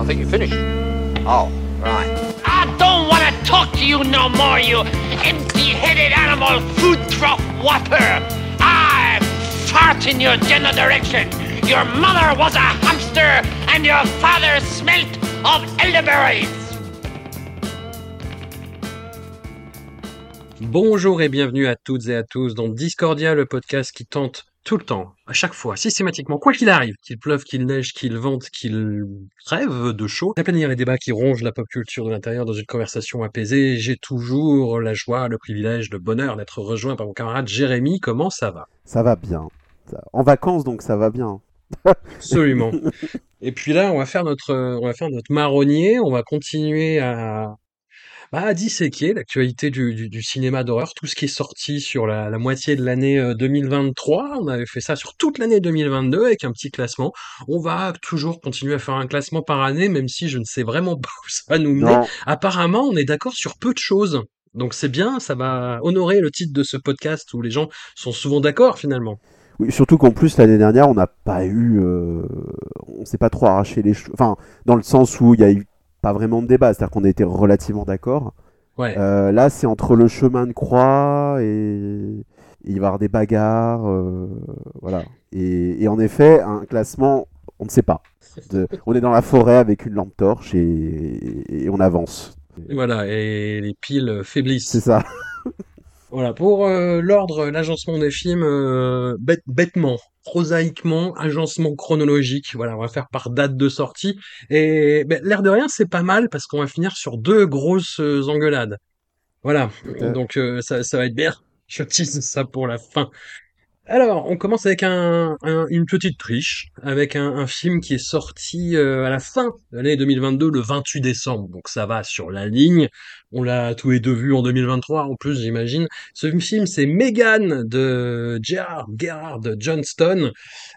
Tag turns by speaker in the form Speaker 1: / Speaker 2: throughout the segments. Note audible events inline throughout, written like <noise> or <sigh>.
Speaker 1: I think you finished. Oh, right.
Speaker 2: I don't want to talk to you no more, you empty-headed animal food trough whopper. I fart in your general direction. Your mother was a hamster and your father smelt of elderberries.
Speaker 3: Bonjour et bienvenue à toutes et à tous dans Discordia, le podcast qui tente tout le temps, à chaque fois, systématiquement, quoi qu'il arrive, qu'il pleuve, qu'il neige, qu'il vente, qu'il rêve de chaud, d'aplanir les débats qui rongent la pop culture de l'intérieur dans une conversation apaisée. J'ai toujours la joie, le privilège, le bonheur d'être rejoint par mon camarade Jérémy. Comment ça va?
Speaker 4: Ça va bien. En vacances, donc ça va bien. <laughs>
Speaker 3: Absolument. Et puis là, on va faire notre, on va faire notre marronnier. On va continuer à, bah, à disséquer l'actualité du, du, du cinéma d'horreur, tout ce qui est sorti sur la, la moitié de l'année euh, 2023. On avait fait ça sur toute l'année 2022 avec un petit classement. On va toujours continuer à faire un classement par année, même si je ne sais vraiment <laughs> pas où ça va nous mener.
Speaker 4: Non.
Speaker 3: Apparemment, on est d'accord sur peu de choses. Donc c'est bien, ça va honorer le titre de ce podcast où les gens sont souvent d'accord finalement.
Speaker 4: Oui, surtout qu'en plus l'année dernière, on n'a pas eu, euh, on s'est pas trop arraché les. Enfin, dans le sens où il y a eu pas vraiment de débat, c'est-à-dire qu'on a été relativement d'accord.
Speaker 3: Ouais.
Speaker 4: Euh, là, c'est entre le chemin de croix et... il va y avoir des bagarres, euh, voilà. Et, et en effet, un classement, on ne sait pas. De- on est dans la forêt avec une lampe torche et, et on avance.
Speaker 3: Voilà, et les piles faiblissent.
Speaker 4: C'est ça. <laughs>
Speaker 3: Voilà, pour euh, l'ordre, l'agencement des films, euh, bête- bêtement, prosaïquement, agencement chronologique, voilà, on va faire par date de sortie. Et ben, l'air de rien, c'est pas mal parce qu'on va finir sur deux grosses euh, engueulades. Voilà, donc euh, ça, ça va être bien. <laughs> Je tease ça pour la fin. Alors, on commence avec un, un- une petite triche, avec un, film qui est sorti euh, à la fin de l'année 2022, le 28 décembre. Donc ça va sur la ligne. On l'a tous les deux vu en 2023, en plus, j'imagine. Ce film, c'est Megan de Gerard Gerard Johnston,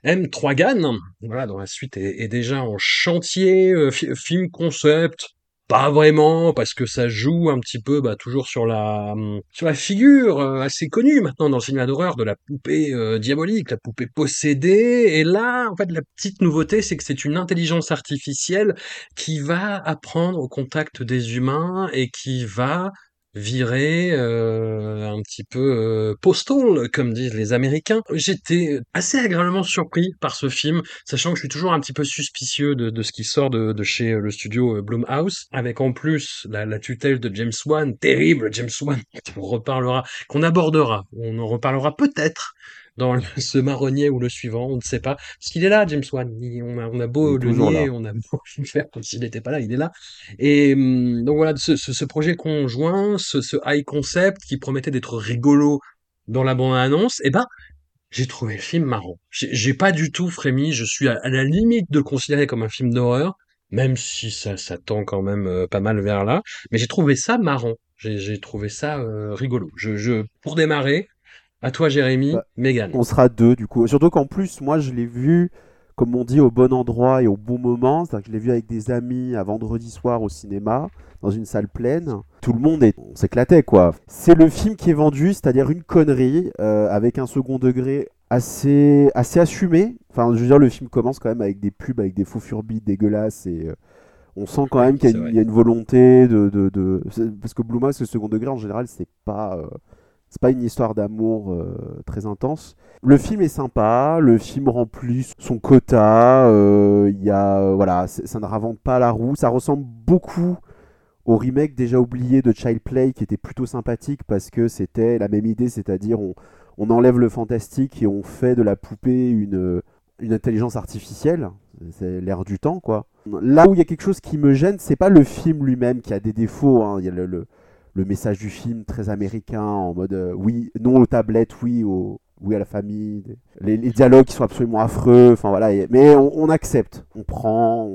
Speaker 3: M3 Gan. Voilà, dont la suite est, déjà en chantier. euh, fi- film concept. Pas vraiment, parce que ça joue un petit peu, bah, toujours sur la, hum, sur la figure euh, assez connue maintenant dans le cinéma d'horreur de la poupée euh, diabolique, la poupée possédée. Et là, en fait, la petite nouveauté, c'est que c'est une intelligence artificielle qui va apprendre au contact des humains et qui va virer euh, un petit peu euh, postal, comme disent les Américains. J'étais assez agréablement surpris par ce film, sachant que je suis toujours un petit peu suspicieux de, de ce qui sort de, de chez euh, le studio euh, Blumhouse, avec en plus la, la tutelle de James Wan, terrible James Wan, <laughs> qu'on reparlera, qu'on abordera, on en reparlera peut-être dans le- <laughs> ce marronnier ou le suivant, on ne sait pas. Parce qu'il est là, James Wan. Il- on, a, on a beau le nier, on a beau <laughs> le faire comme s'il n'était pas là, il est là. Et hum, donc voilà, ce, ce, ce projet conjoint, ce, ce high concept qui promettait d'être rigolo dans la bande-annonce, eh ben, j'ai trouvé le film marrant. J'ai pas du tout frémi, je suis à, à la limite de le considérer comme un film d'horreur, même si ça, ça tend quand même euh, pas mal vers là, mais j'ai trouvé ça marrant. J'ai j'ai trouvé ça euh, rigolo. Je, je, pour démarrer, à toi Jérémy,
Speaker 4: Bah,
Speaker 3: Megan.
Speaker 4: On sera deux du coup. Surtout qu'en plus, moi je l'ai vu, comme on dit, au bon endroit et au bon moment. C'est-à-dire que je l'ai vu avec des amis un vendredi soir au cinéma, dans une salle pleine. Tout le monde est... on s'éclatait quoi. C'est le film qui est vendu, c'est-à-dire une connerie, euh, avec un second degré assez, assez assumé. Enfin, je veux dire, le film commence quand même avec des pubs, avec des faux furbis dégueulasses et. euh, on sent quand même qu'il y, a une-
Speaker 3: vrai.
Speaker 4: il y a une volonté de, de, de- c'est- parce que Blumhouse le second degré en général c'est pas euh, c'est pas une histoire d'amour euh, très intense le film est sympa, le film remplit son quota, euh, il y a, euh, voilà, ça ne ravente pas la roue, ça ressemble beaucoup au remake déjà oublié de Child Play qui était plutôt sympathique parce que c'était la même idée, c'est-à-dire on, on enlève le fantastique et on fait de la poupée une, une intelligence artificielle, c'est l'air du temps quoi. Là où il y a quelque chose qui me gêne, c'est pas le film lui-même qui a des défauts, hein. il y a le- le message du film très américain en mode euh, oui, non aux tablettes, oui aux, oui à la famille, les, dialogues qui sont absolument affreux, enfin voilà, mais on, accepte, on prend,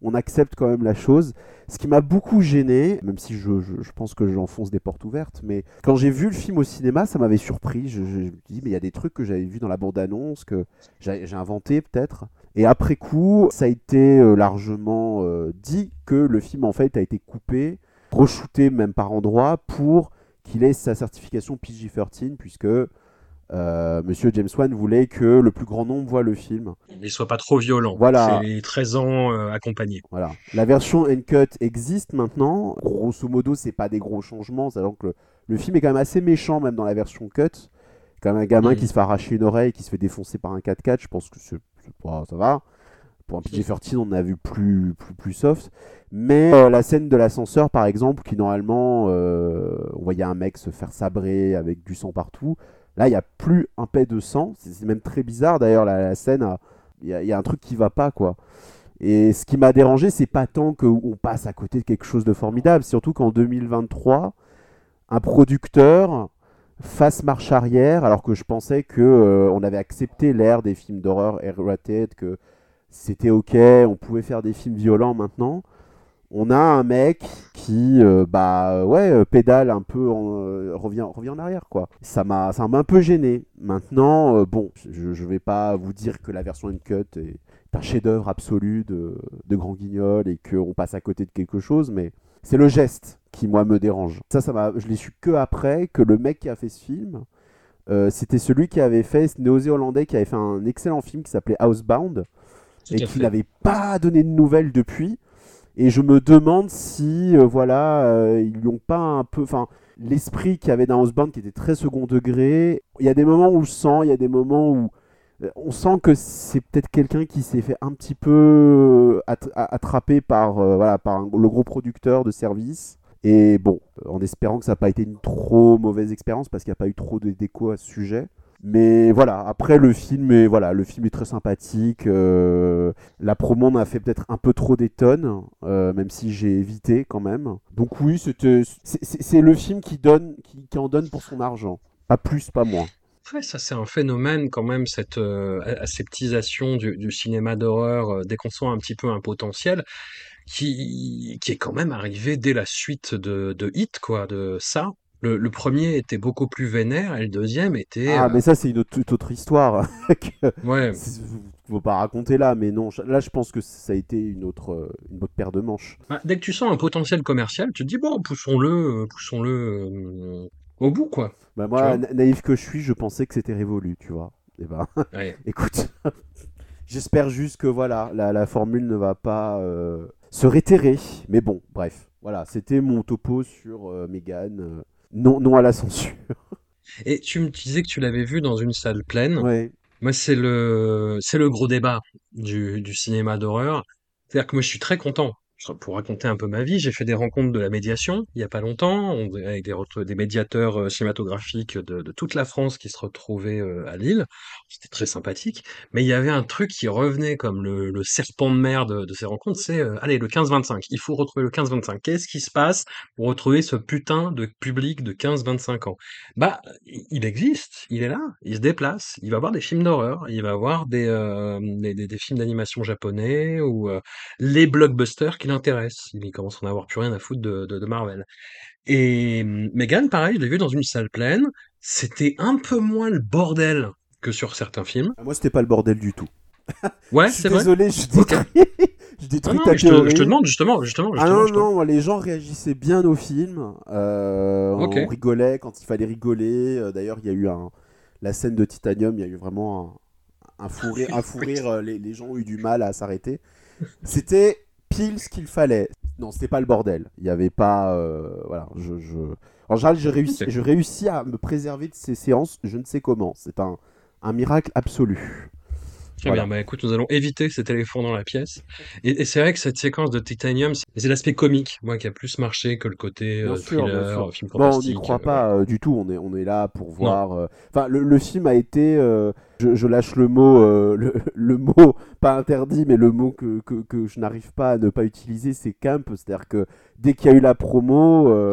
Speaker 4: on, accepte quand même la chose. Ce qui m'a beaucoup gêné, même si je, je- pense que j'enfonce des portes ouvertes, mais quand j'ai vu le film au cinéma, ça m'avait surpris. Je, je- me dis, mais il y a des trucs que j'avais vus dans la bande-annonce, que j'ai j'ai inventé peut-être. Et après coup, ça a été euh, largement euh, dit que le film en fait a été coupé, re-shooté même par endroits pour qu'il ait sa certification PG-13, puisque euh, Monsieur James Wan voulait que le plus grand nombre voit le film.
Speaker 3: Il soit pas trop violent.
Speaker 4: Voilà.
Speaker 3: C'est les 13 ans euh, accompagnés.
Speaker 4: Voilà. La version Uncut existe maintenant. Grosso modo, c'est pas des gros changements, sachant que le, le film est quand même assez méchant, même dans la version cut. Quand même un gamin qui se fait arracher une oreille, qui se fait défoncer par un 4x4, je pense que c'est c'est pas, ça va. Pour un PG-13, on a vu plus, plus, plus soft. Mais euh, la scène de l'ascenseur, par exemple, qui normalement, euh, on voyait un mec se faire sabrer avec du sang partout. Là, il n'y a plus un pet de sang. C'est même très bizarre d'ailleurs, la, la scène. a- Il y, a- il y a un truc qui va pas, quoi. Et ce qui m'a dérangé, c'est pas tant qu'on passe à côté de quelque chose de formidable, surtout qu'en 2023, un producteur fasse marche arrière, alors que je pensais que euh, on avait accepté l'ère des films d'horreur R-rated, que c'était ok, on pouvait faire des films violents maintenant. On a un mec qui, euh, bah ouais, euh, pédale un peu, euh, revient, revient en arrière quoi. Ça m'a, un peu gêné. Maintenant, bon, je, je vais pas vous dire que la version uncut est un chef-d'œuvre absolu de, de Grand Guignol et qu'on passe à côté de quelque chose, mais c'est le geste qui moi me dérange. Ça, ça m'a, je l'ai su que après que le mec qui a fait ce film, c'était celui qui avait fait, ce néo-zélandais qui avait fait un excellent film qui s'appelait Housebound et
Speaker 3: à
Speaker 4: qui
Speaker 3: fait.
Speaker 4: n'avait pas donné de nouvelles depuis. Et je me demande si, euh, voilà, euh, ils lui ont pas un peu, enfin, l'esprit qu'il y avait dans Housebound qui était très second degré. Il y a des moments où je sens, il y a des moments où euh, on sent que c'est peut-être quelqu'un qui s'est fait un petit peu att- attraper par, voilà, par un- le gros producteur de service. Et bon, en espérant que ça n'a pas été une trop mauvaise expérience parce qu'il n'y a pas eu trop de déco à ce sujet. Mais voilà, après le film est, voilà, le film est très sympathique. euh, la promo en a fait peut-être un peu trop des tonnes, euh, même si j'ai évité quand même. Donc oui, c'est- c'est le film qui en donne pour son argent. Pas plus, pas moins.
Speaker 3: Ouais, ça c'est un phénomène quand même, cette euh, aseptisation du, du cinéma d'horreur euh, dès qu'on sent un petit peu un potentiel, qui, qui est quand même arrivé dès la suite de, de Hit, quoi, de ça. Le, le premier était beaucoup plus vénère et le deuxième était...
Speaker 4: Ah,
Speaker 3: euh,
Speaker 4: mais ça c'est une toute autre histoire. <laughs> que-
Speaker 3: ouais,
Speaker 4: faut pas raconter là, mais non. Là, je pense que ça a été une autre, euh, une autre paire de manches.
Speaker 3: Bah, dès que tu sens un potentiel commercial, tu te dis, bon, poussons-le, euh, poussons-le euh, au bout, quoi.
Speaker 4: Bah, moi, naïf que je suis, je pensais que c'était révolu, tu vois. Et ben, <laughs>
Speaker 3: Ouais.
Speaker 4: écoute, <laughs> j'espère juste que voilà, la, la formule ne va pas euh, se réitérer. Mais bon, bref, voilà, c'était mon topo sur euh, Mégane. euh, non, non à la censure. <laughs>
Speaker 3: Et tu me disais que tu l'avais vu dans une salle pleine.
Speaker 4: Ouais.
Speaker 3: Moi, c'est le, c'est le gros débat du, du cinéma d'horreur. C'est-à-dire que moi, je suis très content. Pour raconter un peu ma vie, j'ai fait des rencontres de la médiation il y a pas longtemps, on- avec des, médiateurs euh, cinématographiques de, toute la France qui se retrouvaient euh, à Lille. C'était très sympathique. Mais il y avait un truc qui revenait comme le, serpent de mer de, ces rencontres, c'est euh, allez, le 15-25. Il faut retrouver le 15-25. Qu'est-ce qui se passe pour retrouver ce putain de public de 15-25 ans? Bah, il existe, il est là, il se déplace, il va voir des films d'horreur, il va voir des, des, des- films d'animation japonais ou les blockbusters qui l'intéressent. Il commence à en avoir plus rien à foutre de, de, de Marvel. Et hum, Megan, pareil, je l'ai vu dans une salle pleine. C'était un peu moins le bordel que sur certains films.
Speaker 4: Ah, Moi, c'était pas le bordel du tout. <laughs>
Speaker 3: Ouais, c'est vrai.
Speaker 4: désolé, je détruis, <laughs> je détruis
Speaker 3: non,
Speaker 4: ta
Speaker 3: je te, je te demande justement, justement,
Speaker 4: Ah non, non, les gens réagissaient bien aux films. euh. On rigolait quand il fallait rigoler. Euh, D'ailleurs, il y a eu un... la scène de Titanium, il y a eu vraiment un, un fou rire. Un fou <laughs> rire euh, les, les gens ont eu du mal à s'arrêter. C'était pile ce qu'il fallait. Non, c'était pas le bordel. Il n'y avait pas. euh, voilà, je. je... En général, je réussis, je réussis à me préserver de ces séances, je ne sais comment. C'est un, un miracle absolu.
Speaker 3: Très
Speaker 4: Voilà.
Speaker 3: bien, bah écoute, nous allons éviter cet éléphant dans la pièce. Et, et c'est vrai que cette séquence de Titanium, c'est l'aspect comique, moi, qui a plus marché que le côté euh,
Speaker 4: Bien sûr, bien
Speaker 3: thriller,
Speaker 4: sûr.
Speaker 3: film
Speaker 4: Bon, on n'y croit
Speaker 3: euh,
Speaker 4: pas euh, du tout. On est, on est là pour voir. euh, Enfin, le, le film a été. Je, je lâche le mot, euh, le, <laughs> le mot pas interdit, mais le mot que, que, que je n'arrive pas à ne pas utiliser, c'est camp. C'est-à-dire que dès qu'il y a eu la promo, euh,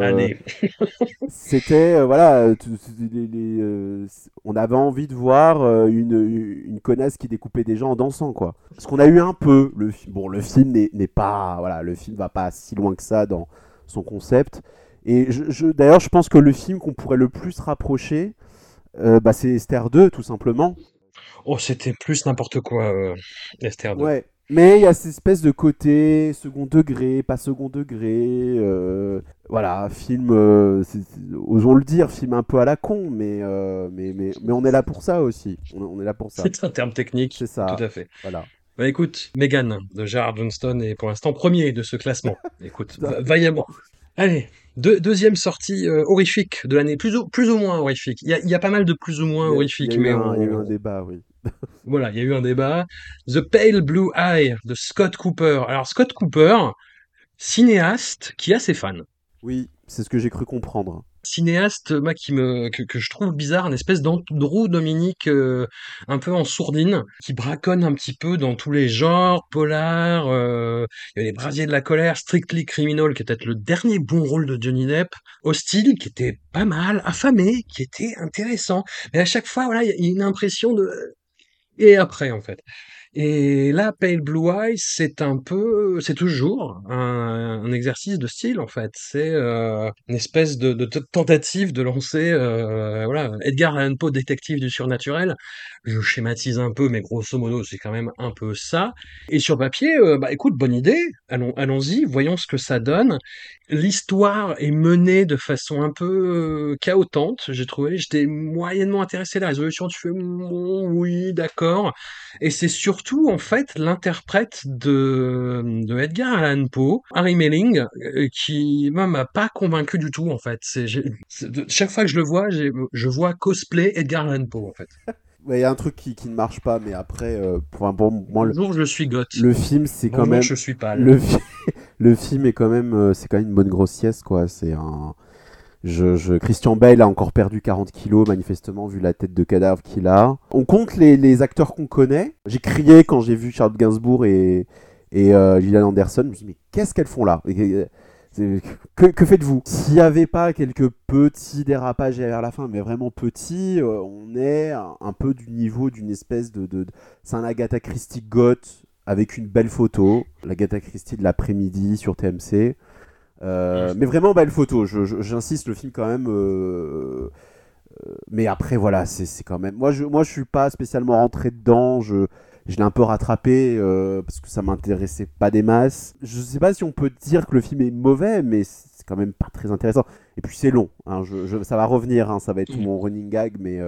Speaker 4: <laughs> c'était euh, voilà, les- les, on avait envie de voir une, une connasse qui découpait des gens en dansant quoi. Ce qu'on a eu un peu. Le bon, le film n'est n'est pas voilà, le film va pas si loin que ça dans son concept. Et je, je- d'ailleurs, je pense que le film qu'on pourrait le plus rapprocher, euh, bah, c'est Esther 2 tout simplement.
Speaker 3: Oh, c'était plus n'importe quoi, euh, Esther 2.
Speaker 4: Ouais. Mais il y a cette espèce de côté second degré, pas second degré. euh, voilà, film, euh, osons le dire, film un peu à la con, mais, euh, mais, mais, mais on est là pour ça aussi. On, on est là pour ça.
Speaker 3: C'est un terme technique.
Speaker 4: C'est ça.
Speaker 3: Tout à fait.
Speaker 4: Voilà.
Speaker 3: Bah écoute, Megan de Gerard Johnston est pour l'instant premier de ce classement. <laughs> Écoute, va- vaillamment. Allez, deux- deuxième sortie euh, horrifique de l'année, plus ou, plus ou moins horrifique. Il y a, il y a pas mal de plus ou moins
Speaker 4: Il y a-
Speaker 3: horrifiques,
Speaker 4: il y a eu
Speaker 3: mais
Speaker 4: un-
Speaker 3: on-
Speaker 4: il y a eu un débat, oui. <laughs>
Speaker 3: voilà, il y a eu un débat. The Pale Blue Eye de Scott Cooper. Alors Scott Cooper, cinéaste qui a ses fans.
Speaker 4: Oui, c'est ce que j'ai cru comprendre.
Speaker 3: Cinéaste moi qui me que, je trouve bizarre une espèce d'Andrew Dominique euh, un peu en sourdine qui braconne un petit peu dans tous les genres polar euh, il y a les brasiers de la colère Strictly Criminal qui est peut-être le dernier bon rôle de Johnny Depp Hostile qui était pas mal affamé qui était intéressant. Mais à chaque fois voilà il y a une impression de et après en fait et là, Pale Blue Eyes, c'est un peu, c'est toujours un, exercice de style en fait. C'est euh, une espèce de, tentative de lancer, euh, voilà, Edgar Allan Poe, détective du surnaturel. Je schématise un peu, mais grosso modo, c'est quand même un peu ça. Et sur papier, euh, bah écoute, bonne idée. Allons, allons-y, voyons ce que ça donne. L'histoire est menée de façon un peu chaotante, j'ai trouvé. J'étais moyennement intéressé. La résolution, tu fais, oui, d'accord. Et c'est surtout, en fait, l'interprète de, de Edgar Allan Poe, Harry Melling, euh, qui, moi, m'a pas convaincu du tout, en fait. C'est- de- chaque fois que je le vois, je vois cosplay Edgar Allan Poe, en fait. <laughs>
Speaker 4: Ouais, Il y a un truc qui, qui ne marche pas, mais après, euh, pour un bon, moi, le,
Speaker 3: Bonjour, je suis goth.
Speaker 4: le film, c'est quand
Speaker 3: Bonjour,
Speaker 4: même.
Speaker 3: je suis pâle.
Speaker 4: Le, fi- <laughs> le film est quand même, euh, c'est quand même une bonne grossiesse, quoi. C'est un. Christian Bale a encore perdu 40 kilos, manifestement, vu la tête de cadavre qu'il a. On compte les, acteurs qu'on connaît. J'ai crié quand j'ai vu Charles Gainsbourg et, et euh, Anderson. Je me suis dit, mais qu'est-ce qu'elles font là? Que, faites-vous? S'il n'y avait pas quelques petits dérapages vers la fin, mais vraiment petits, euh, on est un, un peu du niveau d'une espèce de. de, de- C'est un Agatha Christie goth avec une belle photo. L'Agatha Christie de l'après-midi sur TMC. Euh, mais vraiment belle photo, je- je- j'insiste, le film quand même. euh, euh, mais après, voilà, c'est quand même. Moi je, moi, je suis pas spécialement rentré dedans. Je, je l'ai un peu rattrapé euh, parce que ça m'intéressait pas des masses. Je sais pas si on peut dire que le film est mauvais, mais c'est quand même pas très intéressant. Et puis c'est long. hein, je- je- ça va revenir, hein, ça va être tout
Speaker 3: Mm.
Speaker 4: mon running gag, mais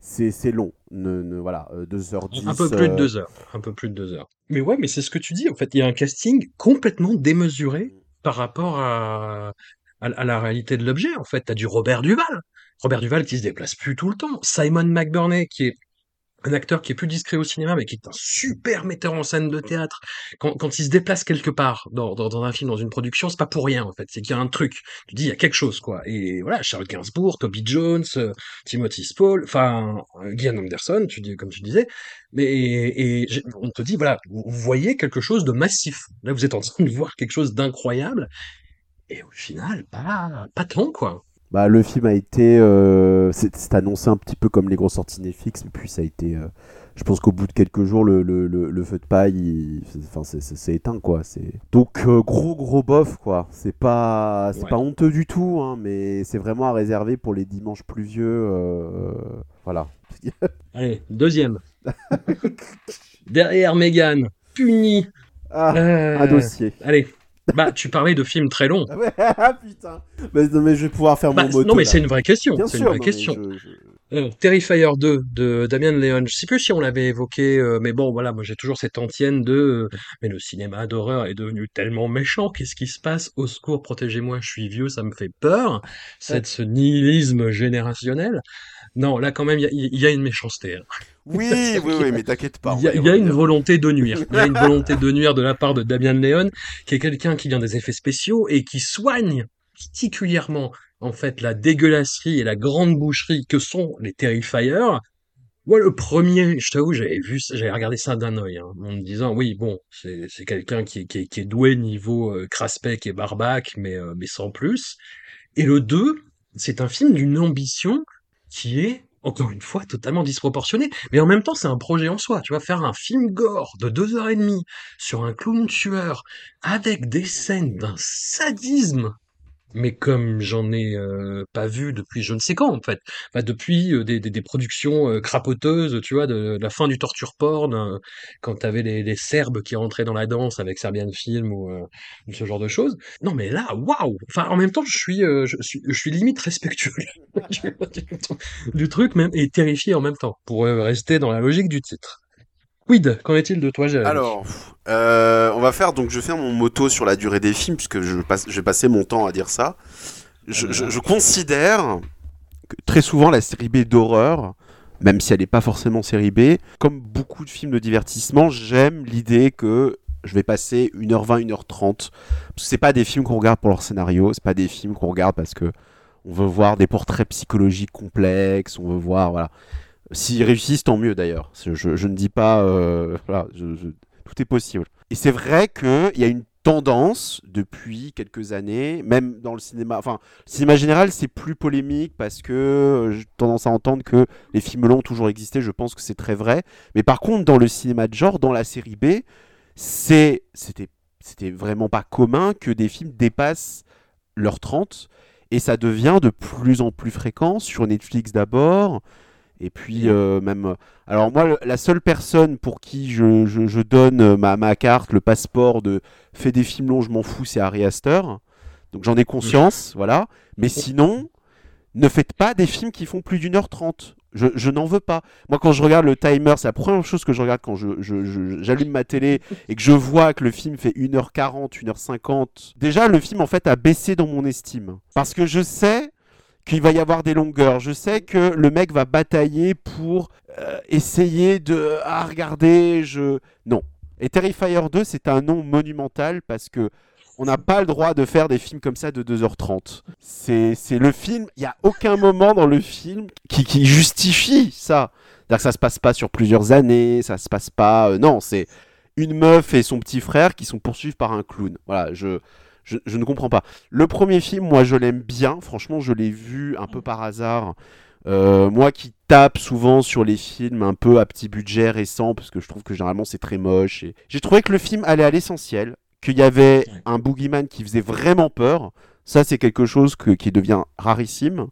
Speaker 4: c'est long. Ne, ne- voilà, euh, 2h10.
Speaker 3: Un peu plus de
Speaker 4: euh,
Speaker 3: deux heures. Un peu plus de deux heures. Mais ouais, mais c'est ce que tu dis. En fait, il y a un casting complètement démesuré par rapport à, la réalité de l'objet. En fait, t'as du Robert Duval. Robert Duval qui se déplace plus tout le temps. Simon McBurney qui est un acteur qui est plus discret au cinéma, mais qui est un super metteur en scène de théâtre. Quand, quand il se déplace quelque part dans, dans, dans un film, dans une production, c'est pas pour rien en fait. C'est qu'il y a un truc. Tu dis il y a quelque chose quoi. Et voilà, Charles Gainsbourg, Toby Jones, euh, Timothy Spall, enfin euh, Gillian Anderson, tu dis comme tu disais. Mais et, et on te dit voilà, vous vous voyez quelque chose de massif. Là, vous êtes en train de voir quelque chose d'incroyable. Et au final, pas pas tant quoi.
Speaker 4: Bah, le film a été. euh, c'est annoncé un petit peu comme les grosses sorties Netflix, et puis ça a été. euh, je pense qu'au bout de quelques jours, le, le, le, le feu de paille, enfin, c'est- éteint, quoi. c'est- Donc, euh, gros, gros bof, quoi. C'est pas,
Speaker 3: Ouais.
Speaker 4: pas honteux du tout, hein, mais c'est vraiment à réserver pour les dimanches pluvieux. Voilà. <laughs>
Speaker 3: Allez, deuxième. <laughs> Derrière Megan, puni.
Speaker 4: Ah, un dossier.
Speaker 3: Allez. Bah, tu parlais de films très longs.
Speaker 4: Ah ouais, <laughs> ah, putain. Mais, non, mais je vais pouvoir faire
Speaker 3: Bah,
Speaker 4: mon moto.
Speaker 3: non, mais c'est une vraie question. C'est une vraie question.
Speaker 4: je- je-
Speaker 3: Euh, Terrifier 2 de Damien Leon. Je sais plus si on l'avait évoqué, euh, mais bon, voilà, moi j'ai toujours cette antienne de euh, mais le cinéma d'horreur est devenu tellement méchant. Qu'est-ce qui se passe? Au secours, protégez-moi, je suis vieux, ça me fait peur. C'est ce nihilisme générationnel. Non, là quand même, il y a, il y a une méchanceté. hein. <laughs>
Speaker 5: Oui, oui, oui, mais t'inquiète pas.
Speaker 3: Il y a,
Speaker 5: y
Speaker 3: une volonté de nuire. Il y a une <laughs> volonté de nuire de la part de Damien Leon, qui est quelqu'un qui vient des effets spéciaux et qui soigne particulièrement, en fait, la dégueulasserie et la grande boucherie que sont les Terrifiers Moi, le premier, je t'avoue, j'avais vu, j'avais regardé ça d'un œil, hein, en me disant, oui, bon, c'est quelqu'un qui, est- qui, est- qui est doué niveau euh, Craspec et Barbac, mais, euh, mais sans plus. Et le 2, c'est un film d'une ambition qui est, encore une fois, totalement disproportionnée. Mais en même temps, c'est un projet en soi. Tu vas faire un film gore de deux heures et demie sur un clown tueur avec des scènes d'un sadisme mais comme j'en ai euh, pas vu depuis je ne sais quand en fait, bah, depuis euh, des, des, des productions euh, crapoteuses, tu vois, de, de la fin du torture porn, euh, quand t'avais les, les Serbes qui rentraient dans la danse avec Serbian Film ou, euh, ou ce genre de choses. Non mais là, waouh Enfin, en même temps, je suis, euh, je suis, je suis limite respectueux <laughs> du, du truc même et terrifié en même temps pour euh, rester dans la logique du titre. Quid, qu'en est-il de toi, Jérémy?
Speaker 4: Alors, euh, on va faire donc je faire mon moto sur la durée des films puisque je passe, vais passer mon temps à dire ça. Je considère que très souvent la série B d'horreur, même si elle n'est pas forcément série B, comme beaucoup de films de divertissement, j'aime l'idée que je vais passer 1h20, 1h30. Parce que c'est pas des films qu'on regarde pour leur scénario, c'est pas des films qu'on regarde parce que on veut voir des portraits psychologiques complexes, on veut voir voilà. S'ils réussissent, tant mieux d'ailleurs. Je, ne dis pas. euh, voilà, tout est possible. Et c'est vrai qu'il y a une tendance depuis quelques années, même dans le cinéma. Enfin, le cinéma général, c'est plus polémique parce que euh, j'ai tendance à entendre que les films longs ont toujours existé. Je pense que c'est très vrai. Mais par contre, dans le cinéma de genre, dans la série B, c'était, c'était vraiment pas commun que des films dépassent l'heure 30. Et ça devient de plus en plus fréquent sur Netflix d'abord. Et puis euh, même... Alors moi, la seule personne pour qui je, je- je donne euh, ma, ma carte, le passeport de fais des films longs, je m'en fous, c'est Harry Astor. Donc j'en ai conscience, voilà. Mais sinon, ne faites pas des films qui font plus d'une heure trente. Je, je n'en veux pas. Moi, quand je regarde le timer, c'est la première chose que je regarde quand je, je- je- j'allume ma télé <laughs> et que je vois que le film fait 1h40, 1h50. Déjà, le film, en fait, a baissé dans mon estime. Parce que je sais qu'il va y avoir des longueurs. Je sais que le mec va batailler pour euh, essayer de... Ah, regardez, je... Non. Et Terrifier 2, c'est un nom monumental parce que on n'a pas le droit de faire des films comme ça de 2h30. C'est c'est le film, il n'y a aucun moment dans le film qui, qui justifie ça. C'est-à-dire que ça se passe pas sur plusieurs années, ça se passe pas... euh, non, c'est une meuf et son petit frère qui sont poursuivis par un clown. Voilà, je, je, je ne comprends pas. Le premier film, moi, je l'aime bien. Franchement, je l'ai vu un peu par hasard. Euh, moi qui tape souvent sur les films un peu à petit budget récents, parce que je trouve que généralement c'est très moche. Et... J'ai trouvé que le film allait à l'essentiel, qu'il y avait un boogeyman qui faisait vraiment peur. Ça, c'est quelque chose que- qui devient rarissime,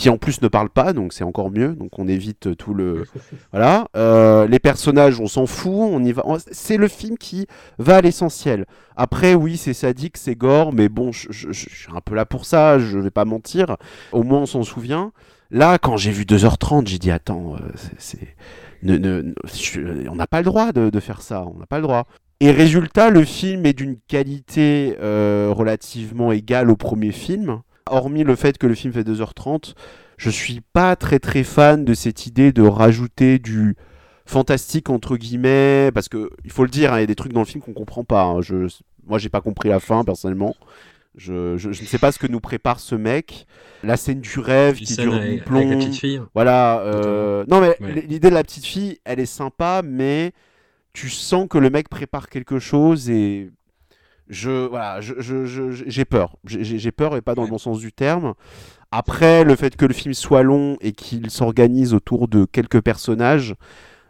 Speaker 4: qui en plus ne parle pas, donc c'est encore mieux. Donc on évite tout le. Voilà. Euh, les personnages, on s'en fout, on y va. C'est le film qui va à l'essentiel. Après, oui, c'est sadique, c'est gore, mais bon, je, je- je suis un peu là pour ça, je vais pas mentir. Au moins, on s'en souvient. Là, quand j'ai vu 2h30, j'ai dit, attends, euh, c'est- ne- ne- on n'a pas le droit de, de faire ça, on n'a pas le droit. Et résultat, le film est d'une qualité euh, relativement égale au premier film. Hormis le fait que le film fait 2h30, je suis pas très très fan de cette idée de rajouter du fantastique entre guillemets, parce que il faut le dire, hein, il y a des trucs dans le film qu'on comprend pas. hein. Je, moi, j'ai pas compris la fin personnellement. Je, je, je ne sais pas ce que nous prépare ce mec. La scène du rêve qui dure
Speaker 3: avec,
Speaker 4: plomb.
Speaker 3: la petite fille.
Speaker 4: Voilà. euh, Non, mais
Speaker 3: Ouais.
Speaker 4: l'idée de la petite fille, elle est sympa, mais tu sens que le mec prépare quelque chose et je voilà, je- je- je- j'ai peur. J'ai peur et pas dans le bon sens du terme. Après, le fait que le film soit long et qu'il s'organise autour de quelques personnages,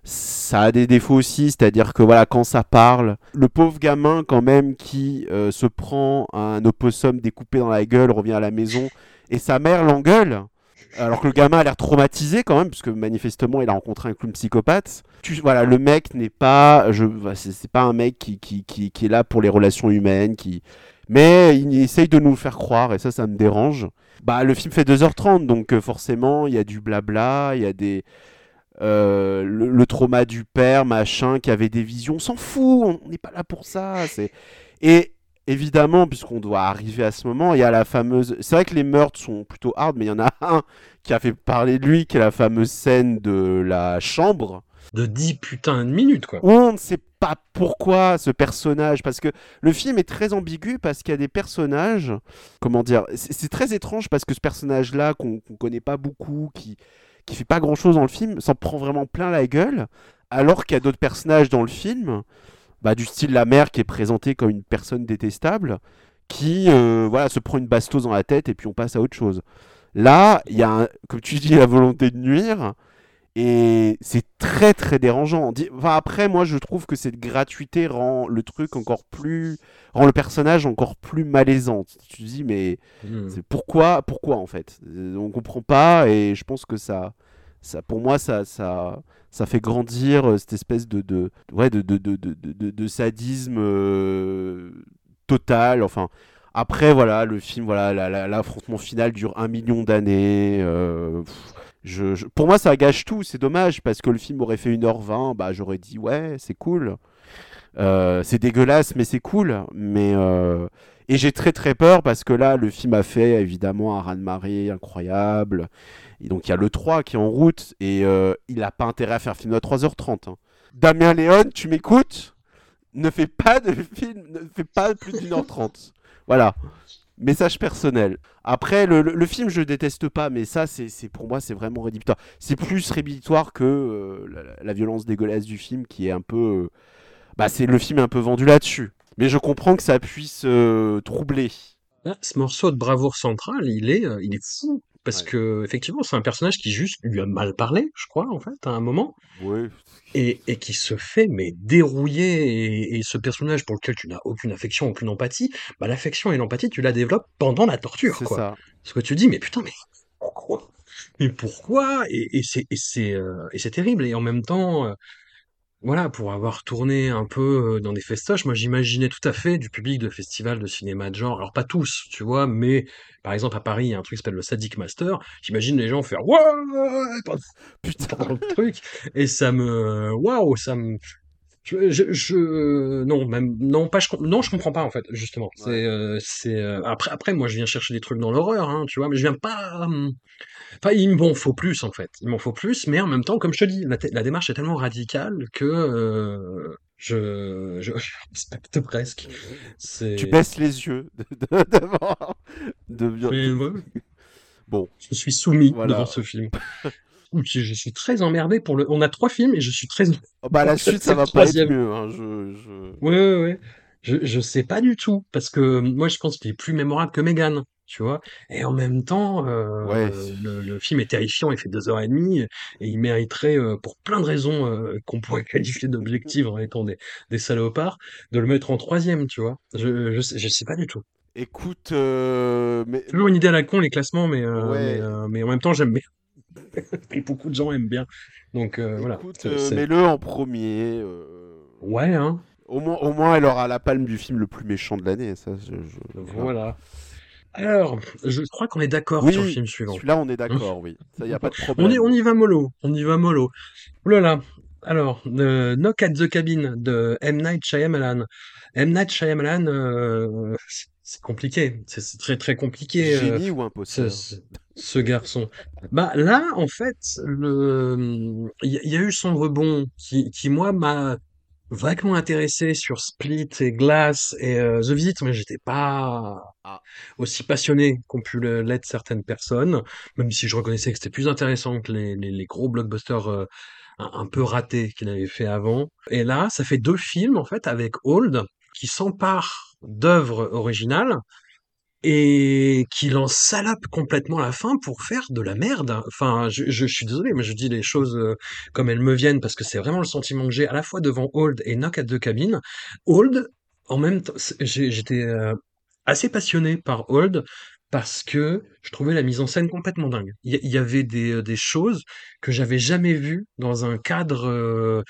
Speaker 4: ça a des défauts aussi, c'est-à-dire que voilà, quand ça parle, le pauvre gamin quand même qui euh, se prend un opossum découpé dans la gueule revient à la maison et sa mère l'engueule. Alors que le gamin a l'air traumatisé quand même, puisque manifestement il a rencontré un clown psychopathe. Tu, voilà, le mec n'est pas, bah, c'est pas un mec qui, qui, qui, qui est là pour les relations humaines, qui, mais il essaye de nous le faire croire et ça, ça me dérange. Bah, le film fait 2h30, donc euh, forcément il y a du blabla, il y a des, euh, le, trauma du père, machin, qui avait des visions, on s'en fout, on n'est pas là pour ça. Et évidemment, puisqu'on doit arriver à ce moment, il y a la fameuse. C'est vrai que les meurtres sont plutôt hard, mais il y en a <laughs> un qui a fait parler de lui, qui est la fameuse scène de la chambre,
Speaker 3: De 10 putains de minutes, quoi.
Speaker 4: où on ne sait pas pourquoi ce personnage, parce que le film est très ambigu, parce qu'il y a des personnages, comment dire, c'est très étrange parce que ce personnage-là, qu'on qu'on connaît pas beaucoup, qui qui fait pas grand chose dans le film, s'en prend vraiment plein la gueule, alors qu'il y a d'autres personnages dans le film, bah, du style la mère qui est présentée comme une personne détestable, qui euh, voilà, se prend une bastos dans la tête et puis on passe à autre chose. Là, il y a, un- comme tu dis, la volonté de nuire. Et c'est très très dérangeant. Enfin, après, moi je trouve que cette gratuité rend le truc encore plus. rend le personnage encore plus malaisant. Tu te dis, mais
Speaker 3: Hmm.
Speaker 4: c'est pourquoi, pourquoi en fait? Euh, On comprend pas et je pense que ça. Ça, pour moi, ça, ça, ça fait grandir euh, cette espèce de, de, ouais, de, de, de, de, sadisme euh, total. Enfin, après, voilà, le film, voilà, la- la- l'affrontement final dure un million d'années. euh, pour moi, ça gâche tout. C'est dommage parce que le film aurait fait 1h20. Bah, j'aurais dit, ouais, c'est cool. C'est dégueulasse, mais c'est cool. Mais, Et j'ai très très peur parce que là, le film a fait évidemment un raz-de-marée incroyable. Et donc, il y a le 3 qui est en route et euh, il n'a pas intérêt à faire film à 3h30. hein. Damien Léon, tu m'écoutes? Ne fais pas de film, ne fais pas plus d'une heure trente. <laughs> Voilà. Message personnel. Après, le, film, je déteste pas, mais ça, c'est pour moi, c'est vraiment rédhibitoire. C'est plus rédhibitoire que euh, la, la violence dégueulasse du film, qui est un peu. euh, bah, c'est le film est un peu vendu là-dessus. Mais je comprends que ça puisse euh, troubler.
Speaker 3: Là, ce morceau de bravoure centrale, il est, euh, il est fou. Parce
Speaker 4: Ouais.
Speaker 3: que, effectivement, c'est un personnage qui juste lui a mal parlé, je crois, en fait, à un moment.
Speaker 4: Oui.
Speaker 3: et, et qui se fait mais dérouiller et, et ce personnage pour lequel tu n'as aucune affection, aucune empathie, bah l'affection et l'empathie tu la développes pendant la torture
Speaker 4: C'est
Speaker 3: quoi.
Speaker 4: ça.
Speaker 3: Parce que tu dis mais putain mais pourquoi? Mais pourquoi? Et, et c'est euh, terrible et en même temps euh, voilà pour avoir tourné un peu dans des festoches, moi j'imaginais tout à fait du public de festivals de cinéma de genre, alors pas tous tu vois, mais par exemple à Paris il y a un truc qui s'appelle le Sadic Master, j'imagine les gens faire pendant
Speaker 4: Putain.
Speaker 3: dans le truc. Et ça me waouh ça me je, je, je- non même non pas je non je comprends pas en fait justement. C'est euh, c'est euh, après après moi je viens chercher des trucs dans l'horreur hein, tu vois mais je viens pas enfin il m'en faut plus en fait. Il m'en faut plus mais en même temps comme je te dis la, démarche est tellement radicale que euh, je, je <laughs> je respecte presque. C'est
Speaker 4: Tu baisses les yeux de- de- <laughs> devant. De bien-
Speaker 3: mais, ouais,
Speaker 4: Bon,
Speaker 3: je suis soumis
Speaker 4: Voilà.
Speaker 3: devant ce film <laughs> Ouh, je, suis très emmerdé pour le on a trois films et je suis très
Speaker 4: Oh, bah la suite, ça va pas être mieux. Hein. Je, je...
Speaker 3: Ouais, ouais, ouais. Je, je sais pas du tout, parce que euh, moi je pense qu'il est plus mémorable que Megan, tu vois. Et en même temps, euh,
Speaker 4: Ouais.
Speaker 3: le, le film est terrifiant, il fait deux heures et demie, et il mériterait, euh, pour plein de raisons euh, qu'on pourrait qualifier d'objectives en étant des, des salopards, de le mettre en troisième, tu vois. Je, je, sais, je sais pas du tout.
Speaker 4: Écoute, euh, mais
Speaker 3: Toujours une idée à la con les classements, mais, euh,
Speaker 4: Ouais.
Speaker 3: mais, euh, mais en même temps j'aime bien. <laughs> Et beaucoup de gens aiment bien. Donc euh, voilà.
Speaker 4: écoute, euh, mets-le en premier. euh,
Speaker 3: Ouais, hein.
Speaker 4: Au moins, au moins, elle aura la palme du film le plus méchant de l'année. Ça, je, je-
Speaker 3: Voilà. Alors, je crois qu'on est d'accord
Speaker 4: Oui,
Speaker 3: sur le film suivant.
Speaker 4: celui-là, on est d'accord, oui. Ça, y a pas de problème.
Speaker 3: On y, on y va mollo, on y va mollo. Ouh là là. Alors, Knock at the Cabin de M. Night Shyamalan. M. Night Shyamalan, c'est- compliqué. C'est très très compliqué.
Speaker 4: Génie ou imposteur?
Speaker 3: Ce, garçon. Bah là, en fait, le, il y, a- eu son rebond qui, qui moi m'a vaguement intéressé sur Split et Glass et euh, The Visit, mais j'étais pas aussi passionné qu'ont pu l'être certaines personnes, même si je reconnaissais que c'était plus intéressant que les, les, les gros blockbusters euh, un, un peu ratés qu'il avait fait avant. Et là, ça fait deux films en fait avec Old qui s'emparent d'œuvres originales et qui en salope complètement la fin pour faire de la merde. Enfin, je, je, suis désolé, mais je dis les choses euh, comme elles me viennent parce que c'est vraiment le sentiment que j'ai à la fois devant Old et Knock at the Cabin. Old, en même temps, j'étais euh, assez passionné par Old parce que je trouvais la mise en scène complètement dingue. Il y, avait des, euh, des choses que j'avais jamais vues dans un cadre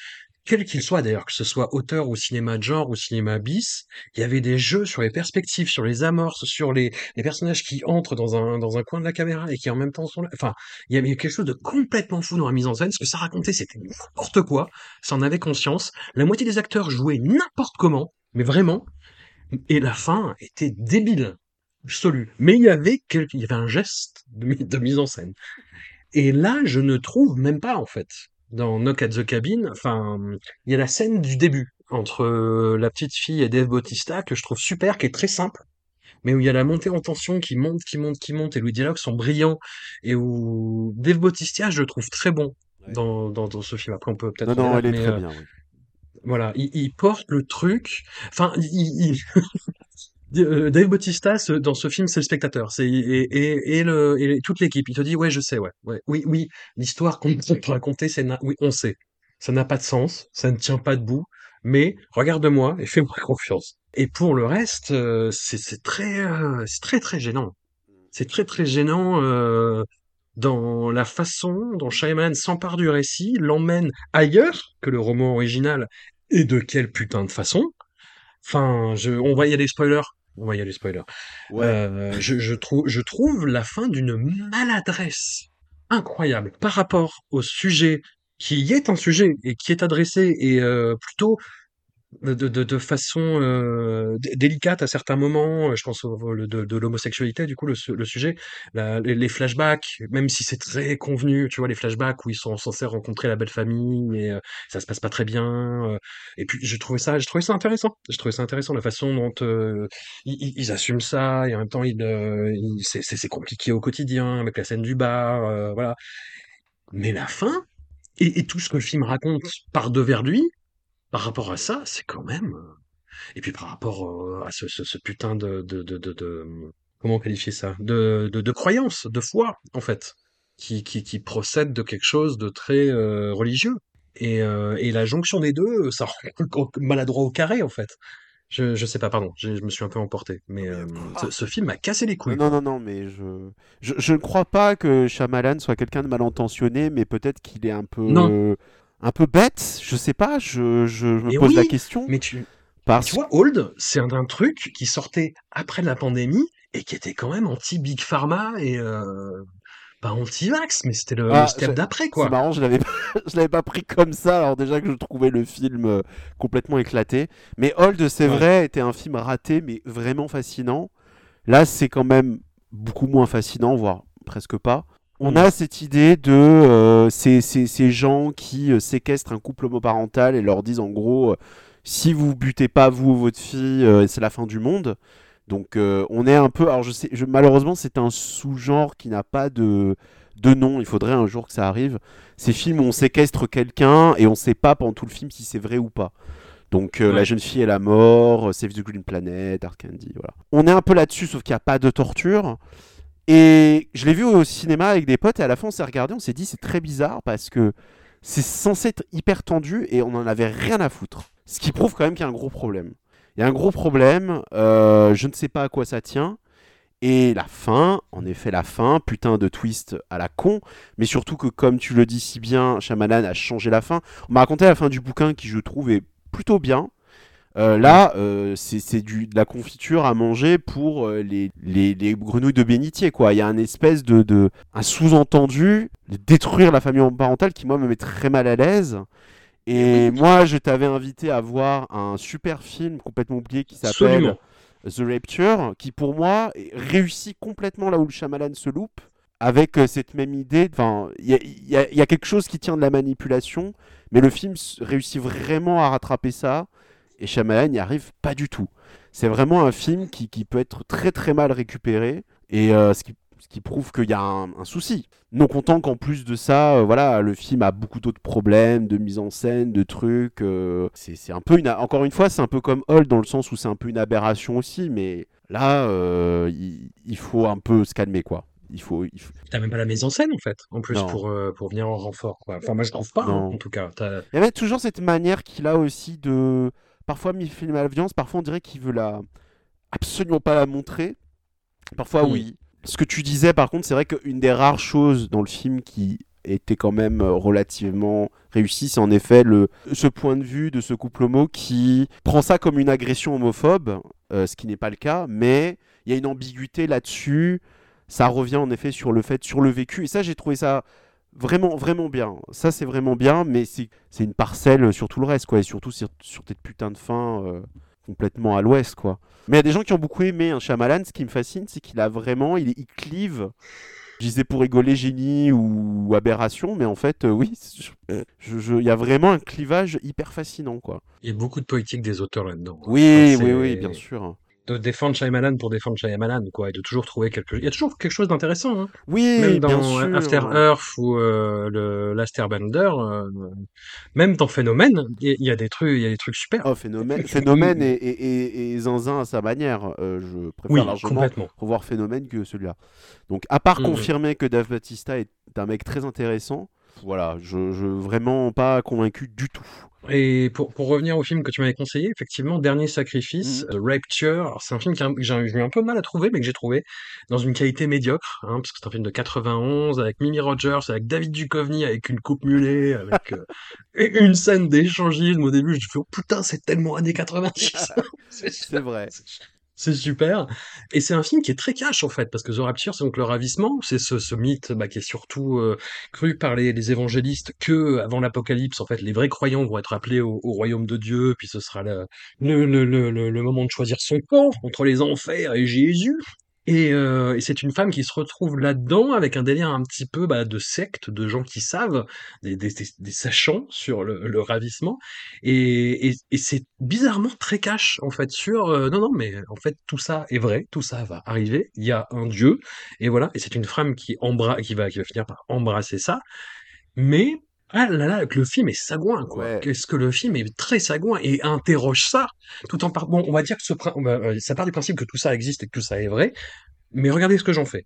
Speaker 3: quel qu'il soit d'ailleurs, que ce soit auteur ou cinéma de genre ou cinéma bis, il y avait des jeux sur les perspectives, sur les amorces, sur les, les personnages qui entrent dans un, dans un coin de la caméra et qui en même temps sont là. Enfin, il y avait quelque chose de complètement fou dans la mise en scène. Ce que ça racontait, c'était n'importe quoi. Ça en avait conscience. La moitié des acteurs jouaient n'importe comment, mais vraiment. Et la fin était débile, absolue. Mais il y avait quelque, il y avait un geste de mise en scène. Et là, je ne trouve même pas, en fait, dans Knock at the Cabin, enfin, il y a la scène du début entre euh, la petite fille et Dave Bautista que je trouve super, qui est très simple, mais où il y a la montée en tension qui monte, qui monte, qui monte, et où les dialogues sont brillants, et où Dave Bautista, je le trouve très bon
Speaker 4: Ouais.
Speaker 3: dans, dans, dans ce film. Après, on peut peut-être...
Speaker 4: Non, non, elle est très
Speaker 3: euh,
Speaker 4: bien. oui.
Speaker 3: Voilà, il, il porte le truc. Enfin, il, il- Dave Bautista, dans ce film, c'est le spectateur, c'est et, et, le et toute l'équipe. Il te dit, ouais, je sais, ouais, ouais, oui, oui, l'histoire qu'on peut raconter, c'est oui, on sait, ça n'a pas de sens, ça ne tient pas debout, mais regarde-moi et fais-moi <laughs> confiance. Et pour le reste, euh, c'est très, euh, c'est très très gênant. C'est très très gênant euh, dans la façon dont Shyamalan s'empare du récit, l'emmène ailleurs que le roman original, et de quelle putain de façon. Enfin, je, on va y aller spoiler. On va y aller spoiler.
Speaker 4: Ouais.
Speaker 3: Euh, je, je trouve, je trouve la fin d'une maladresse incroyable par rapport au sujet qui est un sujet et qui est adressé et euh, plutôt de, de, de façon euh, dé- délicate à certains moments. Je pense au, au- de, de l'homosexualité, du coup, le, le sujet, la- les, les flashbacks, même si c'est très convenu, tu vois, les flashbacks où ils sont censés rencontrer la belle famille et euh, ça se passe pas très bien. euh, et puis, j'ai trouvé ça, j'ai trouvé ça intéressant. J'ai trouvé ça intéressant la façon dont euh, ils, ils- assument ça et en même temps, ils, euh, ils- c'est compliqué au quotidien avec la scène du bar, euh, voilà. Mais la fin et, et tout ce que le film raconte par devers lui, par rapport à ça, c'est quand même. euh, Et puis par rapport euh, à ce, ce, ce putain de, de, de, comment qualifier ça, de, de, de croyance, de foi en fait, qui, qui, qui procède de quelque chose de très euh, religieux. Et, euh, et la jonction des deux, ça rend maladroit au carré en fait. Je, je sais pas, pardon, je, je me suis un peu emporté, mais euh, ce, ce film m'a cassé les couilles.
Speaker 4: Non, non, non, mais je... je je ne crois pas que Shyamalan soit quelqu'un de mal intentionné, mais peut-être qu'il est un peu
Speaker 3: Non.
Speaker 4: Un peu bête. Je sais pas. Je, me
Speaker 3: Mais
Speaker 4: pose la question
Speaker 3: Mais tu,
Speaker 4: parce
Speaker 3: Tu vois, Old, c'est un, un truc qui sortait après la pandémie et qui était quand même anti-Big Pharma et euh, pas anti-vax, mais c'était le,
Speaker 4: Ah,
Speaker 3: le step
Speaker 4: c'est-
Speaker 3: d'après,
Speaker 4: C'est
Speaker 3: quoi.
Speaker 4: marrant, je l'avais <laughs> je l'avais pas pris comme ça. Alors déjà que je trouvais le film euh, complètement éclaté. Mais Hold, c'est
Speaker 3: Ouais.
Speaker 4: vrai, était un film raté, mais vraiment fascinant. Là, c'est quand même beaucoup moins fascinant, voire presque pas. On
Speaker 3: Mm.
Speaker 4: a cette idée de euh, ces, ces- ces gens qui euh, séquestrent un couple homoparental et leur disent en gros, euh, si vous butez pas vous ou votre fille, euh, c'est la fin du monde. Donc euh, on est un peu, alors je sais, je- malheureusement c'est un sous-genre qui n'a pas de de nom. Il faudrait un jour que ça arrive. Ces films où on séquestre quelqu'un et on sait pas pendant tout le film si c'est vrai ou pas. Donc euh,
Speaker 3: Ouais.
Speaker 4: la jeune fille est la mort, euh, Save the Green Planet, Dark Candy, voilà. On est un peu là-dessus, sauf qu'il n'y a pas de torture. Et je l'ai vu au cinéma avec des potes et à la fin on s'est regardé, on s'est dit c'est très bizarre parce que c'est censé être hyper tendu et on en avait rien à foutre. Ce qui prouve quand même qu'il y a un gros problème. Il y a un gros problème, euh, je ne sais pas à quoi ça tient. Et la fin, en effet la fin, putain de twist à la con, mais surtout que comme tu le dis si bien, Shyamalan a changé la fin. On m'a raconté la fin du bouquin qui je trouve est plutôt bien. Euh, là, euh, c'est c'est du- de la confiture à manger pour euh, les, les, les grenouilles de bénitier, quoi. Il y a un espèce de, de un sous-entendu de détruire la famille parentale qui, moi, me met très mal à l'aise. Et moi, je t'avais invité à voir un super film complètement oublié qui s'appelle. The Rapture, qui pour moi réussit complètement là où le Shyamalan se loupe, avec euh, cette même idée. Enfin, il y y a- il y a quelque chose qui tient de la manipulation, mais le film réussit vraiment à rattraper ça, et Shyamalan n'y arrive pas du tout. C'est vraiment un film qui, qui peut être très très mal récupéré, et euh, ce, qui, ce qui prouve qu'il y a un, un souci. Non content qu'en plus de ça, euh, voilà, le film a beaucoup d'autres problèmes de mise en scène, de trucs. euh, c'est c'est un peu une, encore une fois, c'est un peu comme Hall dans le sens où c'est un peu une aberration aussi, mais là, euh, il, il faut un peu se calmer quoi. Il faut, il faut-
Speaker 3: T'as même pas la mise en scène, en fait, en plus,
Speaker 4: Non.
Speaker 3: pour, euh, pour venir en renfort, quoi. Enfin, moi, je trouve pas, hein,
Speaker 4: Non.
Speaker 3: en tout cas.
Speaker 4: Il y avait toujours cette manière qu'il a aussi de parfois mi filmer à la violence, parfois on dirait qu'il veut la absolument pas la montrer. Parfois
Speaker 3: Mm.
Speaker 4: oui. Ce que tu disais par contre, c'est vrai qu'une des rares choses dans le film qui était quand même euh, relativement réussi, c'est en effet le, ce point de vue de ce couple homo qui prend ça comme une agression homophobe, euh, ce qui n'est pas le cas, mais il y a une ambiguïté là-dessus. Ça revient en effet sur le fait, sur le vécu, et ça j'ai trouvé ça vraiment, vraiment bien. Ça c'est vraiment bien, mais c'est une parcelle sur tout le reste, quoi, et surtout sur, sur cette putain de fin euh, complètement à l'ouest, quoi. Mais il y a des gens qui ont beaucoup aimé un Shyamalan. Ce qui me fascine, c'est qu'il a vraiment, il, il clive. Je disais pour rigoler génie ou aberration, mais en fait, euh, oui, il y a vraiment un clivage hyper fascinant, quoi.
Speaker 3: Il y a beaucoup de poétique des auteurs là-dedans.
Speaker 4: Oui,
Speaker 3: Enfin,
Speaker 4: oui,
Speaker 3: c'est-
Speaker 4: oui, bien sûr.
Speaker 3: De défendre Shyamalan pour défendre Shyamalan, quoi, et de toujours trouver quelque Il y a toujours quelque chose d'intéressant, hein.
Speaker 4: Oui,
Speaker 3: Même
Speaker 4: bien
Speaker 3: dans
Speaker 4: sûr.
Speaker 3: After Earth ou euh, le Last Airbender, euh, même dans Phénomène, il y, a- il y a des trucs, il y a des trucs super.
Speaker 4: Oh, phénomène, phénomène et, et, et, et zinzin à sa manière. Euh, je préfère
Speaker 3: oui,
Speaker 4: largement revoir Phénomène que celui-là. Donc, à part
Speaker 3: Mhm.
Speaker 4: confirmer que Dave Batista est un mec très intéressant, voilà, je, je vraiment pas convaincu du tout.
Speaker 3: Et pour, pour revenir au film que tu m'avais conseillé, effectivement, Dernier Sacrifice,
Speaker 4: Mhm.
Speaker 3: euh, Rapture, c'est un film qui j'ai eu un peu de mal à trouver, mais que j'ai trouvé dans une qualité médiocre, hein, parce que c'est un film de 91 avec Mimi Rogers, avec David Duchovny, avec une coupe mulet, avec euh, une scène d'échangisme au début. Je fais oh putain, c'est tellement années 90. c'est <laughs>
Speaker 4: C'est vrai. <laughs>
Speaker 3: c'est super. Et c'est un film qui est très cash en fait, parce que The Rapture, c'est donc le ravissement, c'est ce, ce mythe bah, qui est surtout euh, cru par les, les évangélistes que avant l'apocalypse, en fait, les vrais croyants vont être appelés au, au royaume de Dieu, puis ce sera le, le, le- le moment de choisir son camp entre les enfers et Jésus. Et, euh, et c'est une femme qui se retrouve là-dedans avec un délire un petit peu bah, de secte, de gens qui savent, des, des, des- sachants sur le, le ravissement. Et, et, et c'est bizarrement très cash en fait sur euh, non non mais en fait tout ça est vrai, tout ça va arriver. Il y a un Dieu et voilà. Et c'est une femme qui embra qui va qui va finir par embrasser ça. Mais ah là là, que le film est sagouin quoi.
Speaker 4: Ouais.
Speaker 3: Qu'est-ce que le film est très sagouin et interroge ça tout en par bon on va dire que ce va- euh, ça part du principe que tout ça existe et que tout ça est vrai. Mais regardez ce que j'en fais.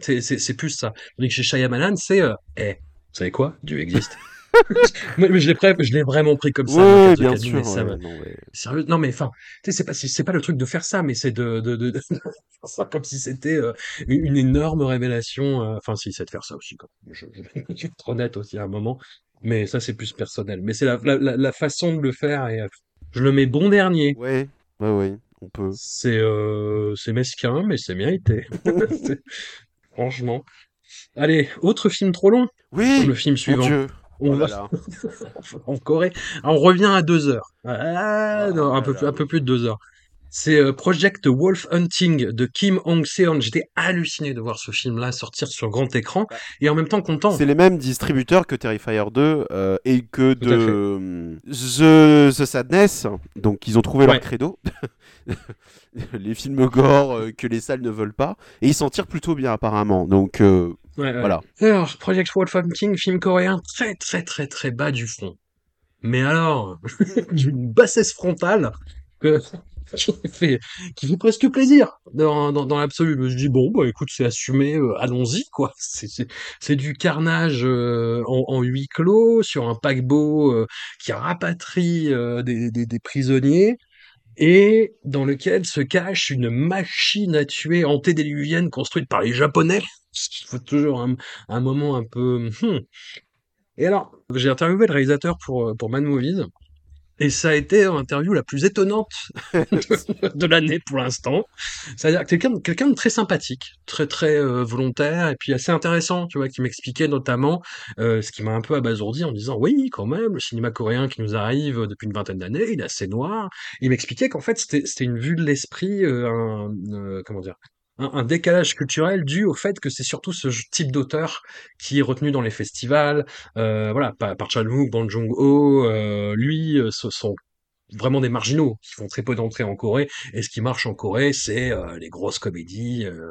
Speaker 3: C'est plus ça. Que chez Shyamalan c'est euh, eh vous savez quoi? Dieu existe. <laughs> <laughs> mais je l'ai pré- je l'ai vraiment pris comme ça.
Speaker 4: Oui,
Speaker 3: moi,
Speaker 4: bien
Speaker 3: Kazuki,
Speaker 4: sûr.
Speaker 3: mais ça
Speaker 4: ouais,
Speaker 3: me-
Speaker 4: non, ouais.
Speaker 3: Sérieux Non, mais enfin, tu sais, c'est pas, c'est c'est pas le truc de faire ça, mais c'est de, de, de, de <laughs> faire ça comme si c'était euh, une énorme révélation. euh, Enfin, si, c'est de faire ça aussi. Je, je, je vais <laughs> être honnête aussi à un moment, mais ça, c'est plus personnel. Mais c'est la, la, la, la façon de le faire et euh, je le mets bon dernier.
Speaker 4: Ouais, ouais, ouais, on peut.
Speaker 3: C'est euh, c'est mesquin, mais c'est mérité. Franchement. Allez, autre film trop long.
Speaker 4: Oui,
Speaker 3: Le film
Speaker 4: mon
Speaker 3: suivant.
Speaker 4: Dieu.
Speaker 3: On
Speaker 4: Oh là là.
Speaker 3: en Corée. Ah, on revient à deux heures. Ah,
Speaker 4: Ah
Speaker 3: non, un peu, un peu plus de deux heures. C'est euh, Project Wolf Hunting de Kim Hong-seon. J'étais halluciné de voir ce film-là sortir sur grand écran et en même temps content.
Speaker 4: C'est les mêmes distributeurs que Terrifier 2 euh, et que
Speaker 3: Tout
Speaker 4: de euh, The, The Sadness. Donc ils ont trouvé
Speaker 3: Ouais.
Speaker 4: leur credo. <laughs> les films gore euh, que les salles ne veulent pas. Et ils s'en tirent plutôt bien apparemment. Donc euh,
Speaker 3: Ouais, ouais.
Speaker 4: voilà.
Speaker 3: Alors, Project Wolf Hunting, film coréen très très très très bas du fond. Mais alors, <laughs> d'une bassesse frontale que <laughs> qui fait qui fait presque plaisir dans dans, dans l'absolu. Je me dis bon bah écoute c'est assumé, euh, allons-y quoi. <laughs> C'est c'est c'est du carnage euh, en, en huis clos sur un paquebot euh, qui rapatrie euh, des, des des prisonniers et dans lequel se cache une machine à tuer antédiluvienne construite par les Japonais. <laughs> Il faut toujours un, un moment un peu... hmm. Et alors, j'ai interviewé le réalisateur pour, euh, pour Mad Movies, et ça a été l'interview la plus étonnante de, <laughs> de l'année pour l'instant. C'est-à-dire quelqu'un quelqu'un de très sympathique, très très euh, volontaire, et puis assez intéressant, tu vois, qui m'expliquait notamment euh, ce qui m'a un peu abasourdi en disant oui, quand même, le cinéma coréen qui nous arrive depuis une vingtaine d'années, il est assez noir. Il m'expliquait qu'en fait c'était c'était une vue de l'esprit, euh, euh, comment dire. Un, décalage culturel dû au fait que c'est surtout ce type d'auteur qui est retenu dans les festivals, euh, voilà, par, par Chan-wook, Bong Joon-ho, euh, lui, euh, ce sont vraiment des marginaux qui font très peu d'entrées en Corée. Et ce qui marche en Corée, c'est euh, les grosses comédies. euh,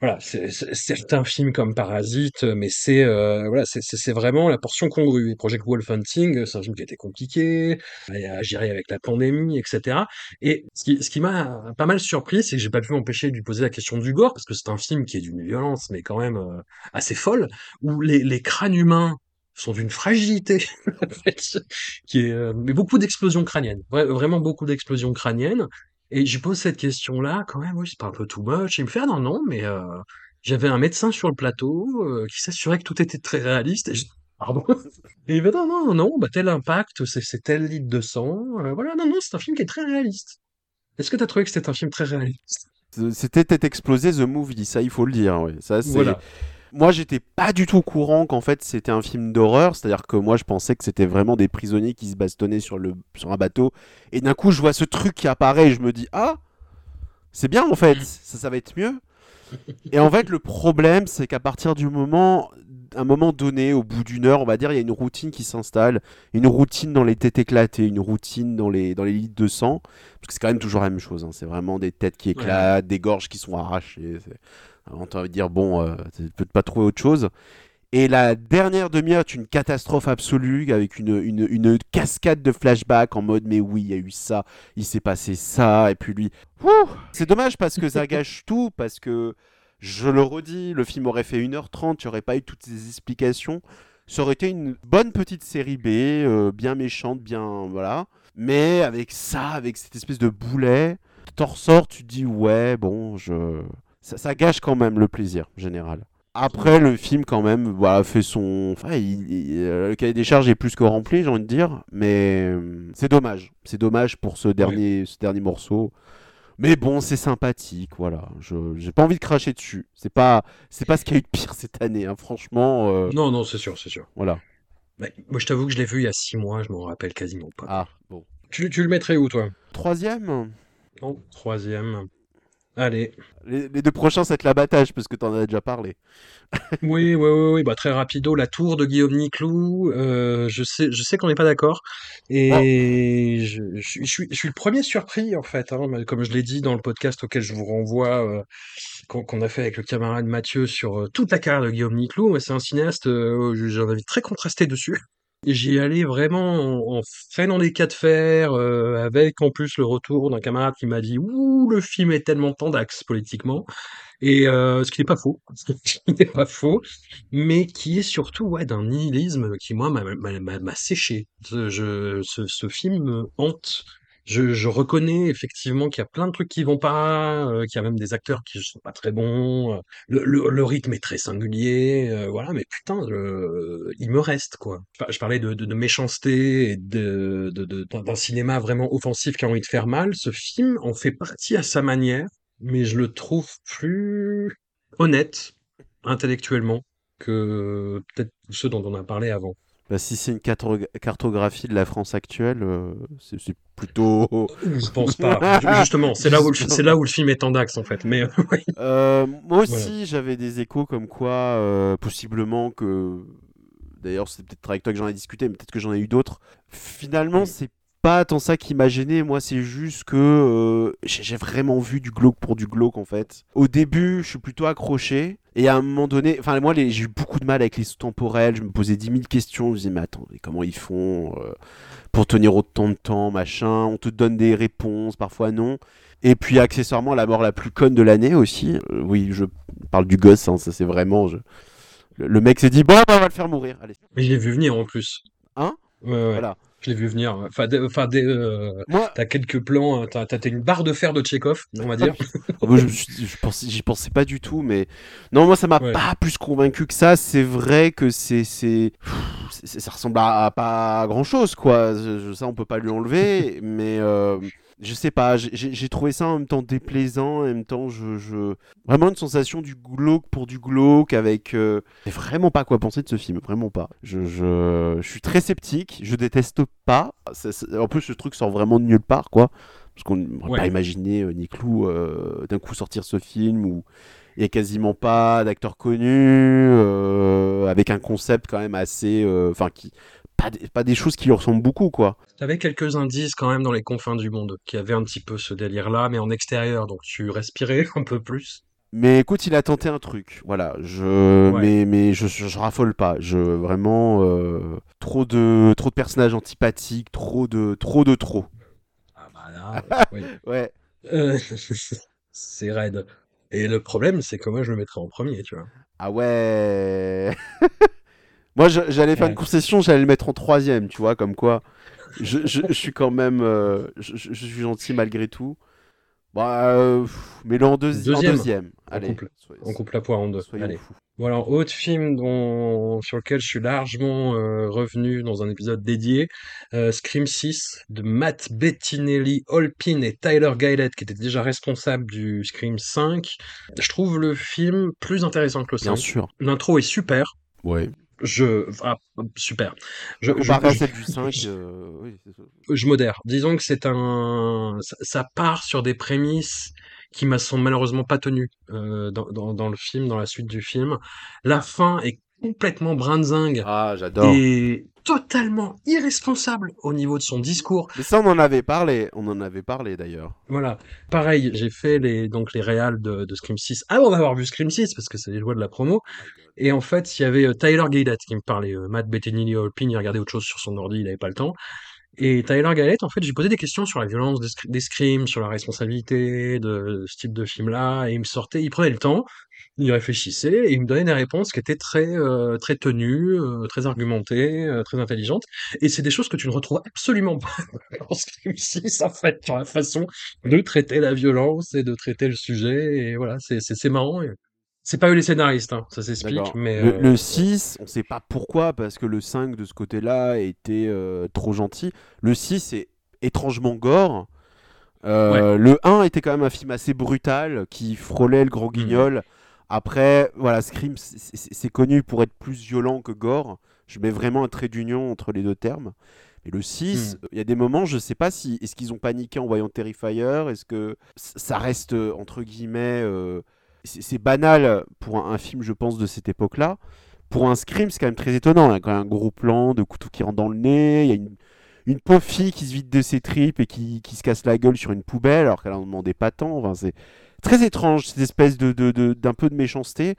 Speaker 3: voilà, c'est certains films comme Parasite, mais c'est euh, voilà, c'est c'est- vraiment la portion congrue. Project Wolf Hunting, c'est un film qui a été compliqué à gérer avec la pandémie, etc. Et ce qui, ce qui m'a pas mal surpris, c'est que j'ai pas pu m'empêcher de lui poser la question du gore, parce que c'est un film qui est d'une violence, mais quand même euh, assez folle, où les, les crânes humains sont d'une fragilité <laughs> en fait, qui est euh, mais beaucoup d'explosions crâniennes, Vra- vraiment beaucoup d'explosions crâniennes. Et je pose cette question-là, quand même, oui, c'est pas un peu too much. Il me fait, ah non, non, mais euh, j'avais un médecin sur le plateau euh, qui s'assurait que tout était très réaliste. Et je, pardon. Et il me fait, non, non, non, bah tel impact, c'est tel litre de sang. Voilà, non, non, c'est un film qui est très réaliste. Est-ce que t'as trouvé que c'était un film très réaliste?
Speaker 4: C'était explosé The Movie, ça il faut le dire. ouais. Ça, c'est...
Speaker 3: Voilà.
Speaker 4: Moi j'étais pas du tout courant qu'en fait c'était un film d'horreur, c'est-à-dire que moi je pensais que c'était vraiment des prisonniers qui se bastonnaient sur, un bateau. Et d'un coup je vois ce truc qui apparaît et je me dis ah c'est bien en fait, ça va être mieux. Et en fait, le problème, c'est qu'à partir du moment, un moment donné, au bout d'une heure, on va dire, il y a une routine qui s'installe, une routine dans les têtes éclatées, une routine dans les, dans les litres de sang, parce que c'est quand même toujours la même chose. hein. C'est vraiment des têtes qui éclatent, des gorges qui sont arrachées. On envie de dire, bon, euh, tu peux pas trouver autre chose. Et la dernière demi-heure est une catastrophe absolue avec une, une, une cascade de flashbacks en mode mais oui, il y a eu ça, il s'est passé ça, et puis lui. C'est dommage parce que ça <laughs> gâche tout, parce que je le redis, le film aurait fait 1h30, tu aurais pas eu toutes ces explications. Ça aurait été une bonne petite série B, euh, bien méchante, bien. Voilà. Mais avec ça, avec cette espèce de boulet, t'en ressors, tu te dis ouais, bon, je. Ça, ça gâche quand même le plaisir général. Après, le film, quand même, voilà, fait son. Enfin, il- il- euh, le cahier des charges est plus que rempli, j'ai envie de dire. Mais euh, c'est dommage. C'est dommage pour ce dernier, ce dernier morceau. Mais bon, c'est sympathique, voilà. Je j'ai pas envie de cracher dessus. C'est pas, c'est pas ce qu'il y a eu de pire <laughs> cette année, hein. franchement. euh,
Speaker 3: Non, non, c'est sûr, c'est sûr.
Speaker 4: Voilà.
Speaker 3: Mais moi, je t'avoue que je l'ai vu il y a six mois, je m'en rappelle quasiment pas.
Speaker 4: Ah, bon.
Speaker 3: Tu, tu le mettrais où, toi?
Speaker 4: Troisième?
Speaker 3: Non, troisième. Allez.
Speaker 4: Les, les deux prochains, c'est l'abattage, parce que t'en as déjà parlé. <laughs>
Speaker 3: Oui, oui, oui, oui, bah très rapido. La tour de Guillaume Niclou. euh, je sais, je sais qu'on n'est pas d'accord. Et je, je suis, je suis, je suis le premier surpris en fait. hein, comme je l'ai dit dans le podcast auquel je vous renvoie, euh, qu'on a fait avec le camarade Mathieu sur euh, toute la carrière de Guillaume Niclou. C'est un cinéaste, j'ai un avis très contrasté dessus. J'y allais vraiment en, en freinant des cas de fer, euh, avec en plus le retour d'un camarade qui m'a dit Ouh, le film est tellement tendax politiquement. Et euh, ce qui n'est pas faux, <laughs> ce qui n'est pas faux, mais qui est surtout ouais, d'un nihilisme qui, moi, m'a- séché. Je- ce, ce film me hante. Je, je reconnais effectivement qu'il y a plein de trucs qui vont pas, euh, qu'il y a même des acteurs qui sont pas très bons, euh, le, le, rythme est très singulier, euh, voilà, mais putain, il me reste, quoi. Je parlais de, de, de méchanceté et de, d'un cinéma vraiment offensif qui a envie de faire mal. Ce film en fait partie à sa manière mais je le trouve plus honnête intellectuellement que peut-être ceux dont on a parlé avant.
Speaker 4: Bah, si c'est une carto- cartographie de la France actuelle, euh, c'est plutôt.
Speaker 3: Je pense <laughs> pas. Ju- Justement, c'est là où le, c'est là où le film est en dax en fait. Mais <laughs> euh.
Speaker 4: Euh, moi aussi, j'avais des échos comme quoi, euh, possiblement que. D'ailleurs, c'est peut-être avec toi que j'en ai discuté, mais peut-être que j'en ai eu d'autres. Finalement, c'est pas tant ça qui m'a gêné. Moi, c'est juste que euh, j'ai vraiment vu du glauque pour du glauque en fait. Au début, je suis plutôt accroché. Et à un moment donné, enfin, moi, j'ai eu beaucoup de mal avec les sous-temporels. Je me posais 10 000 questions. Je me disais, mais attends, mais comment ils font euh, pour tenir autant de temps, machin? On te donne des réponses, parfois non. Et puis accessoirement la mort la plus conne de l'année aussi. Euh, oui, je parle du gosse, hein, ça c'est vraiment. je- Le, le mec s'est dit bon, bah, on va le faire mourir. Allez.
Speaker 3: Mais je l'ai vu venir en plus.
Speaker 4: Hein?
Speaker 3: Ouais, ouais.
Speaker 4: Voilà.
Speaker 3: Je l'ai vu venir. Enfin, des- enfin, des, euh,
Speaker 4: Moi,
Speaker 3: t'as quelques plans. hein, T'as, une barre de fer de Tchekhov, on va dire.
Speaker 4: oh, <laughs> moi, je, pensais, j'y pensais pas du tout, mais non, moi ça m'a
Speaker 3: Ouais.
Speaker 4: pas plus convaincu que ça. C'est vrai que c'est, ça ressemble à, à pas grand chose, quoi. Ça on peut pas lui enlever, mais euh, je sais pas. j'ai- trouvé ça en même temps déplaisant, en même temps je, je... vraiment une sensation du glauque pour du glauque avec. euh, Je sais vraiment pas quoi penser de ce film, vraiment pas. Je, je, je suis très sceptique, je déteste pas. Ça- ça- en plus, ce truc sort vraiment de nulle part, quoi. Parce qu'on n'aurait
Speaker 3: Ouais.
Speaker 4: pas imaginé euh, Niclou euh, d'un coup sortir ce film où il n'y a quasiment pas d'acteurs connus, euh, avec un concept quand même assez. euh, Enfin, qui. Pas des, pas des choses qui lui ressemblent beaucoup, quoi.
Speaker 3: T'avais quelques indices quand même dans les confins du monde qui avaient un petit peu ce délire-là, mais en extérieur, donc tu respirais <laughs> un peu plus.
Speaker 4: Mais écoute, il a tenté un truc. Voilà, je,
Speaker 3: Ouais.
Speaker 4: mais mais je, je, je raffole pas. Je vraiment euh, trop de trop de personnages antipathiques, trop de trop de trop.
Speaker 3: Ah bah là, <laughs> oui.
Speaker 4: Ouais.
Speaker 3: Euh, <laughs> c'est raide. Et le problème, c'est que moi, je le mettrais en premier, tu vois.
Speaker 4: Ah ouais. Moi, j'allais faire une concession, j'allais le mettre en troisième, tu vois, comme quoi. Je, je- je suis quand même, euh, je, suis gentil malgré tout. Bah, euh, mets-le en, deuxi- en
Speaker 3: Deuxième.
Speaker 4: deuxième. Allez,
Speaker 3: couple.
Speaker 4: soyez-
Speaker 3: On coupe la poire en deux. Allez. Voilà, autre film dont, sur lequel je suis largement euh, revenu dans un épisode dédié, euh, Scream 6 de Matt Bettinelli, Holpin et Tyler Gillett, qui étaient déjà responsables du Scream 5. Je trouve le film plus intéressant que le
Speaker 4: Bien
Speaker 3: 5.
Speaker 4: sûr.
Speaker 3: L'intro est super.
Speaker 4: Ouais.
Speaker 3: Je, ah, super. Je, je-
Speaker 4: Comparé à
Speaker 3: je-
Speaker 4: celle du 5, euh, oui,
Speaker 3: je modère. Disons que c'est un, ça, part sur des prémices qui m'a sont malheureusement pas tenus euh, dans, dans, dans le film, dans la suite du film. La fin est complètement brinzingue
Speaker 4: Ah, j'adore.
Speaker 3: et totalement irresponsable au niveau de son discours.
Speaker 4: Mais ça, on en avait parlé. On en avait parlé d'ailleurs.
Speaker 3: Voilà. Pareil, j'ai fait les, donc les réals de, de Scream 6 avant d'avoir vu Scream 6 parce que c'est les joies de la promo. Et en fait, il y avait euh, Tyler Gillett qui me parlait. Euh, Matt Bettinelli Alpine, il regardait autre chose sur son ordi, il avait pas le temps. Et Tyler Gillett, en fait, j'ai posé des questions sur la violence des, sc- des Screams, sur la responsabilité de ce type de film-là, et il me sortait, il prenait le temps, il réfléchissait, et il me donnait des réponses qui étaient très, euh, très tenues, euh, très argumentées, euh, très intelligentes. Et c'est des choses que tu ne retrouves absolument pas <laughs> dans Scream 6, en fait, sur la façon de traiter la violence et de traiter le sujet. Et voilà, c'est, marrant. C'est pas eux les scénaristes, hein, ça s'explique, mais
Speaker 4: Le,
Speaker 3: euh,
Speaker 4: le 6, on sait pas pourquoi, parce que le 5 de ce côté-là était euh, trop gentil. Le 6 est étrangement gore. Euh, Le 1 était quand même un film assez brutal qui frôlait le grand guignol. Après, voilà, Scream, c'est- connu pour être plus violent que gore. Je mets vraiment un trait d'union entre les deux termes. Mais le 6, il y a des moments, je sais pas si. Est-ce qu'ils ont paniqué en voyant Terrifier? Est-ce que ça reste, euh, entre guillemets. euh, c'est banal pour un, film, je pense, de cette époque-là. Pour un Scream, c'est quand même très étonnant. Il y a quand même un gros plan de couteau qui rentre dans le nez. Il y a une, une pauvre fille qui se vide de ses tripes et qui, se casse la gueule sur une poubelle alors qu'elle en demandait pas tant. Enfin, c'est très étrange, cette espèce d'un peu de méchanceté.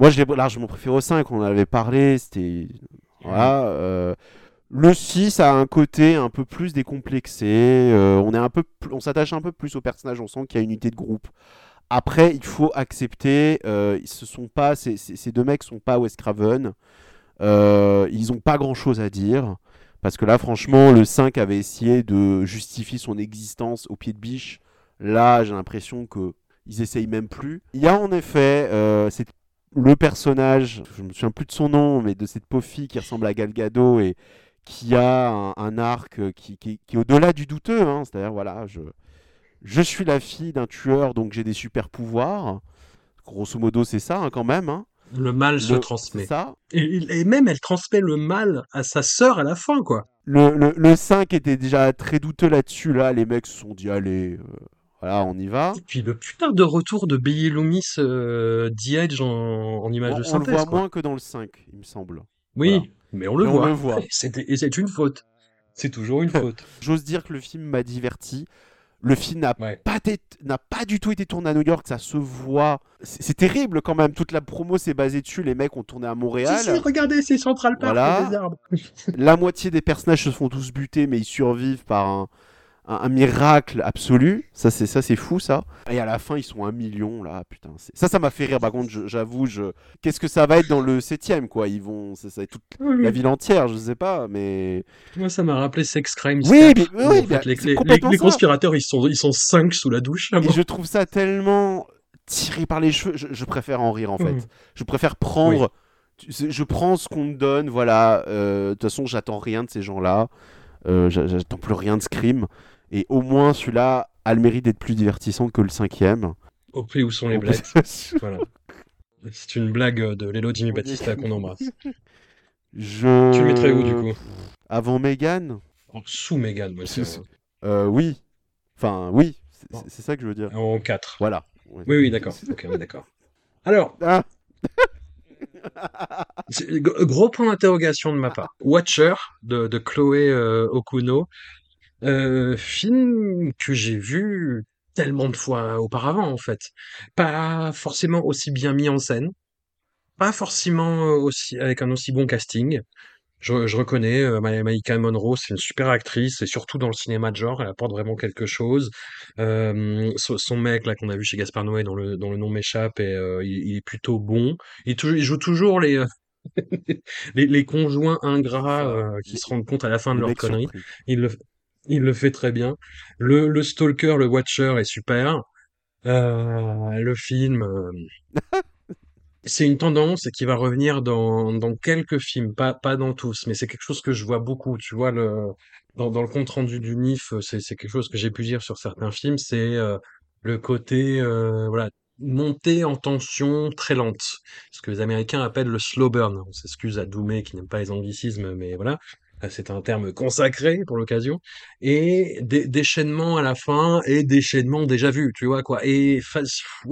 Speaker 4: Moi, je largement préféré au 5, on en avait parlé. C'était. Euh, le 6 a un côté un peu plus décomplexé. euh, on un on s'attache un peu plus au personnage. On sent qu'il y a une unité de groupe. Après, il faut accepter, euh, ils se sont pas, ces, deux mecs sont pas Wes Craven. Euh, ils ont pas grand chose à dire. Parce que là, franchement, le 5 avait essayé de justifier son existence au pied de biche. Là, j'ai l'impression que ils essayent même plus. Il y a en effet euh, le personnage, je me souviens plus de son nom, mais de cette pauvre fille qui ressemble à Gal Gadot et qui a un, un arc qui, qui- qui est au-delà du douteux. hein. C'est-à-dire, voilà, je, je suis la fille d'un tueur, donc j'ai des super pouvoirs. Grosso modo, c'est ça hein, quand même. hein.
Speaker 3: le mal se transmet.
Speaker 4: ça.
Speaker 3: Et, et même, elle transmet le mal à sa sœur à la fin, quoi.
Speaker 4: Le, le, le 5 était déjà très douteux là-dessus. Là, les mecs se sont dit, allez, euh, voilà, on y va.
Speaker 3: Et puis le putain de retour de Billy Loomis euh, The Edge en, en image
Speaker 4: On,
Speaker 3: de
Speaker 4: on le
Speaker 3: synthèse,
Speaker 4: voit
Speaker 3: quoi.
Speaker 4: moins que dans le 5, il me semble.
Speaker 3: Oui,
Speaker 4: Voilà.
Speaker 3: mais on le
Speaker 4: Mais
Speaker 3: voit.
Speaker 4: voit. <laughs>
Speaker 3: Et c'est une faute. C'est toujours une <laughs> faute.
Speaker 4: J'ose dire que le film m'a diverti. Le film n'a
Speaker 3: Ouais.
Speaker 4: pas, été- n'a pas du tout été tourné à New York, ça se voit. C'est terrible quand même. Toute la promo s'est basée dessus. Les mecs ont tourné à Montréal.
Speaker 3: Si, si, regardez, c'est Central Park,
Speaker 4: Voilà.
Speaker 3: des arbres.
Speaker 4: La moitié des personnages se font tous buter, mais ils survivent par un, un, un miracle absolu. Ça, c'est ça, c'est fou, ça. Et à la fin, ils sont un million, là. Putain, ça, ça m'a fait rire. Par contre, je- j'avoue, je... qu'est-ce que ça va être dans le septième, quoi? Ils vont, ça, ça va être toute la ville entière, je sais pas, mais
Speaker 3: Moi, ça m'a rappelé Sex Crimes
Speaker 4: Oui,
Speaker 3: 4,
Speaker 4: mais- oui,
Speaker 3: en fait,
Speaker 4: bah,
Speaker 3: les, conspirateurs, ils sont, ils sont cinq sous la douche. là,
Speaker 4: Et je trouve ça tellement tiré par les cheveux. Je, je préfère en rire, en fait. Je préfère prendre. Je prends ce qu'on me donne, voilà. euh, De toute façon, j'attends rien de ces gens-là. Euh, j'a- j'attends plus rien de Scream. Et au moins, celui-là a le mérite d'être plus divertissant que le cinquième.
Speaker 3: Au prix où sont les blettes. <laughs> Voilà. C'est une blague euh, de Lelo Jimmy Batista qu'on embrasse.
Speaker 4: Je...
Speaker 3: Tu le mettrais où, du coup?
Speaker 4: Avant Megan
Speaker 3: sous Megan, moi,
Speaker 4: Euh, Oui. Enfin, oui. C'est ça que je veux dire.
Speaker 3: en 4.
Speaker 4: Voilà. Ouais.
Speaker 3: Oui, oui, d'accord. Ok, d'accord. Alors, <laughs>
Speaker 4: Ah, <laughs>
Speaker 3: gros point d'interrogation de ma part. Watcher de, de Chloé euh, Okuno. Euh, film que j'ai vu tellement de fois auparavant, en fait. Pas forcément aussi bien mis en scène. Pas forcément euh, aussi, avec un aussi bon casting. Je, je reconnais, euh, Ma- Maïka Monroe, c'est une super actrice, et surtout dans le cinéma de genre, elle apporte vraiment quelque chose. Euh, son, mec, là, qu'on a vu chez Gaspard Noé, dont le, dont le nom m'échappe, et, euh, il, il est plutôt bon. Il, joue toujours les, <laughs> les, les conjoints ingrats euh, qui se rendent compte à la fin de
Speaker 4: le
Speaker 3: leur connerie. le, il le fait très bien. Le, le Stalker, le Watcher est super. Euh, le film, euh, c'est une tendance qui va revenir dans, dans quelques films, pas, pas dans tous, mais c'est quelque chose que je vois beaucoup. Tu vois, le, dans, dans le compte rendu du NIF, c'est, quelque chose que j'ai pu dire sur certains films, c'est euh, le côté, euh, voilà, montée en tension très lente. Ce que les Américains appellent le slow burn. On s'excuse à Doumé qui n'aime pas les anglicismes, mais voilà. C'est un terme consacré pour l'occasion, et dé- déchaînement à la fin et déchaînement déjà vu, tu vois quoi. Et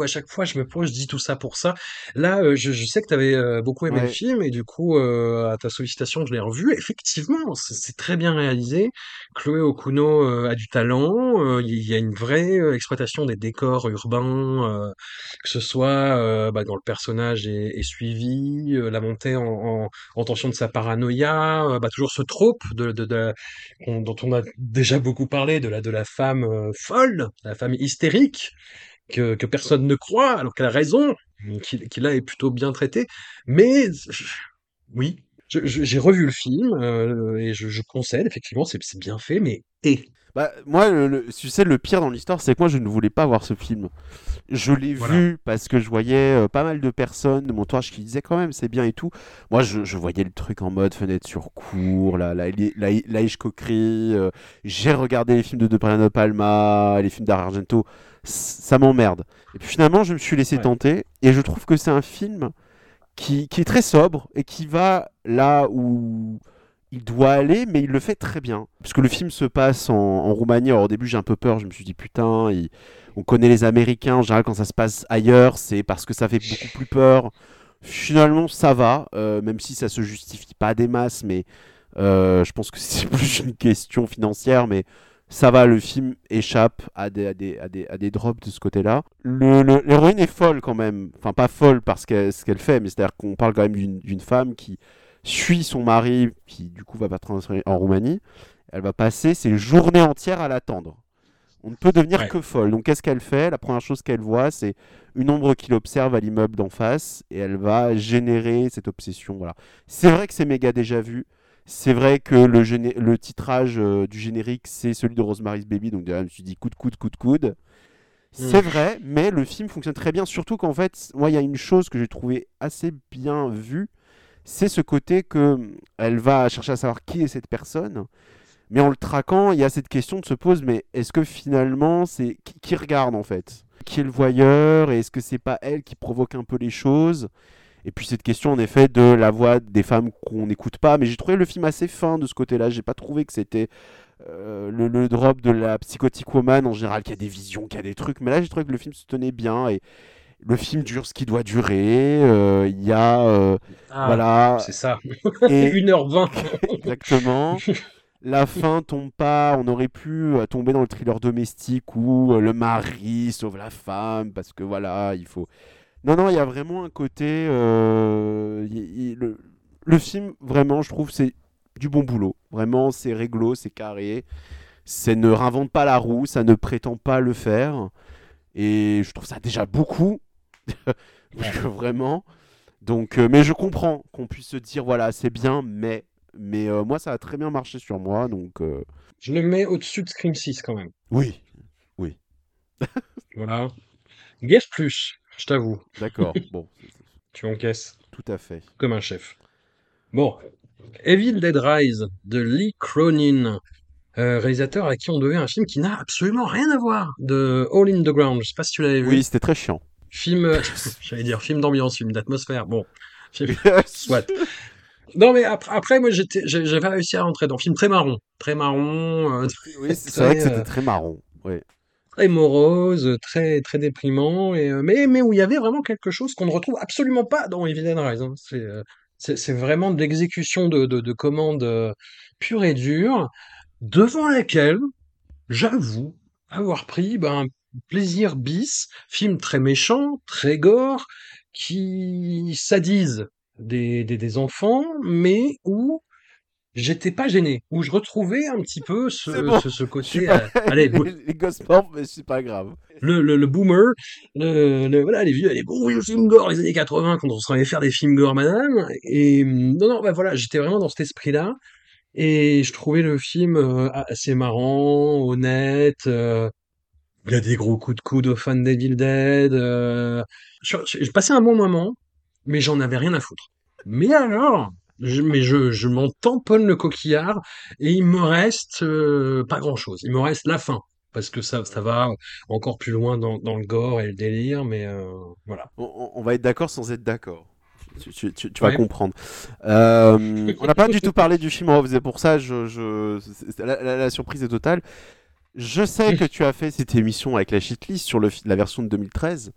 Speaker 3: à chaque fois, je me pose, je dis tout ça pour ça. Là, euh, je, je sais que tu avais beaucoup aimé le film, et du coup, euh, à ta sollicitation, je l'ai revu. Effectivement, c'est très bien réalisé. Chloé Okuno euh, a du talent. euh, Il y a une vraie euh, exploitation des décors urbains, euh, que ce soit euh, bah, dans le personnage est, est suivi, euh, la montée en, en, en tension de sa paranoïa, euh, bah, toujours ce de, dont on a déjà beaucoup parlé, de la, de la femme euh, folle, la femme hystérique, que, que personne ne croit, alors qu'elle a raison, qui, qui là est plutôt bien traité. Mais oui, j'ai revu le film euh, et je, concède, effectivement, c'est bien fait, mais
Speaker 4: Bah, moi, le, le- tu sais, le pire dans l'histoire, c'est que moi, je ne voulais pas voir ce film. Je l'ai
Speaker 3: Voilà.
Speaker 4: vu parce que je voyais euh, pas mal de personnes de mon entourage qui disaient quand même c'est bien et tout. Moi, je, je voyais le truc en mode fenêtre sur cour, la, la, la, la euh, J'ai regardé les films de De Brian Palma, les films d'Argento. Ça m'emmerde. Et puis finalement, je me suis laissé
Speaker 3: Ouais.
Speaker 4: tenter et je trouve que c'est un film qui, qui est très sobre et qui va là où il doit aller, mais il le fait très bien. Parce que le film se passe en, Roumanie. Alors au début, j'ai un peu peur. Je me suis dit, putain, on connaît les Américains. En général, quand ça se passe ailleurs, c'est parce que ça fait beaucoup plus peur. Finalement, ça va, euh, même si ça se justifie pas des masses, mais euh, je pense que <laughs> c'est plus une question financière, mais ça va, le film échappe à des, à drops de ce côté-là. L'héroïne est folle quand même, enfin pas folle parce que ce qu'elle fait, mais c'est-à-dire qu'on parle quand même d'une femme qui suit son mari, qui du coup va pas transférer en Roumanie. Elle va passer ses journées entières à l'attendre. On ne peut devenir
Speaker 3: Ouais.
Speaker 4: que folle. Donc qu'est-ce qu'elle fait? La première chose qu'elle voit, c'est une ombre qui l'observe à l'immeuble d'en face et elle va générer cette obsession. Voilà. C'est vrai que c'est méga déjà vu. C'est vrai que le, géné- le titrage euh, du générique, c'est celui de Rosemary's Baby. Donc déjà, je me suis dit coup de coude, coup de coude. C'est vrai, mais le film fonctionne très bien. Surtout qu'en fait, moi, il y a une chose que j'ai trouvé assez bien vue. C'est ce côté que hum, elle va chercher à savoir qui est cette personne. Mais en le traquant, il y a cette question de se pose, mais est-ce que finalement, c'est qui, regarde en fait? Qui est le voyeur? Et est-ce que c'est pas elle qui provoque un peu les choses? Et puis cette question en effet de la voix des femmes qu'on n'écoute pas. Mais j'ai trouvé le film assez fin de ce côté-là. J'ai pas trouvé que c'était euh, le, le drop de la psychotic woman en général, qui a des visions, qui a des trucs. Mais là, j'ai trouvé que le film se tenait bien et le film dure ce qui doit durer. Euh, Il y a euh,
Speaker 3: Ah,
Speaker 4: voilà
Speaker 3: c'est ça,
Speaker 4: et <laughs>
Speaker 3: 1h20.
Speaker 4: Exactement. <laughs> La fin tombe pas, on aurait pu euh, tomber dans le thriller domestique où le mari sauve la femme parce que voilà, il faut. Non, non, il y a vraiment un côté. euh, y- y- le, le film, vraiment, je trouve, c'est du bon boulot. Vraiment, c'est réglo, c'est carré. Ça ne réinvente pas la roue, ça ne prétend pas le faire. Et je trouve ça déjà beaucoup. <laughs> Vraiment. Donc, euh, mais je comprends qu'on puisse se dire, voilà, c'est bien, mais. Mais euh, moi, ça a très bien marché sur moi, donc euh,
Speaker 3: Je le mets au-dessus de Scream 6 quand même.
Speaker 4: oui, <laughs>
Speaker 3: Voilà. Guess plus, je t'avoue.
Speaker 4: d'accord, <laughs> bon,
Speaker 3: Tu encaisses
Speaker 4: tout à fait.
Speaker 3: comme un chef. Bon. Evil Dead Rise de Lee Cronin, euh, réalisateur à qui on devait un film qui n'a absolument rien à voir, de All in the Ground. Je sais pas si tu l'avais vu.
Speaker 4: Oui, c'était très chiant.
Speaker 3: Film, <laughs> j'allais dire film d'ambiance, film d'atmosphère. Bon. Film- <laughs> Soit. Non mais après, après moi j'avais réussi à rentrer dans un film très marron, très marron, euh,
Speaker 4: Oui, c'est vrai que c'était
Speaker 3: euh,
Speaker 4: très marrant. Ouais.
Speaker 3: très morose, très très déprimant, et euh, mais mais où il y avait vraiment quelque chose qu'on ne retrouve absolument pas dans Evil Rise. hein. C'est euh, c'est c'est vraiment de l'exécution de de, de commandes pure et dure, devant laquelle j'avoue avoir pris ben, plaisir bis, film très méchant, très gore, qui sadise des, des, des enfants, mais où j'étais pas gêné, où je retrouvais un petit peu ce,
Speaker 4: bon.
Speaker 3: ce, ce côté,
Speaker 4: pas...
Speaker 3: euh, allez,
Speaker 4: les, les gosses morts, mais c'est pas grave.
Speaker 3: le, le, le boomer, le, le- voilà, les vieux, les bons vieux films gore, les années 80, quand on se allait faire des films gore, madame. Et hum, non, non, bah voilà, j'étais vraiment dans cet esprit-là. Et je trouvais le film euh, assez marrant, honnête. euh, il y a des gros coups de coude aux fans d'Evil Dead. Euh, j'ai passé un bon moment, mais j'en avais rien à foutre. Mais alors, je, mais je, je m'en tamponne le coquillard et il me reste euh, pas grand-chose. Il me reste la fin parce que ça, ça va encore plus loin dans, dans le gore et le délire, mais euh, voilà.
Speaker 4: On, va être d'accord sans être d'accord. Tu, tu- tu vas
Speaker 3: Ouais.
Speaker 4: comprendre. Euh, on n'a pas du tout parlé du film en off, c'est pour ça je, je, c'est- la, la- la surprise est totale. Je sais que tu as fait cette émission avec la shitlist sur le, la version de 2013.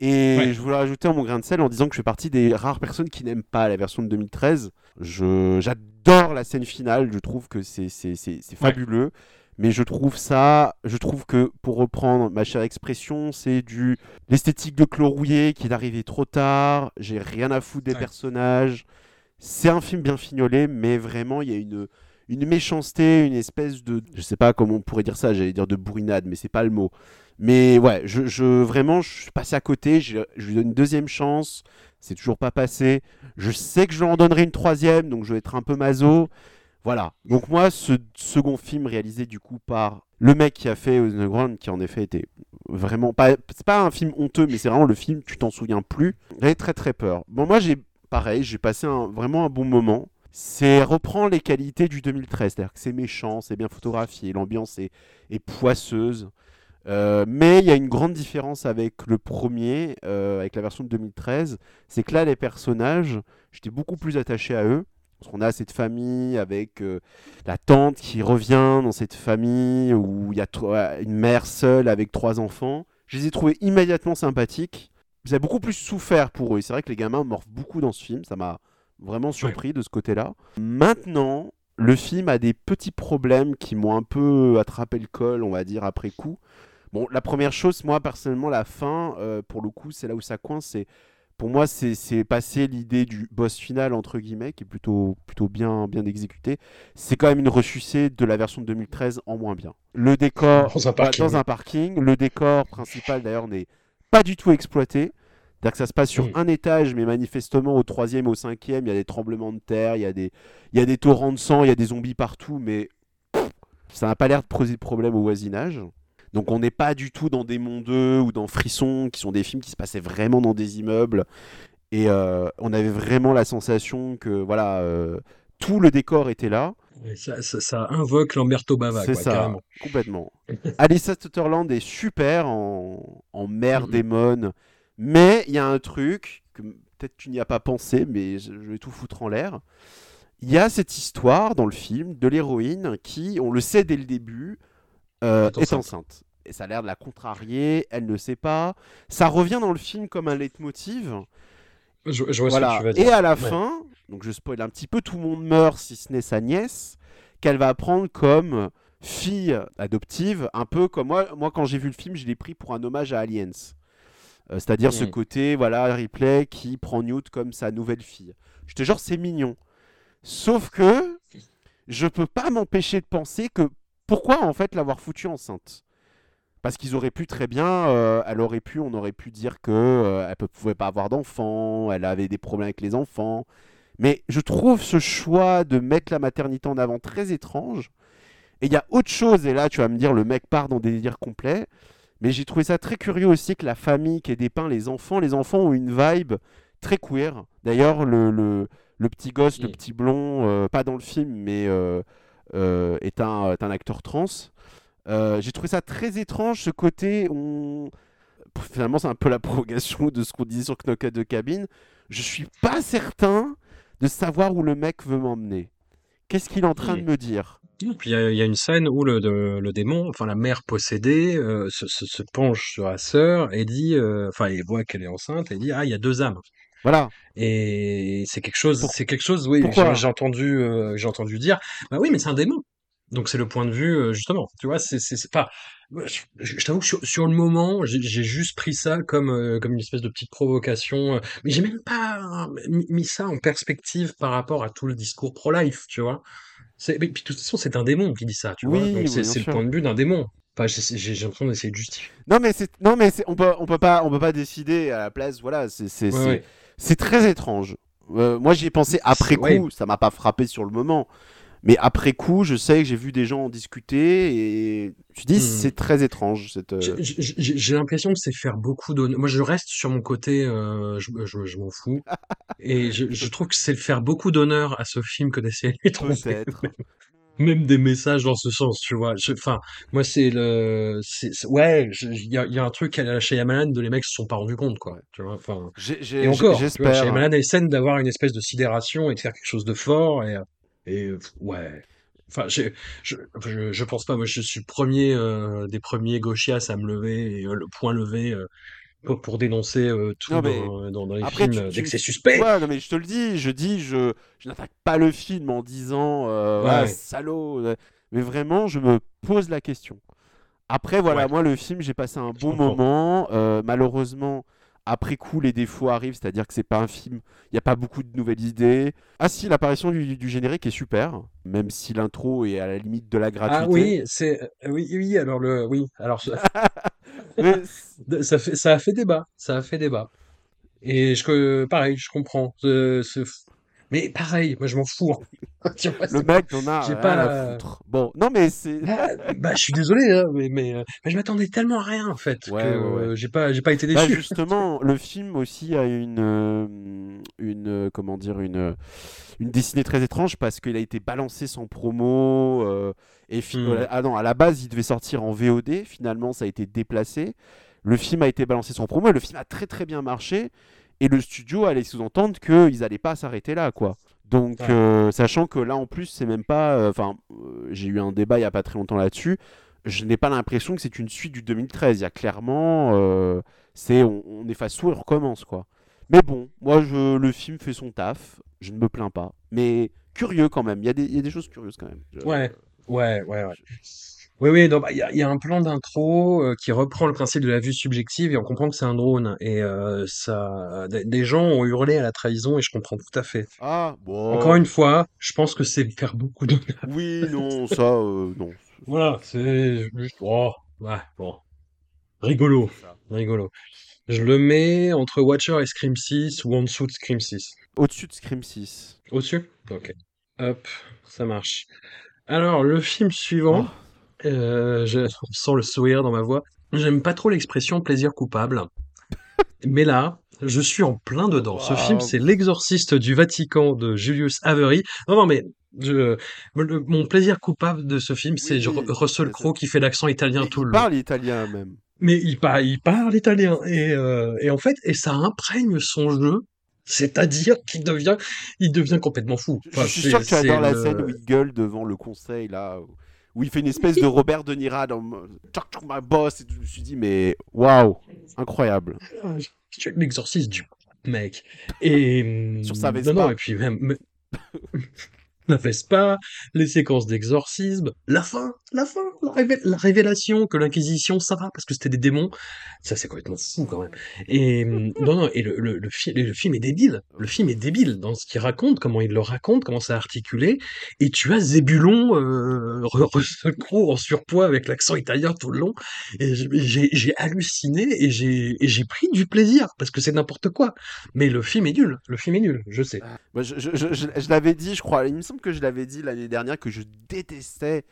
Speaker 4: Et
Speaker 3: Ouais.
Speaker 4: je voulais rajouter mon grain de sel en disant que je fais partie des rares personnes qui n'aiment pas la version de 2013. Je, j'adore la scène finale, je trouve que c'est,
Speaker 3: Ouais.
Speaker 4: fabuleux. Mais je trouve ça, je trouve que pour reprendre ma chère expression, c'est du l'esthétique de Claude Rouillet qui est arrivé trop tard. J'ai rien à foutre des
Speaker 3: Ouais.
Speaker 4: personnages. C'est un film bien fignolé, mais vraiment il y a une une méchanceté, une espèce de, je sais pas comment on pourrait dire ça, j'allais dire de bourrinade, mais c'est pas le mot. Mais ouais, je, vraiment, je suis passé à côté. Je, lui donne une deuxième chance. C'est toujours pas passé. Je sais que je lui en donnerai une troisième, donc je vais être un peu maso. Voilà. Donc moi, ce second film réalisé du coup par le mec qui a fait The Ground, qui en effet était vraiment pas, c'est pas un film honteux, mais c'est vraiment le film, tu t'en souviens plus. J'avais très très peur. Bon, moi j'ai pareil, j'ai passé un, vraiment un bon moment. C'est reprend les qualités du 2013, c'est-à-dire que c'est méchant, c'est bien photographié, l'ambiance est, poisseuse. Euh, mais il y a une grande différence avec le premier, euh, avec la version de 2013, c'est que là les personnages, j'étais beaucoup plus attaché à eux. Qu'on a cette famille avec euh, la tante qui revient dans cette famille où il y a une mère seule avec trois enfants. Je les ai trouvés immédiatement sympathiques. J'ai beaucoup plus souffert pour eux. C'est vrai que les gamins morfent beaucoup dans ce film. Ça m'a vraiment surpris de ce côté-là. Maintenant, le film a des petits problèmes qui m'ont un peu attrapé le col, on va dire, après coup. Bon, la première chose, moi, personnellement, la fin, euh, pour le coup, c'est là où ça coince. C'est pour moi, c'est passé l'idée du boss final, entre guillemets, qui est plutôt, plutôt bien, bien exécuté. C'est quand même une ressucée de la version de 2013 en moins bien. Le décor,
Speaker 3: Dans un
Speaker 4: dans un parking. Le décor principal, d'ailleurs, n'est pas du tout exploité. C'est-à-dire que ça se passe sur
Speaker 3: Mm.
Speaker 4: un étage, mais manifestement, au troisième, au cinquième, il y a des tremblements de terre, il y a des, il y a des torrents de sang, il y a des zombies partout, mais pff, ça n'a pas l'air de poser de problème au voisinage. Donc on n'est pas du tout dans des mondes ou dans Frisson, qui sont des films qui se passaient vraiment dans des immeubles. Et euh, on avait vraiment la sensation que voilà, euh, tout le décor était là.
Speaker 3: Ça, ça, ça invoque Lamberto Bava,
Speaker 4: C'est ça,
Speaker 3: carrément.
Speaker 4: complètement. <laughs> Alyssa Sutherland est super en, en mère
Speaker 3: Mhm.
Speaker 4: démon, mais il y a un truc que peut-être tu n'y as pas pensé, mais je je vais tout foutre en l'air. Il y a cette histoire dans le film de l'héroïne qui, on le sait dès le début, euh,
Speaker 3: Est
Speaker 4: est
Speaker 3: enceinte.
Speaker 4: Et ça a l'air de la contrarier, elle ne sait pas. Ça revient dans le film comme un leitmotiv.
Speaker 3: Je, je vois ce que
Speaker 4: Voilà.
Speaker 3: tu dire.
Speaker 4: Et à la
Speaker 3: Ouais.
Speaker 4: fin, donc je spoil un petit peu, tout le monde meurt si ce n'est sa nièce, qu'elle va prendre comme fille adoptive, un peu comme moi. Moi, quand j'ai vu le film, je l'ai pris pour un hommage à Aliens. Euh, C'est-à-dire ce côté, voilà, Ripley qui prend Newt comme sa nouvelle fille. Je te jure, c'est mignon. Sauf que je peux pas m'empêcher de penser que pourquoi en fait l'avoir foutue enceinte? Parce qu'ils auraient pu très bien, euh, elle aurait pu, on aurait pu dire que euh, elle pouvait pas avoir d'enfants, elle avait des problèmes avec les enfants. Mais je trouve ce choix de mettre la maternité en avant très étrange. Et il y a autre chose, et là tu vas me dire le mec part dans des délires complets. Mais j'ai trouvé ça très curieux aussi que la famille qui est dépeint, les enfants, les enfants ont une vibe très queer. D'ailleurs, le, le, le petit gosse, le petit blond, euh, pas dans le film, mais euh, euh, est, un, est un acteur trans. J'ai trouvé ça très étrange, ce côté. On... Finalement, c'est un peu la prolongation de ce qu'on disait sur Knock de cabine. Je suis pas certain de savoir où le mec veut m'emmener. Qu'est-ce qu'il est en train de me dire?
Speaker 3: Puis il y, a- il y a une scène où le, de- le démon, enfin la mère possédée, euh, se, se- se penche sur la sœur et dit, euh, enfin il voit qu'elle est enceinte et dit ah il y a deux âmes.
Speaker 4: Voilà.
Speaker 3: Et c'est quelque chose,
Speaker 4: Pour-
Speaker 3: c'est quelque chose, oui, j'ai j'ai entendu, euh, j'ai entendu dire, bah oui mais c'est un démon. Donc c'est le point de vue euh, justement, tu vois, c'est c'est c'est pas. Je, je- je t'avoue que sur, sur le moment, j'ai j'ai juste pris ça comme euh, comme une espèce de petite provocation, euh, mais j'ai même pas mis, mis ça en perspective par rapport à tout le discours pro-life, tu vois. C'est, mais puis de toute façon, c'est un démon qui dit ça, tu vois. Donc
Speaker 4: oui,
Speaker 3: c'est le point de vue d'un démon. Enfin, j'ai l'impression d'essayer de justifier.
Speaker 4: Non, mais c'est non, mais c'est on peut on peut pas on peut pas décider à la place. Voilà, c'est c'est
Speaker 3: Ouais,
Speaker 4: c'est-
Speaker 3: ouais.
Speaker 4: c'est très étrange. Euh, moi, j'y ai pensé après coup. Ça m'a pas frappé sur le moment. Mais après coup, je sais que j'ai vu des gens en discuter et tu dis
Speaker 3: Hmm.
Speaker 4: c'est très étrange. Cette, euh,
Speaker 3: J'ai- l'impression que c'est faire beaucoup d'honneur. Moi, je reste sur mon côté, euh, je, je, je m'en fous. <laughs> Et je, je trouve que c'est faire beaucoup d'honneur à ce film que d'essayer de lui tromper. <laughs> Même des messages dans ce sens, tu vois. Enfin, moi, c'est le, c'est- ouais, il y a, y a un truc à- chez Shyamalan de les mecs se sont pas rendus compte, quoi. Tu vois. Enfin, et encore, tu vois,
Speaker 4: J'espère.
Speaker 3: Shyamalan essaie d'avoir une espèce de sidération et de faire quelque chose de fort et, et ouais. Enfin, je, je, je pense pas. Moi, je suis premier euh, des premiers gauchias à me lever et euh, le point levé euh, pour, pour dénoncer tout
Speaker 4: Non, mais
Speaker 3: dans, dans, dans les
Speaker 4: Après,
Speaker 3: films
Speaker 4: tu, tu-
Speaker 3: dès que c'est suspect.
Speaker 4: non mais je te le dis, je dis, je, je n'attaque pas le film en disant
Speaker 3: Ouais.
Speaker 4: ah, salaud, mais vraiment, je me pose la question. Après, voilà,
Speaker 3: Ouais.
Speaker 4: moi, le film, j'ai passé un bon moment. malheureusement, après coup, les défauts arrivent, c'est-à-dire que c'est pas un film, il n'y a pas beaucoup de nouvelles idées. Ah si, l'apparition du, du générique est super, même si l'intro est à la limite de la gratuité.
Speaker 3: Ah oui, c'est euh, oui, oui. Alors le, oui. Alors <laughs> <laughs> ça, fait, ça a fait débat. Ça a fait débat. Et je, pareil, je comprends. ce- ce- Mais pareil, moi je m'en fous. <laughs> Tu vois,
Speaker 4: le mec n'en a
Speaker 3: j'ai pas
Speaker 4: à
Speaker 3: la-
Speaker 4: foutre. Bon, non mais c'est...
Speaker 3: Ah, bah, je suis désolé, hein, mais, mais, euh, mais je m'attendais tellement à rien en fait
Speaker 4: Ouais,
Speaker 3: que
Speaker 4: ouais, ouais.
Speaker 3: euh, j'ai pas, j'ai pas été
Speaker 4: Bah,
Speaker 3: déçu.
Speaker 4: justement, <laughs> le film aussi a une, euh, une euh, comment dire, une, euh, une destinée très étrange parce qu'il a été balancé sans promo. euh, et
Speaker 3: Hmm.
Speaker 4: ah non, à la base, il devait sortir en VOD. Finalement, ça a été déplacé. Le film a été balancé sans promo et le film a très très bien marché. Et le studio allait sous-entendre qu'ils n'allaient pas s'arrêter là, quoi. Donc,
Speaker 3: Ouais.
Speaker 4: euh, sachant que là, en plus, c'est même pas. euh, Enfin, euh, j'ai eu un débat il y a pas très longtemps là-dessus. Je n'ai pas l'impression que c'est une suite du 2013. Il y a clairement. euh, c'est on, on efface tout et on recommence, quoi. Mais bon, moi, je, le film fait son taf. Je ne me plains pas. Mais curieux quand même. Il y, a des- il y a des choses curieuses quand même. Je-
Speaker 3: Ouais, ouais, ouais, ouais. Oui, oui, non, bah, il y a, il y a un plan d'intro euh, qui reprend le principe de la vue subjective et on comprend que c'est un drone. Et euh, ça, des, des gens ont hurlé à la trahison et je comprends tout à fait.
Speaker 4: Ah, bon.
Speaker 3: Encore une fois, je pense que c'est faire beaucoup de. <laughs>
Speaker 4: Oui, non, ça, euh, non.
Speaker 3: Voilà, c'est juste. Oh, ouais, bon. Rigolo, rigolo. Je le mets entre Watcher et Scream 6 ou en dessous de Scream 6.
Speaker 4: Au-dessus de Scream 6.
Speaker 3: Au-dessus? Ok. Hop, ça marche. Alors, le film suivant, euh, je <laughs> on sent le sourire dans ma voix. J'aime pas trop l'expression plaisir coupable. <laughs> Mais là, je suis en plein dedans. Ce film, c'est L'Exorciste du Vatican de Julius Avery. Non, non, mais je, mon plaisir coupable de ce film, c'est
Speaker 4: Oui,
Speaker 3: Russell Crowe qui fait l'accent italien
Speaker 4: Et
Speaker 3: tout
Speaker 4: il
Speaker 3: le long.
Speaker 4: parle italien même.
Speaker 3: Mais il, par- il parle italien et, euh, et en fait et ça imprègne son jeu, c'est-à-dire qu'il devient il devient complètement fou.
Speaker 4: Je-
Speaker 3: Enfin,
Speaker 4: je suis sûr que tu
Speaker 3: c'est
Speaker 4: adores la scène où il gueule devant le conseil là, où- où il fait une espèce de Robert De Niro dans to my boss. Et tout. je me suis dit mais waouh, incroyable.
Speaker 3: Ah, je suis l'exorciste du mec. Et
Speaker 4: Sur sa
Speaker 3: non
Speaker 4: Vespa.
Speaker 3: non et puis même mais- <laughs> la Vespa, les séquences d'exorcisme, la fin, la fin, la, révé- la révélation que l'inquisition ça va parce que c'était des démons, ça c'est complètement fou quand même. Et <laughs> non non et le, le, le, fi- le film est débile, le film est débile dans ce qu'il raconte, comment il le raconte, comment c'est articulé. Et tu as Zébulon, euh, re- en surpoids avec l'accent italien tout le long. Et j'ai- halluciné et j'ai pris du plaisir parce que c'est n'importe quoi. Mais le film est nul, le film est nul, je sais.
Speaker 4: Moi, je je- je- je- je l'avais dit, je crois. Il me semble que je l'avais dit l'année dernière que je détestais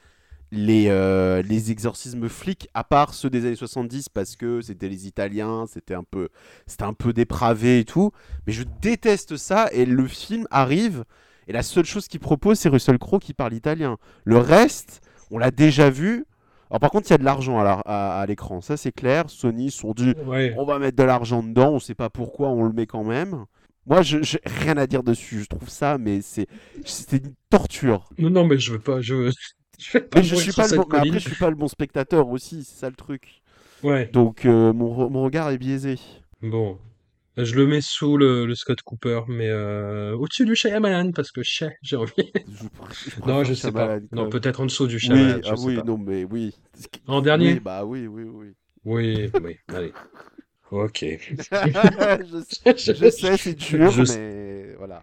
Speaker 4: les, euh, les exorcismes flics, à part ceux des années 70, parce que c'était les Italiens, c'était un peu, c'était un peu dépravé et tout. Mais je déteste ça, et le film arrive, et la seule chose qu'il propose, c'est Russell Crowe qui parle italien. Le reste, on l'a déjà vu. Alors par contre, il y a de l'argent à la- à à l'écran, ça c'est clair. Sony sont dit,
Speaker 3: Ouais.
Speaker 4: on va mettre de l'argent dedans, on sait pas pourquoi, on le met quand même. Moi, je j'ai rien à dire dessus. Je trouve ça, mais c'est c'est une torture.
Speaker 3: Non non mais je veux pas, je, je vais pas
Speaker 4: Mais je suis pas le bon, après, je suis pas le bon spectateur aussi, c'est ça le truc.
Speaker 3: Ouais.
Speaker 4: Donc euh, mon, re- mon regard est biaisé.
Speaker 3: Bon. Je le mets sous le, le Scott Cooper, mais euh, au-dessus du Shyamalan, parce que Shay, j'ai <laughs>
Speaker 4: je
Speaker 3: Non, je sais pas. Non, peut-être en dessous du
Speaker 4: Oui,
Speaker 3: Shyamalan, je
Speaker 4: ah
Speaker 3: sais
Speaker 4: oui,
Speaker 3: pas.
Speaker 4: non, mais oui.
Speaker 3: En dernier
Speaker 4: Oui, bah oui, oui, oui.
Speaker 3: Oui, oui, allez. Ok. <laughs>
Speaker 4: je, sais- je sais, c'est <laughs> dur,
Speaker 3: Je-
Speaker 4: mais voilà.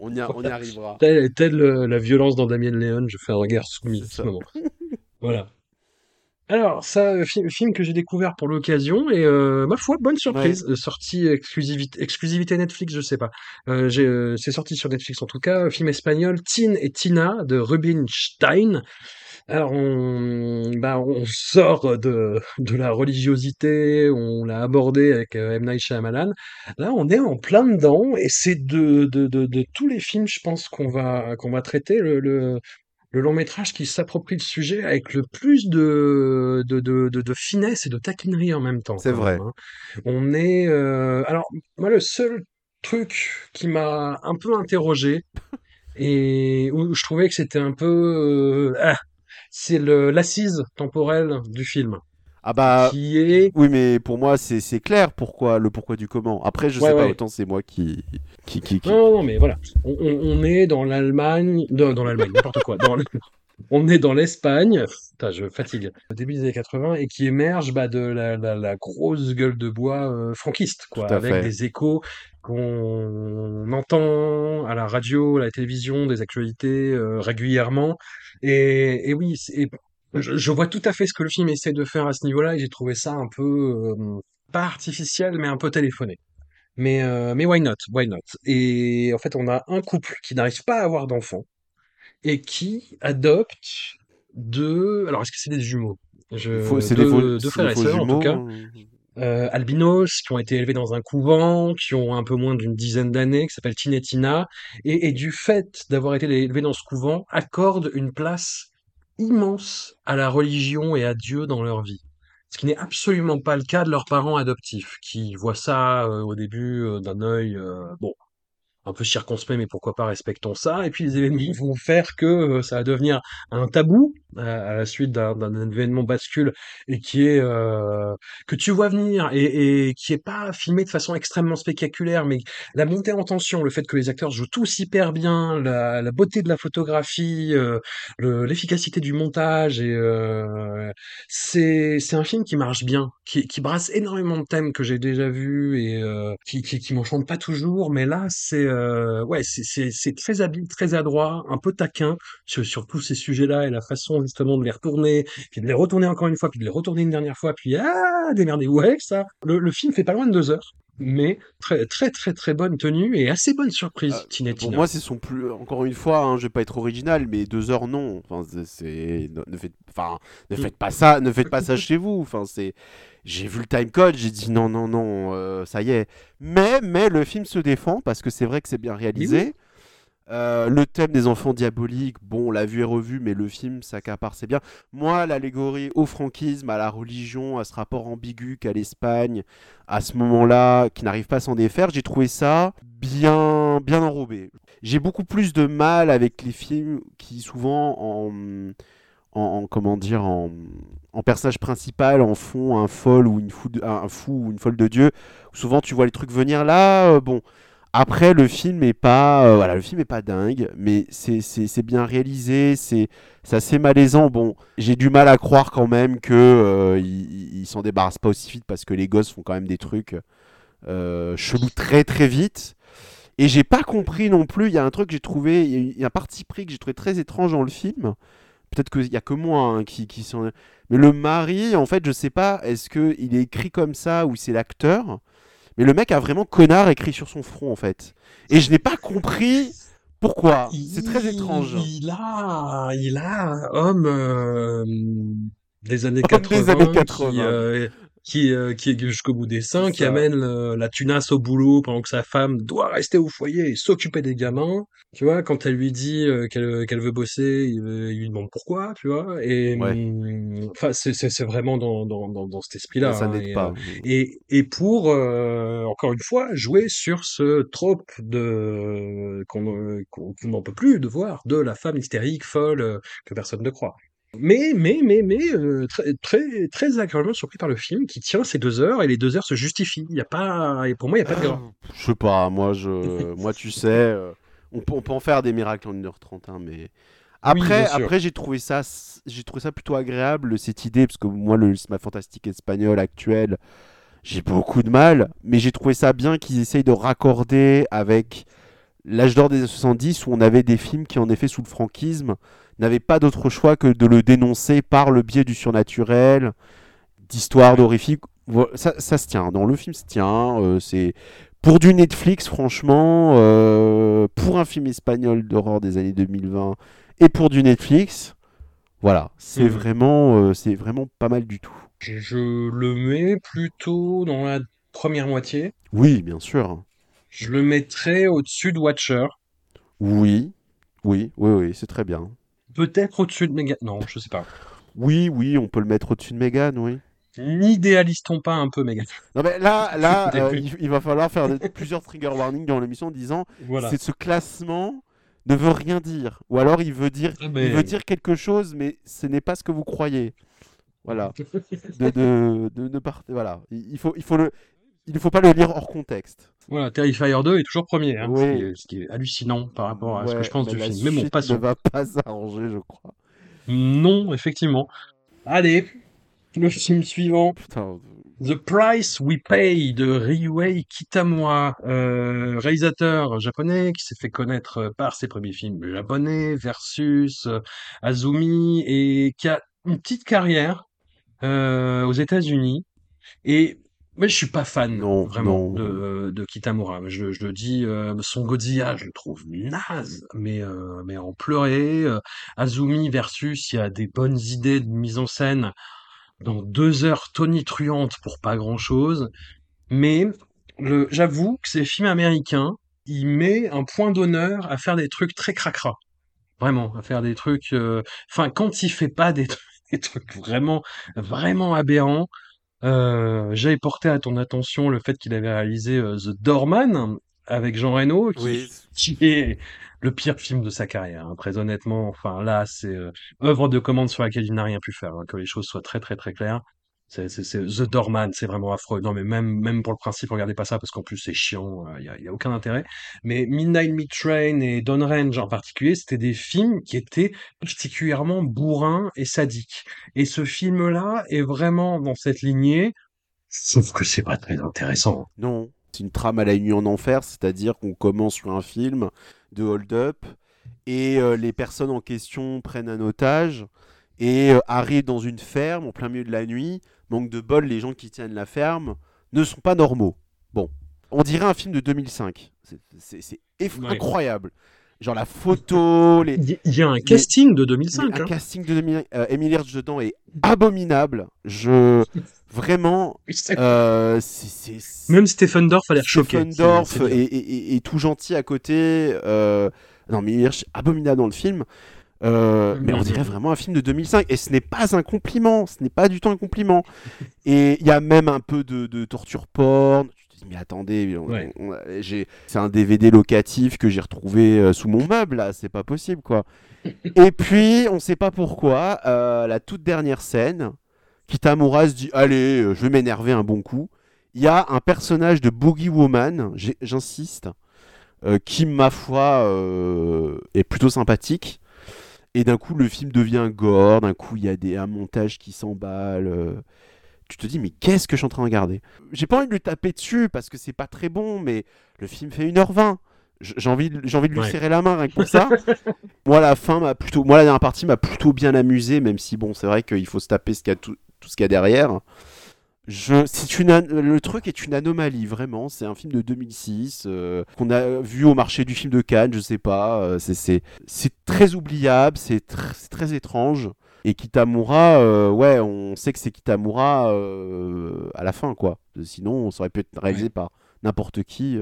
Speaker 4: On y, a- on y arrivera.
Speaker 3: Telle, telle, euh, la violence dans Damien Léon, je fais un regard soumis
Speaker 4: C'est
Speaker 3: ce moment. Voilà. Alors, ça, euh, fi- film que j'ai découvert pour l'occasion, et euh, ma foi, bonne surprise. Euh, Sortie exclusivité, exclusivité Netflix, je sais pas. Euh, euh, c'est sorti sur Netflix en tout cas. Film espagnol, Tin et Tina de Rubinstein. Alors, on, bah, on sort de, de la religiosité, on l'a abordé avec euh, M. Night Shyamalan. Là, on est en plein dedans, et c'est de, de, de, de tous les films, je pense, qu'on va, qu'on va traiter le, le, le long métrage qui s'approprie le sujet avec le plus de, de, de, de, de finesse et de taquinerie en même temps.
Speaker 4: C'est vrai.
Speaker 3: même, hein. On est... euh, Alors, moi, le seul truc qui m'a un peu interrogé et où je trouvais que c'était un peu... euh, ah, c'est le l'assise temporelle du film,
Speaker 4: Ah bah
Speaker 3: qui est...
Speaker 4: oui, mais pour moi c'est c'est clair pourquoi le pourquoi du comment. Après je
Speaker 3: Ouais,
Speaker 4: sais pas autant c'est moi qui qui qui, qui-
Speaker 3: Non, non, non, mais voilà. On, on- on est dans l'Allemagne, dans, dans l'Allemagne, n'importe quoi. Dans le- on est dans l'Espagne, putain, je fatigue, au début des années 80, et qui émerge bah, de la, la, la grosse gueule de bois euh, franquiste, quoi, avec
Speaker 4: fait.
Speaker 3: des échos qu'on entend à la radio, à la télévision, des actualités euh, régulièrement. Et, et oui, et je, je vois tout à fait ce que le film essaie de faire à ce niveau-là, et j'ai trouvé ça un peu, euh, pas artificiel, mais un peu téléphoné. Mais, euh, mais why not? Why not? Et en fait, on a un couple qui n'arrive pas à avoir d'enfants et qui adopte deux. Alors, est-ce que c'est des jumeaux? Je...
Speaker 4: C'est des
Speaker 3: deux,
Speaker 4: faux,
Speaker 3: deux
Speaker 4: c'est
Speaker 3: frères et sœurs, en tout cas,
Speaker 4: hein.
Speaker 3: euh, albinos, qui ont été élevés dans un couvent, qui ont un peu moins d'une dizaine d'années, qui s'appelle Tin et et, du fait d'avoir été élevés dans ce couvent, accordent une place immense à la religion et à Dieu dans leur vie. Ce qui n'est absolument pas le cas de leurs parents adoptifs, qui voient ça euh, au début euh, d'un œil, euh, bon, un peu circonspect, mais pourquoi pas respectons ça. Et puis les événements vont faire que euh, ça va devenir un tabou euh, à la suite d'un événement bascule et qui est euh, que tu vois venir et, et qui est pas filmé de façon extrêmement spectaculaire, mais la montée en tension, le fait que les acteurs jouent tous hyper bien, la, la beauté de la photographie, euh, le- l'efficacité du montage et euh, c'est c'est un film qui marche bien, qui, qui brasse énormément de thèmes que j'ai déjà vus et qui qui, qui m'enchantent pas toujours, mais là c'est euh, ouais c'est très habile, très adroit, un peu taquin sur sur tous ces sujets-là et la façon justement de les retourner, puis de les retourner encore une fois, puis de les retourner une dernière fois, puis ah démerdez-vous avec ça. Le le film fait pas loin de deux heures. Mais très très très très bonne tenue et assez bonne surprise,
Speaker 4: Euh, Pour moi, c'est son plus. Encore une fois, hein, je vais pas être original, mais deux heures non. Enfin, c'est- ne faites, enfin, ne
Speaker 3: Mm.
Speaker 4: faites pas ça, ne faites pas ça chez vous. Enfin, c'est. J'ai vu le time code, j'ai dit non, non, non, euh, ça y est. Mais, mais le film se défend parce que c'est vrai que c'est bien réalisé. Euh, le thème des enfants diaboliques, bon, on l'a vu et revu, mais le film s'accapare, c'est bien. Moi, l'allégorie au franquisme, à la religion, à ce rapport ambigu qu'a l'Espagne, à ce moment-là, qui n'arrive pas à s'en défaire, j'ai trouvé ça bien, bien enrobé. J'ai beaucoup plus de mal avec les films qui, souvent, en, en, en- comment dire, en, personnage principal, en font un folle ou une fou, un fou ou une folle de Dieu. Souvent, tu vois les trucs venir là, euh, bon. Après, le film est pas, euh, voilà, le film est pas dingue, mais c'est bien réalisé, c'est assez malaisant. Bon, j'ai du mal à croire quand même que euh, s'en débarrasse pas aussi vite parce que les gosses font quand même des trucs euh, chelous très très vite. Et j'ai pas compris non plus. Il y a un truc que j'ai trouvé, il y a- un parti pris que j'ai trouvé très étrange dans le film. Peut-être qu'il y a que moi hein, qui qui. Mais le mari, en fait, je sais pas, est-ce que il est écrit comme ça ou c'est l'acteur? Mais le mec a vraiment connard écrit sur son front en fait. Et je n'ai pas compris pourquoi. C'est très étrange.
Speaker 3: Il a, il a homme euh, des années
Speaker 4: Homme
Speaker 3: 80,
Speaker 4: des années
Speaker 3: qui,
Speaker 4: 80.
Speaker 3: euh, qui, euh, qui est jusqu'au bout des seins, qui
Speaker 4: ça.
Speaker 3: amène le- la tunasse au boulot pendant que sa femme doit rester au foyer et s'occuper des gamins. Tu vois, quand elle lui dit euh, qu'elle qu'elle veut bosser, il, veut- il lui demande pourquoi, tu vois. Et hum, enfin, c'est vraiment dans dans dans, dans cet esprit-là.
Speaker 4: ça
Speaker 3: hein,
Speaker 4: n'aide
Speaker 3: et,
Speaker 4: pas.
Speaker 3: euh, et, et pour, euh, encore une fois, jouer sur ce trope de qu'on euh, n'en peut plus de voir, de la femme hystérique, folle, euh, que personne ne croit. Mais, mais, mais, mais, euh, très, très, très agréablement surpris par le film qui tient ses deux heures et les deux heures se justifient. Il y a pas, et pour moi, il n'y a pas de gras.
Speaker 4: Je sais pas, moi, je, <laughs> moi tu sais, euh, on, peut, on peut en faire des miracles en 1h30, mais. Après, après j'ai trouvé ça, j'ai trouvé ça plutôt agréable cette idée parce que moi le cinéma fantastique espagnol actuel, j'ai beaucoup de mal, mais j'ai trouvé ça bien qu'ils essayent de raccorder avec l'âge d'or des années 70 où on avait des films qui en effet sous le franquisme n'avaient pas d'autre choix que de le dénoncer par le biais du surnaturel, d'histoires horrifiques. Voilà, Ça, ça se tient, dans le film se tient, euh, c'est pour du Netflix franchement, euh, pour un film espagnol d'horreur des années 2020 et pour du Netflix, voilà, c'est
Speaker 3: Mhm.
Speaker 4: vraiment, euh, c'est vraiment pas mal du tout.
Speaker 3: Je, je le mets plutôt dans la première moitié.
Speaker 4: Oui, bien sûr.
Speaker 3: Je le mettrais au-dessus de Watcher.
Speaker 4: Oui, oui, oui, oui, c'est très bien.
Speaker 3: Peut-être au-dessus de Megan. Non, je sais pas.
Speaker 4: Oui, oui, on peut le mettre au-dessus de Megan, oui.
Speaker 3: N'idéalise-t-on pas un peu Megan? <laughs>
Speaker 4: Non mais là, là, <laughs> euh, il, il va falloir faire plusieurs trigger warnings dans l'émission en disant
Speaker 3: Voilà.
Speaker 4: c'est ce classement ne veut rien dire, ou alors il veut dire,
Speaker 3: Ah, mais-
Speaker 4: il veut dire quelque chose, mais ce n'est pas ce que vous croyez. Voilà. <laughs> De, de, de voilà. Il il faut, il faut le, il ne faut pas le lire hors contexte.
Speaker 3: Voilà, Terrifier 2 est toujours premier, hein,
Speaker 4: Oui.
Speaker 3: ce, qui est, hallucinant par rapport à ce que je pense du film. Mais bon, passons.
Speaker 4: ne va pas s'arranger, je crois.
Speaker 3: Non, effectivement. Allez, le film suivant.
Speaker 4: Putain.
Speaker 3: The Price We Pay de Ryuhei Kitamura, euh, réalisateur japonais qui s'est fait connaître par ses premiers films japonais, Versus, euh, Azumi, et qui a une petite carrière euh, aux États-Unis. Et moi, je suis pas fan
Speaker 4: Non,
Speaker 3: vraiment
Speaker 4: non.
Speaker 3: de, de Kitamura. Je, je le dis, euh, son Godzilla, je le trouve naze, mais euh, mais en pleurer. Euh, Azumi Versus, il y a des bonnes idées de mise en scène dans deux heures tonitruantes pour pas grand chose. Mais le, j'avoue que ces films américains, il met un point d'honneur à faire des trucs très cracra. Vraiment, à faire des trucs, euh, enfin, quand il fait pas des, <laughs> des trucs vraiment, vraiment aberrants, euh, j'avais porté à ton attention le fait qu'il avait réalisé euh, The Doorman avec Jean Reno, qui, <laughs> qui est le pire film de sa carrière. hein. Très honnêtement, enfin là, c'est euh, œuvre de commande sur laquelle il n'a rien pu faire. hein, que les choses soient très très très claires. C'est, The Doorman, c'est vraiment affreux. Non, mais même même pour le principe, regardez pas ça parce qu'en plus c'est chiant. Il y, a, y a aucun intérêt. Mais Midnight Meat Train et Downrange en particulier, c'était des films qui étaient particulièrement bourrins et sadiques. Et ce film-là est vraiment dans cette lignée. Sauf que c'est pas très intéressant.
Speaker 4: Non, c'est une trame à la nuit en enfer, c'est-à-dire qu'on commence sur un film de hold-up et euh, les personnes en question prennent un otage et euh, arrivent dans une ferme en plein milieu de la nuit. Manque de bol, les gens qui tiennent la ferme ne sont pas normaux. Bon, on dirait un film de 2005. C'est-
Speaker 3: Ouais.
Speaker 4: incroyable. Genre la photo, <laughs> les,
Speaker 3: Il y- a un casting de 2005.
Speaker 4: un
Speaker 3: hein.
Speaker 4: casting de 2005. Euh, Emily Hirsch dedans est abominable. Je <laughs> vraiment, euh,
Speaker 3: Même Stephen Dorff a l'air choqué.
Speaker 4: Stephen Dorff est tout gentil à côté. euh, Non, mais Hirsch, abominable dans le film. Euh, mais on dirait vraiment un film de 2005 et ce n'est pas un compliment, ce n'est pas du tout un compliment. Et il y a même un peu de, de torture porn. Je te dis mais attendez,
Speaker 3: Ouais.
Speaker 4: j'ai- c'est un DVD locatif que j'ai retrouvé euh, sous mon meuble là, c'est pas possible quoi. et puis on sait pas pourquoi, euh, la toute dernière scène, Kitamura se dit allez, euh, je vais m'énerver un bon coup. Il y a un personnage de Boogie Woman, j'insiste, euh, qui ma foi euh, est plutôt sympathique. Et d'un coup, le film devient gore. D'un coup, il y a des, un montage qui s'emballe. euh. Tu te dis, mais qu'est-ce que je suis en train de regarder? J'ai pas envie de lui taper dessus parce que c'est pas très bon, mais le film fait 1h20. J- J'ai envie, de- j'ai envie de lui
Speaker 3: Ouais.
Speaker 4: serrer la main rien que pour ça. <laughs> moi, la fin m'a plutôt, moi, la dernière partie m'a plutôt bien amusé, même si bon, c'est vrai qu'il faut se taper ce qu'il y a tout, tout ce qu'il y a derrière. Je, c'est une, le truc est une anomalie, vraiment. C'est un film de 2006 euh, qu'on a vu au marché du film de Cannes, je sais pas. euh, c'est, c'est, c'est très oubliable, c'est, tr- c'est très étrange. Et Kitamura, euh, ouais, on sait que c'est Kitamura à la fin, quoi. Sinon, ça aurait pu être réalisé par n'importe qui.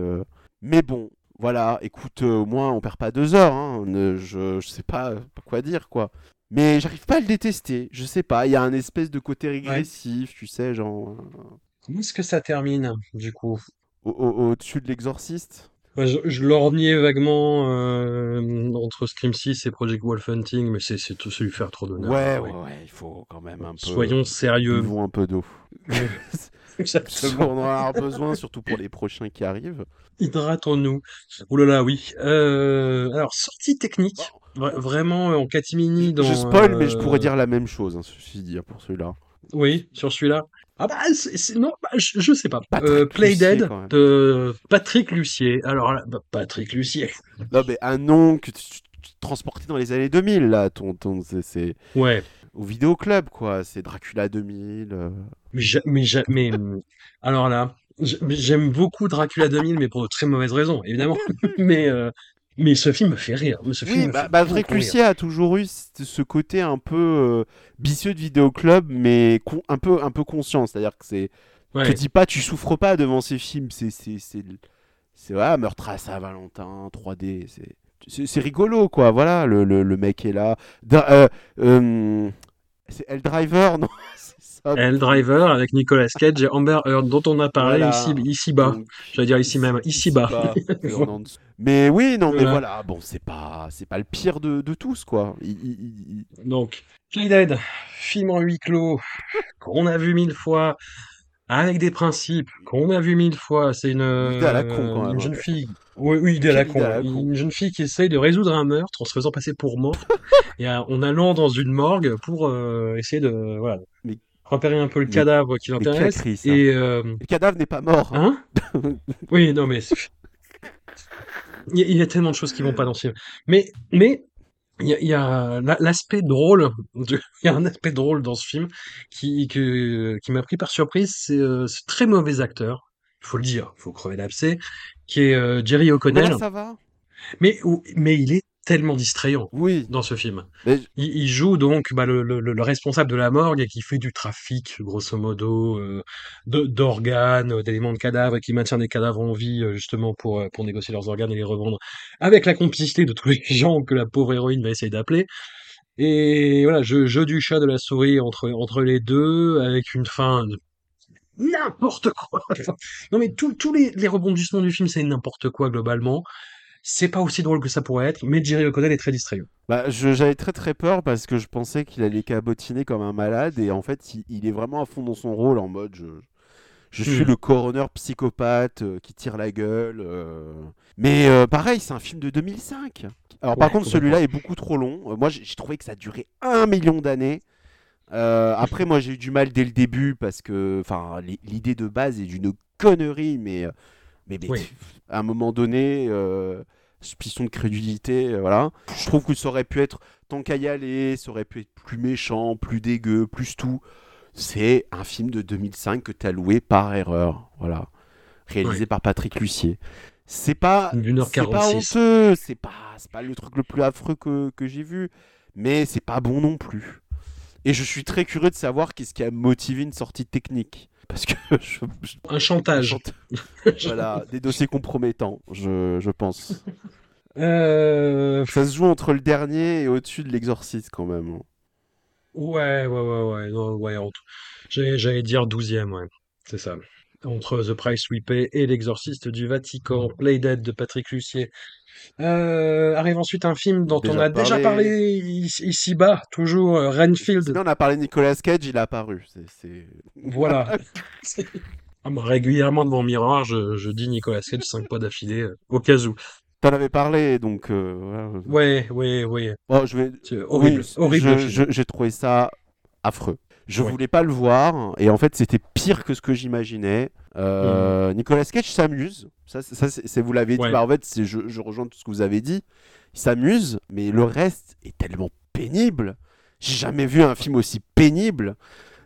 Speaker 4: Mais bon, voilà, écoute, au moins, on perd pas deux heures. hein. Ne- je, je sais pas, pas quoi dire, quoi. Mais j'arrive pas à le détester. Je sais pas, il y a un espèce de côté régressif, tu sais, genre. euh,
Speaker 3: Comment est-ce que ça termine, du coup?
Speaker 4: au- au- au-dessus de l'exorciste?
Speaker 3: Ouais, je, je lorgnais vaguement euh, entre Scream 6 et Project Wolf Hunting, mais c'est, tout lui faire trop d'honneur.
Speaker 4: Ouais,
Speaker 3: hein,
Speaker 4: ouais, ouais, il faut quand même un peu.
Speaker 3: Soyons sérieux.
Speaker 4: Buvons un peu d'eau. <laughs>
Speaker 3: Exactement.
Speaker 4: On en aura besoin, surtout pour les prochains qui arrivent.
Speaker 3: Hydratons-nous. Ouh là là, oui. Euh, alors, sortie technique. Vra- vraiment euh, en catimini dans.
Speaker 4: je spoil, mais je
Speaker 3: euh,
Speaker 4: pourrais dire la même chose, hein, ceci dit, pour celui-là.
Speaker 3: Oui, sur celui-là. Ah bah, c'est- non, bah, je, je sais pas. Euh, Play
Speaker 4: Lussier,
Speaker 3: Dead
Speaker 4: quand même.
Speaker 3: de Patrick Lucier. Alors là, bah, Patrick Lucier.
Speaker 4: Non, mais un nom que tu, tu- tu transportais dans les années 2000, là, ton, ton, c'est
Speaker 3: Ouais.
Speaker 4: Au vidéoclub, quoi. C'est Dracula 2000. euh.
Speaker 3: Mais, mais, hum, alors là, j'aime beaucoup Dracula 2000, mais pour de très mauvaises raisons, évidemment. <laughs> mais, euh, mais ce film me fait rire. Ce film
Speaker 4: Oui,
Speaker 3: me
Speaker 4: bah, Patrick
Speaker 3: beaucoup rire.
Speaker 4: A toujours eu ce côté un peu euh, vicieux de vidéoclub, mais con- un, peu, un peu conscient. C'est-à-dire que c'est.
Speaker 3: Ouais.
Speaker 4: te dis pas, tu souffres pas devant ces films. C'est. C'est. Ouais, Meurtre à Saint-Valentin, 3D. C'est. rigolo, quoi. Voilà, le, le, le mec est là. Euh, euh, c'est El Driver, non <laughs> ça.
Speaker 3: El Driver avec Nicolas Cage et Amber Heard, dont on a parlé
Speaker 4: Voilà.
Speaker 3: ici, ici bas. J'allais dire ici même, ici bas. <laughs>
Speaker 4: Mais oui, non, mais
Speaker 3: Voilà.
Speaker 4: bon, c'est pas, c'est pas le pire de, de tous, quoi. Il- il- il- il-
Speaker 3: Donc, Dead, film en huis clos, qu'on a vu mille fois, avec des principes, qu'on a vu mille fois. C'est une,
Speaker 4: idée à la con, quand
Speaker 3: une
Speaker 4: même.
Speaker 3: jeune fille. Oui, oui, idée à la
Speaker 4: Quelle
Speaker 3: con.
Speaker 4: idée à la con.
Speaker 3: Une jeune fille qui essaye de résoudre un meurtre en se faisant passer pour morte <laughs> et euh, en allant dans une morgue pour euh, essayer de, voilà,
Speaker 4: Mais-
Speaker 3: repérer un peu le
Speaker 4: mais-
Speaker 3: cadavre qui l'intéresse. Et, euh,
Speaker 4: Le cadavre n'est pas mort.
Speaker 3: Hein? <laughs> Oui, non, mais c'est- il y, a- il y a tellement de choses qui vont pas dans ce film. Mais, mais il y a, a la- l'aspect drôle. <laughs> Il y a un aspect drôle dans ce film qui que, qui m'a pris par surprise. C'est euh, ce très mauvais acteur. Il faut le dire, il faut crever l'abcès, qui est euh, Jerry O'Connell.
Speaker 4: ça va
Speaker 3: Mais, mais il est tellement distrayant
Speaker 4: Oui.
Speaker 3: dans ce film.
Speaker 4: Mais
Speaker 3: Il, il joue donc bah, le, le- le responsable de la morgue et qui fait du trafic, grosso modo, euh, d'organes, euh, d'éléments de cadavres et qui maintient des cadavres en vie euh, justement pour, pour négocier leurs organes et les revendre avec la complicité de tous <laughs> les gens que la pauvre héroïne va essayer d'appeler. Et voilà, jeu, jeu du chat de la souris entre, entre les deux avec une fin de n'importe quoi. <laughs> non mais tous tous les, les rebondissements du film c'est n'importe quoi globalement. C'est pas aussi drôle que ça pourrait être, mais Jerry O'Connell est très distrayant.
Speaker 4: Bah, j'avais très très peur parce que je pensais qu'il allait cabotiner comme un malade et en fait il, il est vraiment à fond dans son rôle en mode je, je suis
Speaker 3: Hmm.
Speaker 4: le coroner psychopathe euh, qui tire la gueule. euh. Mais euh, pareil, c'est un film de 2005. Alors par contre celui-là est beaucoup trop long. Moi j'ai trouvé que ça durait un million d'années. Après moi j'ai eu du mal dès le début parce que enfin l'idée de base est d'une connerie mais mais, mais,
Speaker 3: Oui.
Speaker 4: à un moment donné euh, piston de crédulité euh, voilà. Je trouve que ça aurait pu être tant qu'à y aller ça aurait pu être plus méchant plus dégueu plus tout. C'est un film de 2005 que tu as loué par erreur voilà. Réalisé
Speaker 3: Ouais.
Speaker 4: par Patrick Lucier. C'est pas c'est pas
Speaker 3: 46.
Speaker 4: honteux c'est pas pas le truc le plus affreux que, que j'ai vu mais c'est pas bon non plus. Et je suis très curieux de savoir qu'est-ce qui a motivé une sortie technique parce que <laughs> je, je-
Speaker 3: Un chantage.
Speaker 4: voilà, des dossiers compromettants, je, je pense.
Speaker 3: Euh,
Speaker 4: Ça se joue entre le dernier et au-dessus de l'exorciste quand même.
Speaker 3: ouais, ouais, ouais, ouais, ouais, j'allais, j'allais dire douzième, ouais, c'est ça. Entre The Price We Pay et L'Exorciste du Vatican, Playdead de Patrick Lucier. Euh, arrive ensuite un film dont
Speaker 4: Déjà
Speaker 3: on a déjà
Speaker 4: parlé.
Speaker 3: parlé ici- ici-bas, toujours euh, Renfield.
Speaker 4: Sinon, on a parlé de Nicolas Cage, il a apparu.
Speaker 3: Voilà. <laughs> Ah, régulièrement devant le miroir, je, je dis Nicolas Cage cinq fois d'affilée, euh, au cas où.
Speaker 4: T'en avais parlé, donc euh.
Speaker 3: Ouais, ouais, ouais.
Speaker 4: Oh, je vais...
Speaker 3: C'est horrible,
Speaker 4: Oui,
Speaker 3: horrible.
Speaker 4: j'ai trouvé ça affreux. Je
Speaker 3: Ouais.
Speaker 4: voulais pas le voir, et en fait, c'était pire que ce que j'imaginais. Euh, Nicolas Cage s'amuse. Ça, c'est- ça c'est, c'est- vous l'avez dit. Bah, en fait, c'est, je, je rejoins tout ce que vous avez dit. Il s'amuse, mais le reste est tellement pénible. J'ai jamais vu un film aussi pénible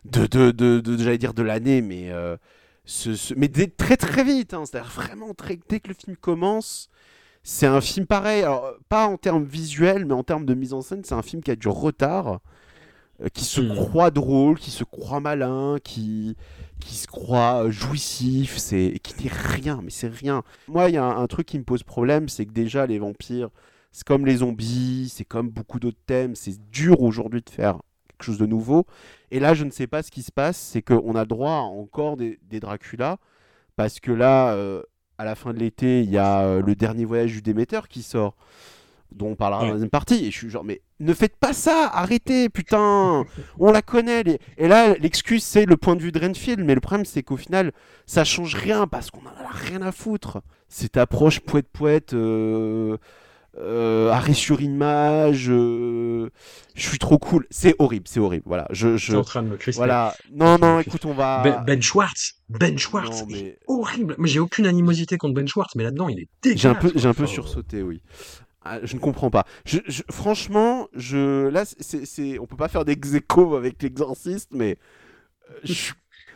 Speaker 4: de, de, de, de- j'allais dire de l'année, mais euh, ce, ce- mais dès- très très vite. hein. C'est-à-dire vraiment très, dès que le film commence, c'est un film pareil. Alors pas en termes visuels, mais en termes de mise en scène, c'est un film qui a du retard, qui se croit drôle, qui se croit malin, qui qui se croit euh, jouissif, c'est qui n'est rien, mais c'est rien. Moi, il y a un, un truc qui me pose problème, c'est que déjà les vampires, c'est comme les zombies, c'est comme beaucoup d'autres thèmes, c'est dur aujourd'hui de faire quelque chose de nouveau. Et là, je ne sais pas ce qui se passe, c'est qu'on a droit à encore des, des Dracula, parce que là, euh, à la fin de l'été, il y a euh, le dernier voyage du Déméter qui sort, dont on parlera dans la deuxième partie. Et je suis genre, mais ne faites pas ça, arrêtez, putain, <laughs> on la connaît. les- Et là, l'excuse, c'est le point de vue de Renfield, mais le problème, c'est qu'au final, ça change rien, parce qu'on en a rien à foutre. Cette approche poète-poète, euh, euh, arrêt sur image, euh, je suis trop cool. C'est horrible, c'est horrible. Voilà, je, je-
Speaker 3: en train de me crisper.
Speaker 4: voilà. Non, non, <laughs> écoute, on va.
Speaker 3: Ben, Ben Schwartz, Ben Schwartz,
Speaker 4: Non,
Speaker 3: il est
Speaker 4: mais-
Speaker 3: horrible. Moi, j'ai aucune animosité contre Ben Schwartz, mais là-dedans, il est dégueulasse.
Speaker 4: J'ai un peu, j'ai un peu sursauté, oui. Ah, je ne comprends pas. Je, je- franchement, je, là, c'est, c'est, on peut pas faire aequo avec l'exorciste, mais euh, je,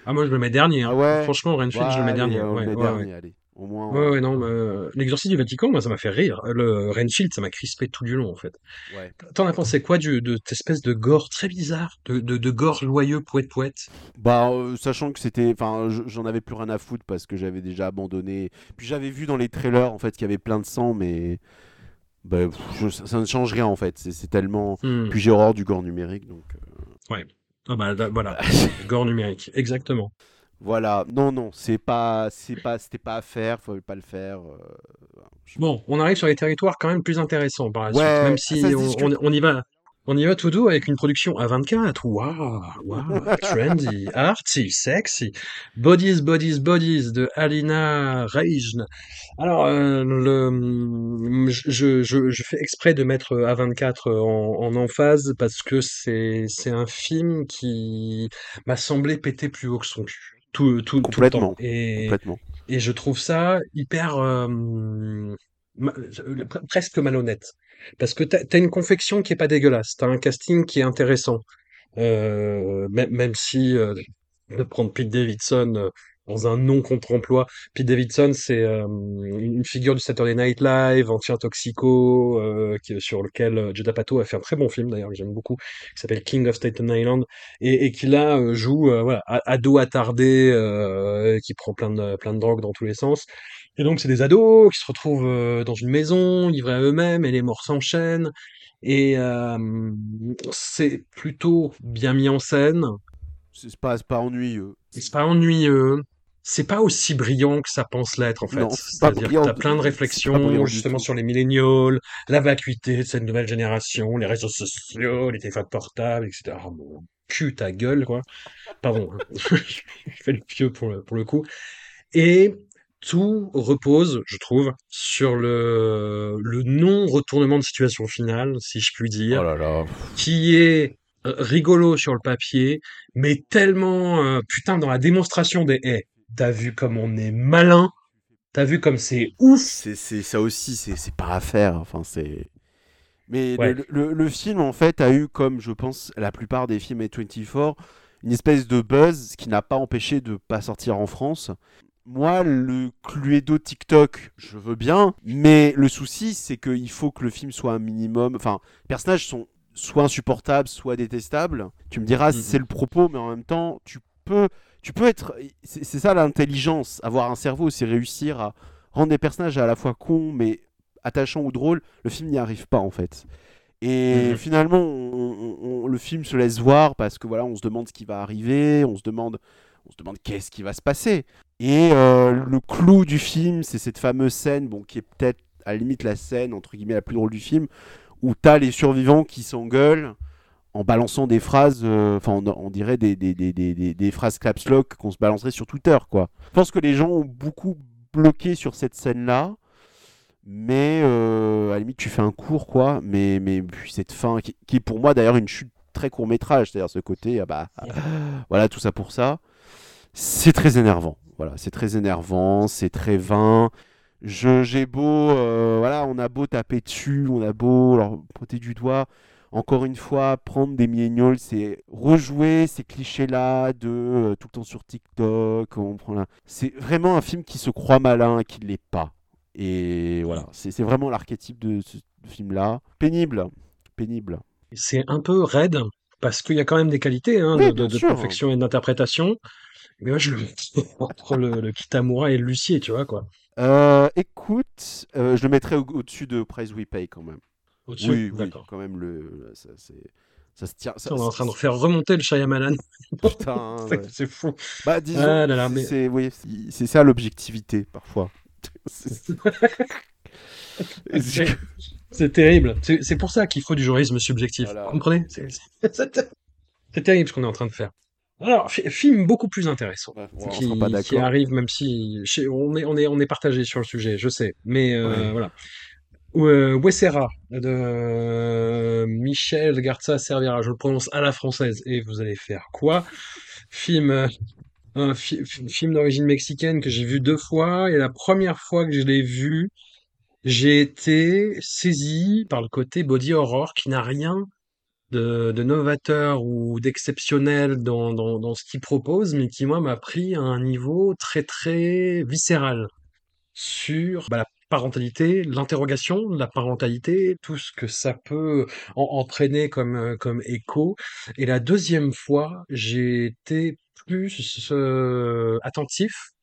Speaker 3: Ah, moi, je le mets dernier. hein.
Speaker 4: Ah ouais
Speaker 3: Franchement, Renfield, je le mets
Speaker 4: Ouais,
Speaker 3: dernier.
Speaker 4: allez, on
Speaker 3: Ouais,
Speaker 4: met dernier, allez. Au moins.
Speaker 3: Ouais, ouais, non, mais, euh, l'exorcisme du Vatican, moi, ça m'a fait rire. Le Renfield, ça m'a crispé tout du long, en fait.
Speaker 4: Ouais.
Speaker 3: T'en as pensé quoi du, de cette espèce de gore très bizarre, de, de, de gore joyeux, poète poète?
Speaker 4: Bah, euh, sachant que c'était, enfin, je- j'en avais plus rien à foutre parce que j'avais déjà abandonné. Puis j'avais vu dans les trailers en fait qu'il y avait plein de sang, mais bah, je- ça, ne change rien en fait. C'est tellement.
Speaker 3: Hmm.
Speaker 4: Puis j'ai horreur du gore numérique, donc euh,
Speaker 3: Ah bah, da- voilà, <laughs> gore numérique, exactement.
Speaker 4: voilà. Non, non, c'est pas, c'est pas, c'était pas à faire, faut pas le faire. euh, je-
Speaker 3: Bon, on arrive sur les territoires quand même plus intéressants par la suite,
Speaker 4: Ouais,
Speaker 3: même
Speaker 4: ça
Speaker 3: si on y va. On y va tout doux avec une production à 24. Waouh, waouh, trendy, <laughs> arty, sexy. Bodies, Bodies, Bodies de Alina Reijne. Alors, euh, le, je, je, je fais exprès de mettre A24 en, en emphase parce que c'est, c'est un film qui m'a semblé péter plus haut que son cul. Tout, tout, tout le
Speaker 4: Complètement,
Speaker 3: temps. Et,
Speaker 4: Complètement.
Speaker 3: et je trouve ça hyper euh, euh, pre- presque malhonnête. Parce que t'as, t'as une confection qui est pas dégueulasse, t'as un casting qui est intéressant. Euh, même, même si euh, de prendre Pete Davidson euh, dans un non contre-emploi. Pete Davidson, c'est euh, une figure du Saturday Night Live, ancien toxico, euh, qui- sur lequel Judd Apatow a fait un très bon film d'ailleurs que j'aime beaucoup, qui s'appelle King of Staten Island, et, et qui là joue voilà ado attardé qui prend plein de plein de drogue dans tous les sens. Et donc c'est des ados qui se retrouvent euh, dans une maison livrés à eux-mêmes et les morts s'enchaînent. Et euh, c'est plutôt bien mis en scène.
Speaker 4: C'est pas, pas ennuyeux.
Speaker 3: C'est pas ennuyeux. C'est pas aussi brillant que ça pense l'être, en fait. C'est-à-dire que t'as plein de réflexions, justement, sur les millénials, la vacuité de cette nouvelle génération, les réseaux sociaux, les téléphones portables, etc. Oh, mon cul, ta gueule, quoi. Pardon. hein. <laughs> Je fais le pieux pour le, pour le coup. Et tout repose, je trouve, sur le, le non-retournement de situation finale, si je puis dire
Speaker 4: Oh là là.
Speaker 3: qui est euh, rigolo sur le papier, mais tellement euh, putain dans la démonstration des haies. T'as vu comme on est malin, t'as vu comme c'est ouf.
Speaker 4: C'est, c'est ça aussi, c'est, c'est pas à faire. Enfin, c'est. Mais
Speaker 3: Ouais.
Speaker 4: le, le- le film, en fait, a eu, comme je pense la plupart des films A24, une espèce de buzz qui n'a pas empêché de pas sortir en France. Moi, le Cluedo TikTok, je veux bien, mais le souci, c'est qu'il faut que le film soit un minimum. Enfin, les personnages sont soit insupportables, soit détestables. Tu me diras,
Speaker 3: Mhm.
Speaker 4: c'est le propos, mais en même temps, tu peux, tu peux être. C'est ça l'intelligence. Avoir un cerveau, c'est réussir à rendre des personnages à la fois cons, mais attachants ou drôles. Le film n'y arrive pas, en fait. Et
Speaker 3: Mhm.
Speaker 4: finalement, on- on- on- le film se laisse voir parce que voilà, on se demande ce qui va arriver, on se demande, on se demande qu'est-ce qui va se passer. Et euh, le clou du film, c'est cette fameuse scène, bon, qui est peut-être à la limite la scène entre guillemets la plus drôle du film, où t'as les survivants qui s'engueulent en balançant des phrases, euh, enfin, on, on dirait des, des, des, des, des- phrases caps lock qu'on se balancerait sur Twitter, quoi. Je pense que les gens ont beaucoup bloqué sur cette scène-là. Mais euh, à la limite, tu fais un cours, quoi. Mais, mais puis cette fin, qui, qui est pour moi d'ailleurs une chute très court métrage, c'est-à-dire ce côté, ah bah, voilà, tout ça pour ça. C'est très énervant. Voilà, c'est très énervant, c'est très vain. Je, j'ai beau, euh, voilà, on a beau taper dessus, on a beau leur pointer du doigt. Encore une fois, prendre des millennials, c'est rejouer ces clichés-là de euh, tout le temps sur TikTok. On prend là. C'est vraiment un film qui se croit malin et qui ne l'est pas. Et voilà, c'est vraiment l'archétype de ce film-là. Pénible, pénible.
Speaker 3: C'est un peu raide parce qu'il y a quand même des qualités hein,
Speaker 4: Oui,
Speaker 3: de, de, confection et d'interprétation. Mais moi, je le mets <laughs> entre le, le Kitamura et le Lucier, tu vois, quoi.
Speaker 4: Euh, écoute, euh, je le mettrais au- au-dessus de Price We Pay quand même.
Speaker 3: Au-dessus.
Speaker 4: Oui, oui,
Speaker 3: D'accord.
Speaker 4: quand même, le, ça, c'est- ça se tient. ça-
Speaker 3: On est en train de faire remonter le Shyamalan. <laughs>
Speaker 4: Putain, <laughs>
Speaker 3: C'est-
Speaker 4: ouais.
Speaker 3: Fou.
Speaker 4: Bah, disons,
Speaker 3: Ah mais-
Speaker 4: c'est oui, ça l'objectivité parfois. C'est-
Speaker 3: terrible. C'est pour ça qu'il faut du journalisme subjectif.
Speaker 4: Voilà.
Speaker 3: Vous comprenez? C'est terrible ce qu'on est en train de faire. Alors, fi- film beaucoup plus intéressant.
Speaker 4: Ouais,
Speaker 3: qui,
Speaker 4: pas
Speaker 3: qui arrive même si chez- on est on est on est partagé sur le sujet, je sais, mais euh,
Speaker 4: Ouais.
Speaker 3: voilà. Euh, Wessera de Michel Garza Servira, je le prononce à la française et vous allez faire quoi? Film euh, un fi- fi- film d'origine mexicaine que j'ai vu deux fois et la première fois que je l'ai vu, j'ai été saisi par le côté body horror qui n'a rien de, novateur ou d'exceptionnel dans, dans, ce qu'il propose, mais qui, moi, m'a pris à un niveau très, très viscéral sur bah, la parentalité, l'interrogation de la parentalité, tout ce que ça peut en- entraîner comme, euh, comme écho. Et la deuxième fois, j'ai été plus euh, attentif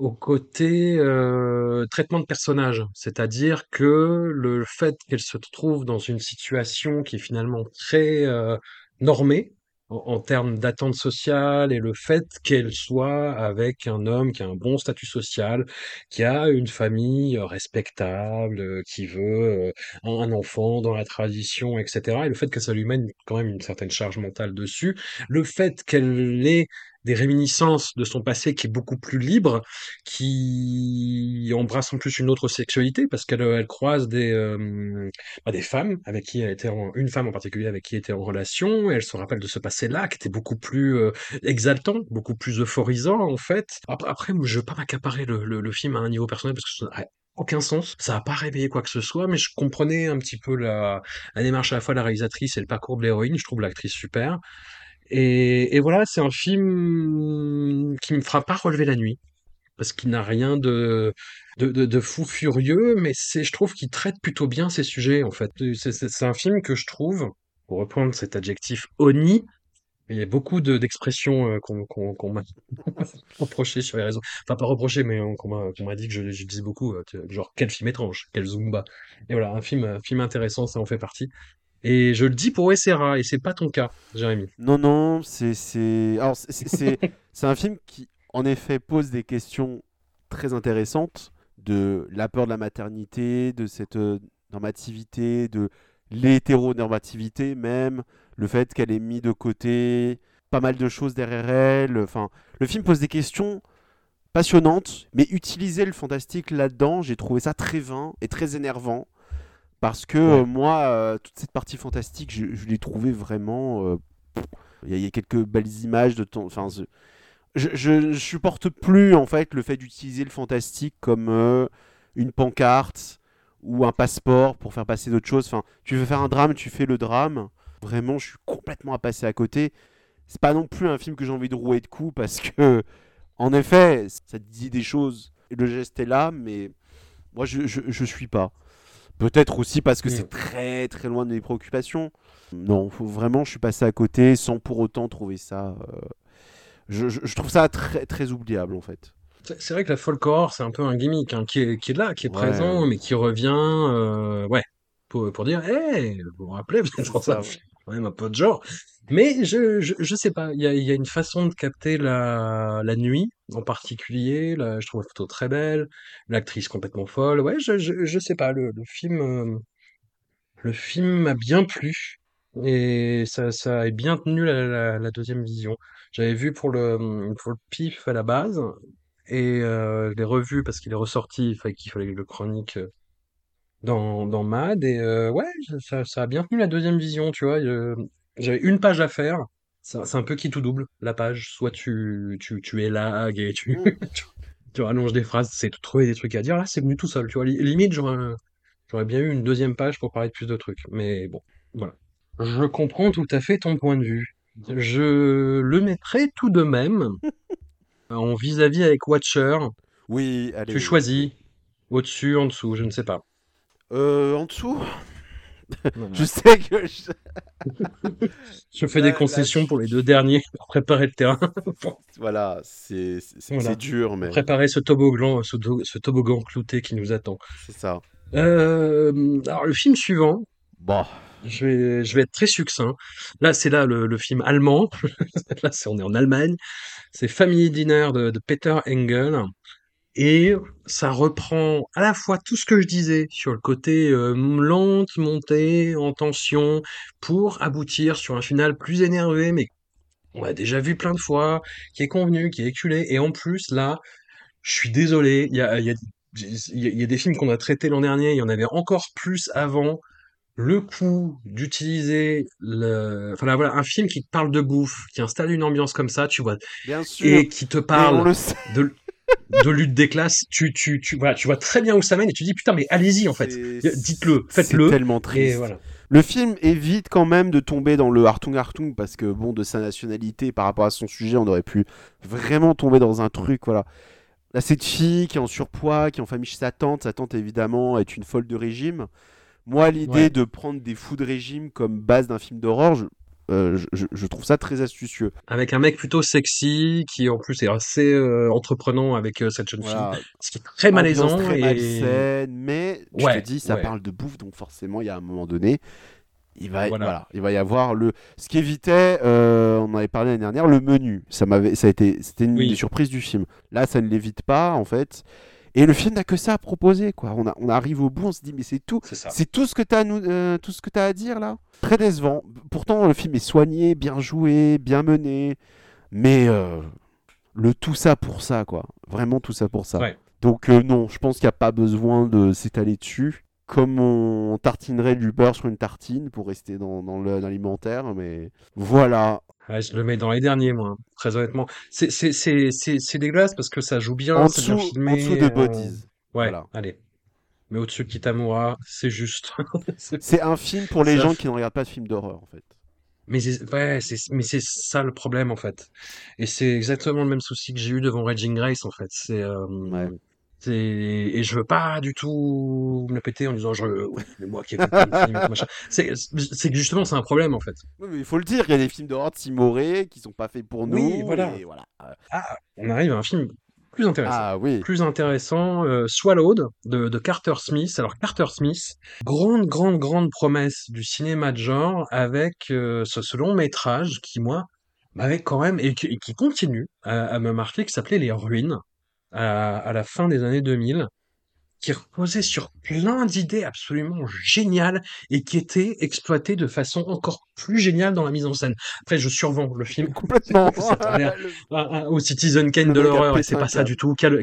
Speaker 3: au côté euh, traitement de personnage, c'est-à-dire que le fait qu'elle se trouve dans une situation qui est finalement très euh, normée en, termes d'attente sociale et le fait qu'elle soit avec un homme qui a un bon statut social, qui a une famille euh, respectable, euh, qui veut euh, un un enfant dans la tradition, etc. Et le fait que ça lui mène quand même une certaine charge mentale dessus, le fait qu'elle ait des réminiscences de son passé qui est beaucoup plus libre, qui embrasse en plus une autre sexualité parce qu'elle elle croise des, euh, bah, des femmes avec qui elle était en, une femme en particulier avec qui elle était en relation, et elle se rappelle de ce passé-là qui était beaucoup plus euh, exaltant, beaucoup plus euphorisant en fait. Après, après je veux pas m'accaparer le, le, le film à un niveau personnel parce que ça n'a aucun sens, ça a pas réveillé quoi que ce soit, mais je comprenais un petit peu la, la démarche à la fois de la réalisatrice et le parcours de l'héroïne, je trouve l'actrice super. Et, voilà, c'est un film qui me fera pas relever la nuit parce qu'il n'a rien de, de, fou furieux, mais c'est, je trouve qu'il traite plutôt bien ces sujets, en fait. C'est, un film que je trouve, pour reprendre cet adjectif oni, il y a beaucoup de, d'expressions euh, qu'on, m'a <laughs> reproché sur les réseaux. Enfin, pas reproché, mais euh, qu'on m'a, dit que je, je disais beaucoup, euh, genre, quel film étrange, quel Zumba. Et voilà, un film, un film intéressant, ça en fait partie. Et je le dis pour Essera, et c'est pas ton cas, Jérémy.
Speaker 4: Non, non, c'est <laughs> c'est un film qui en effet pose des questions très intéressantes de la peur de la maternité, de cette euh, normativité, de l'hétéronormativité même, le fait qu'elle ait mis de côté pas mal de choses derrière elle. Enfin, le film pose des questions passionnantes, mais utiliser le fantastique là-dedans, j'ai trouvé ça très vain et très énervant. Parce que
Speaker 3: Ouais.
Speaker 4: euh, moi, euh, toute cette partie fantastique, je, je l'ai trouvé vraiment. euh, il y, y a quelques belles images de temps. Enfin, je, je, je- supporte plus en fait le fait d'utiliser le fantastique comme euh, une pancarte ou un passeport pour faire passer d'autres choses. Enfin, tu veux faire un drame, tu fais le drame. Vraiment, je suis complètement à passer à côté. C'est pas non plus un film que j'ai envie de rouer de coups parce que, <laughs> en effet, ça te dit des choses. Le geste est là, mais moi, je, je, je suis pas. Peut-être aussi parce que
Speaker 3: Mm.
Speaker 4: c'est très très loin de mes préoccupations. Non, faut, vraiment, je suis passé à côté sans pour autant trouver ça. euh, je, je- je trouve ça très très oubliable en fait.
Speaker 3: C'est vrai que la folk horror, c'est un peu un gimmick hein, qui est, qui est là, qui est
Speaker 4: Ouais.
Speaker 3: présent, mais qui revient, euh, ouais, pour, pour dire, hé, vous vous rappelez,
Speaker 4: ça,
Speaker 3: même un peu de genre. Mais je, je, sais pas, il y a, a une façon de capter la, la nuit, en particulier, je trouve la photo très belle, l'actrice complètement folle, ouais, je, je, sais pas, le, film, euh, le film m'a bien plu, et ça, ça est bien tenu la, deuxième vision. J'avais vu pour le, pour le pif à la base, et euh, je l'ai revu parce qu'il est ressorti, il fallait qu'il fallait que le chronique euh, dans, dans Mad, et euh, ouais, ça, ça a bien tenu la deuxième vision, tu vois. euh, J'avais une page à faire, c'est un peu qui tout double, la page. Soit tu, tu, tu élagues et tu,
Speaker 4: Mm. <laughs>
Speaker 3: tu, tu rallonges des phrases, c'est trouver des trucs à dire. Là, c'est venu tout seul, tu vois. Li- Limite, j'aurais, j'aurais bien eu une deuxième page pour parler de plus de trucs. Mais bon, voilà. Je comprends tout à fait ton point de vue. Je le mettrai tout de même <laughs> en vis-à-vis avec Watcher.
Speaker 4: Oui, allez.
Speaker 3: Tu choisis. Au-dessus, en dessous, je ne sais pas.
Speaker 4: Euh, en dessous, <laughs> je sais que je- <laughs>
Speaker 3: Je fais
Speaker 4: Là-
Speaker 3: des
Speaker 4: là,
Speaker 3: concessions
Speaker 4: je-
Speaker 3: pour les deux derniers pour préparer le terrain, <laughs>
Speaker 4: voilà, c'est
Speaker 3: Voilà.
Speaker 4: dur, mais
Speaker 3: préparer ce toboggan, ce, to- ce toboggan clouté qui nous attend.
Speaker 4: c'est ça.
Speaker 3: Euh, alors le film suivant,
Speaker 4: Bon,
Speaker 3: je vais, je vais être très succinct. Là, c'est là le, le film allemand. là, c'est, on est en Allemagne. C'est Family Dinner de, de Peter Engel. Et ça reprend à la fois tout ce que je disais sur le côté euh, lente montée en tension pour aboutir sur un final plus énervé, mais on l'a déjà vu plein de fois, qui est convenu, qui est éculé. Et en plus, là, je suis désolé, il y a, y a, y a- des films qu'on a traités l'an dernier, il y en avait encore plus avant. Le coup d'utiliser le, enfin là, voilà, un film qui te parle de bouffe, qui installe une ambiance comme ça, tu vois,
Speaker 4: bien sûr.
Speaker 3: et qui te
Speaker 4: on
Speaker 3: parle
Speaker 4: le sait.
Speaker 3: de, de lutte des classes, tu, tu, tu, voilà, tu vois très bien où ça mène et tu dis putain, mais allez-y en fait.
Speaker 4: C'est-
Speaker 3: Dites-le,
Speaker 4: C'est
Speaker 3: faites-le.
Speaker 4: tellement
Speaker 3: Et
Speaker 4: triste.
Speaker 3: voilà.
Speaker 4: Le film évite quand même de tomber dans le Hartung Hartung parce que bon, de sa nationalité par rapport à son sujet, on aurait pu vraiment tomber dans un truc, voilà. Là, cette fille qui est en surpoids, qui est en famille chez sa tante, sa tante évidemment est une folle de régime. Moi, l'idée
Speaker 3: Ouais.
Speaker 4: de prendre des fous de régime comme base d'un film d'horreur, je- Euh, je- trouve ça très astucieux.
Speaker 3: Avec un mec plutôt sexy, qui en plus est assez euh, entreprenant avec euh, cette jeune
Speaker 4: Voilà.
Speaker 3: fille, ce qui est très malaisant.
Speaker 4: Très
Speaker 3: et...
Speaker 4: malsaine, mais je
Speaker 3: Ouais,
Speaker 4: te dis, ça
Speaker 3: ouais.
Speaker 4: parle de bouffe, donc forcément, il y a un moment donné, il va,
Speaker 3: Voilà.
Speaker 4: voilà, il va y avoir le. Ce qui évitait, euh, on en avait parlé l'année dernière, le menu. Ça m'avait, ça a été, c'était une
Speaker 3: Oui.
Speaker 4: des surprises du film. Là, ça ne l'évite pas, en fait. Et le film n'a que ça à proposer, quoi. On, a, on arrive au bout, on se dit, mais c'est tout.
Speaker 3: C'est
Speaker 4: tout ce que tu as, tout ce que as à dire là? Très décevant. Pourtant, le film est soigné, bien joué, bien mené, mais euh, le tout ça pour ça, quoi. Vraiment tout ça pour ça.
Speaker 3: Ouais.
Speaker 4: Donc euh, non, je pense qu'il n'y a pas besoin de s'étaler dessus. Comme on tartinerait du beurre sur une tartine pour rester dans, l'alimentaire, mais voilà.
Speaker 3: Ouais, je le mets dans les derniers, moi, très honnêtement. C'est, c'est, c'est, c'est, c'est dégueulasse parce que ça joue bien,
Speaker 4: en,
Speaker 3: c'est bien
Speaker 4: dessous,
Speaker 3: filmé.
Speaker 4: en dessous de
Speaker 3: euh,
Speaker 4: Bodies.
Speaker 3: Ouais,
Speaker 4: Voilà.
Speaker 3: allez. Mais au-dessus de Kitamura, c'est juste. <laughs> C'est-
Speaker 4: un film pour les
Speaker 3: Ça
Speaker 4: gens qui ne regardent pas de films d'horreur, en fait.
Speaker 3: mais c'est, ouais, c'est, mais c'est ça le problème, en fait. Et c'est exactement le même souci que j'ai eu devant Raging Grace, en fait. C'est, euh,
Speaker 4: Ouais.
Speaker 3: Et je veux pas du tout me la péter en disant, je, oui, mais moi qui ai. C'est, que justement, c'est un problème, en fait.
Speaker 4: Oui, mais il faut le dire, il y a des films d'horreur de Timoré qui sont pas faits pour nous.
Speaker 3: Oui, voilà.
Speaker 4: et voilà.
Speaker 3: Ah, on arrive à un film plus intéressant.
Speaker 4: Ah oui.
Speaker 3: plus intéressant, euh, Swallowed de, de Carter Smith. Alors Carter Smith, grande, grande, grande promesse du cinéma de genre avec euh, ce, ce long métrage qui, moi, m'avait quand même, et qui, et qui continue à, à me marquer, qui s'appelait Les Ruines, à, à la fin des années 2000, qui reposait sur plein d'idées absolument géniales et qui étaient exploitées de façon encore plus géniale dans la mise en scène. Après, je survends le film <laughs>
Speaker 4: Complètement. <laughs>
Speaker 3: Au <laughs> Citizen Kane de l'horreur, et c'est pas ça du tout. Cal-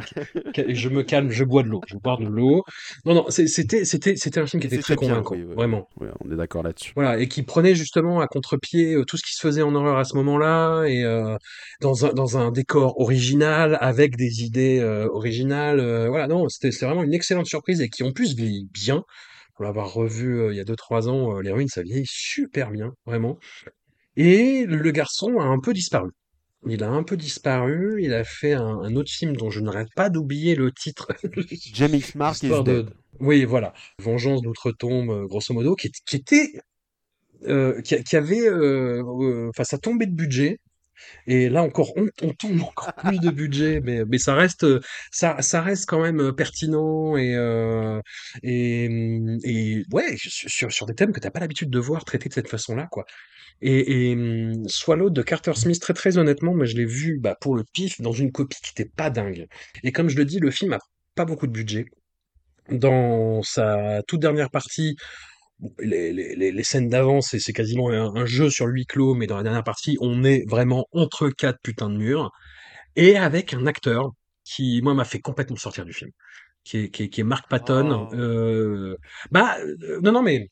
Speaker 3: je me calme, je bois de l'eau, je bois de l'eau. Non, non, c'était, c'était, c'était un film qui était très
Speaker 4: bien,
Speaker 3: convaincant,
Speaker 4: oui, oui.
Speaker 3: vraiment.
Speaker 4: Ouais, on est d'accord là-dessus.
Speaker 3: Voilà, et qui prenait justement à contre-pied euh, tout ce qui se faisait en horreur à ce moment-là, et euh, dans un dans un décor original, avec des idées euh, originales. euh, voilà, non, c'était c'est vraiment une excellente surprise et qui en plus vieillit bien. Pour l'avoir revu euh, il y a deux trois ans, euh, les ruines, ça vieillit super bien, vraiment. Et le garçon a un peu disparu. Il a un peu disparu. Il a fait un, un autre film dont je n'arrête pas d'oublier le titre. <laughs>
Speaker 4: James X. Mark is
Speaker 3: de-. Oui, voilà. Vengeance d'outre-tombe, euh, grosso modo, qui, était, euh, qui, avait, euh, euh, enfin, ça tombait de budget. Et là encore, on, on tombe encore <laughs> plus de budget, mais, mais ça reste, euh, ça, ça reste quand même euh, pertinent et, euh, et, et ouais, sur, sur- des thèmes que t'as pas l'habitude de voir traités de cette façon-là, quoi. Et, et hum, Swallow de Carter Smith, très très honnêtement, moi je l'ai vu bah, pour le pif dans une copie qui était pas dingue. Et comme je le dis, le film a pas beaucoup de budget. Dans sa toute dernière partie, les, les, les, scènes d'avant, c'est c'est quasiment un, un jeu sur huis clos, mais dans la dernière partie, on est vraiment entre quatre putains de murs, et avec un acteur qui, moi, m'a fait complètement sortir du film, qui est, qui est, qui est Mark Patton.
Speaker 4: Oh.
Speaker 3: Euh, bah, euh, non, non, mais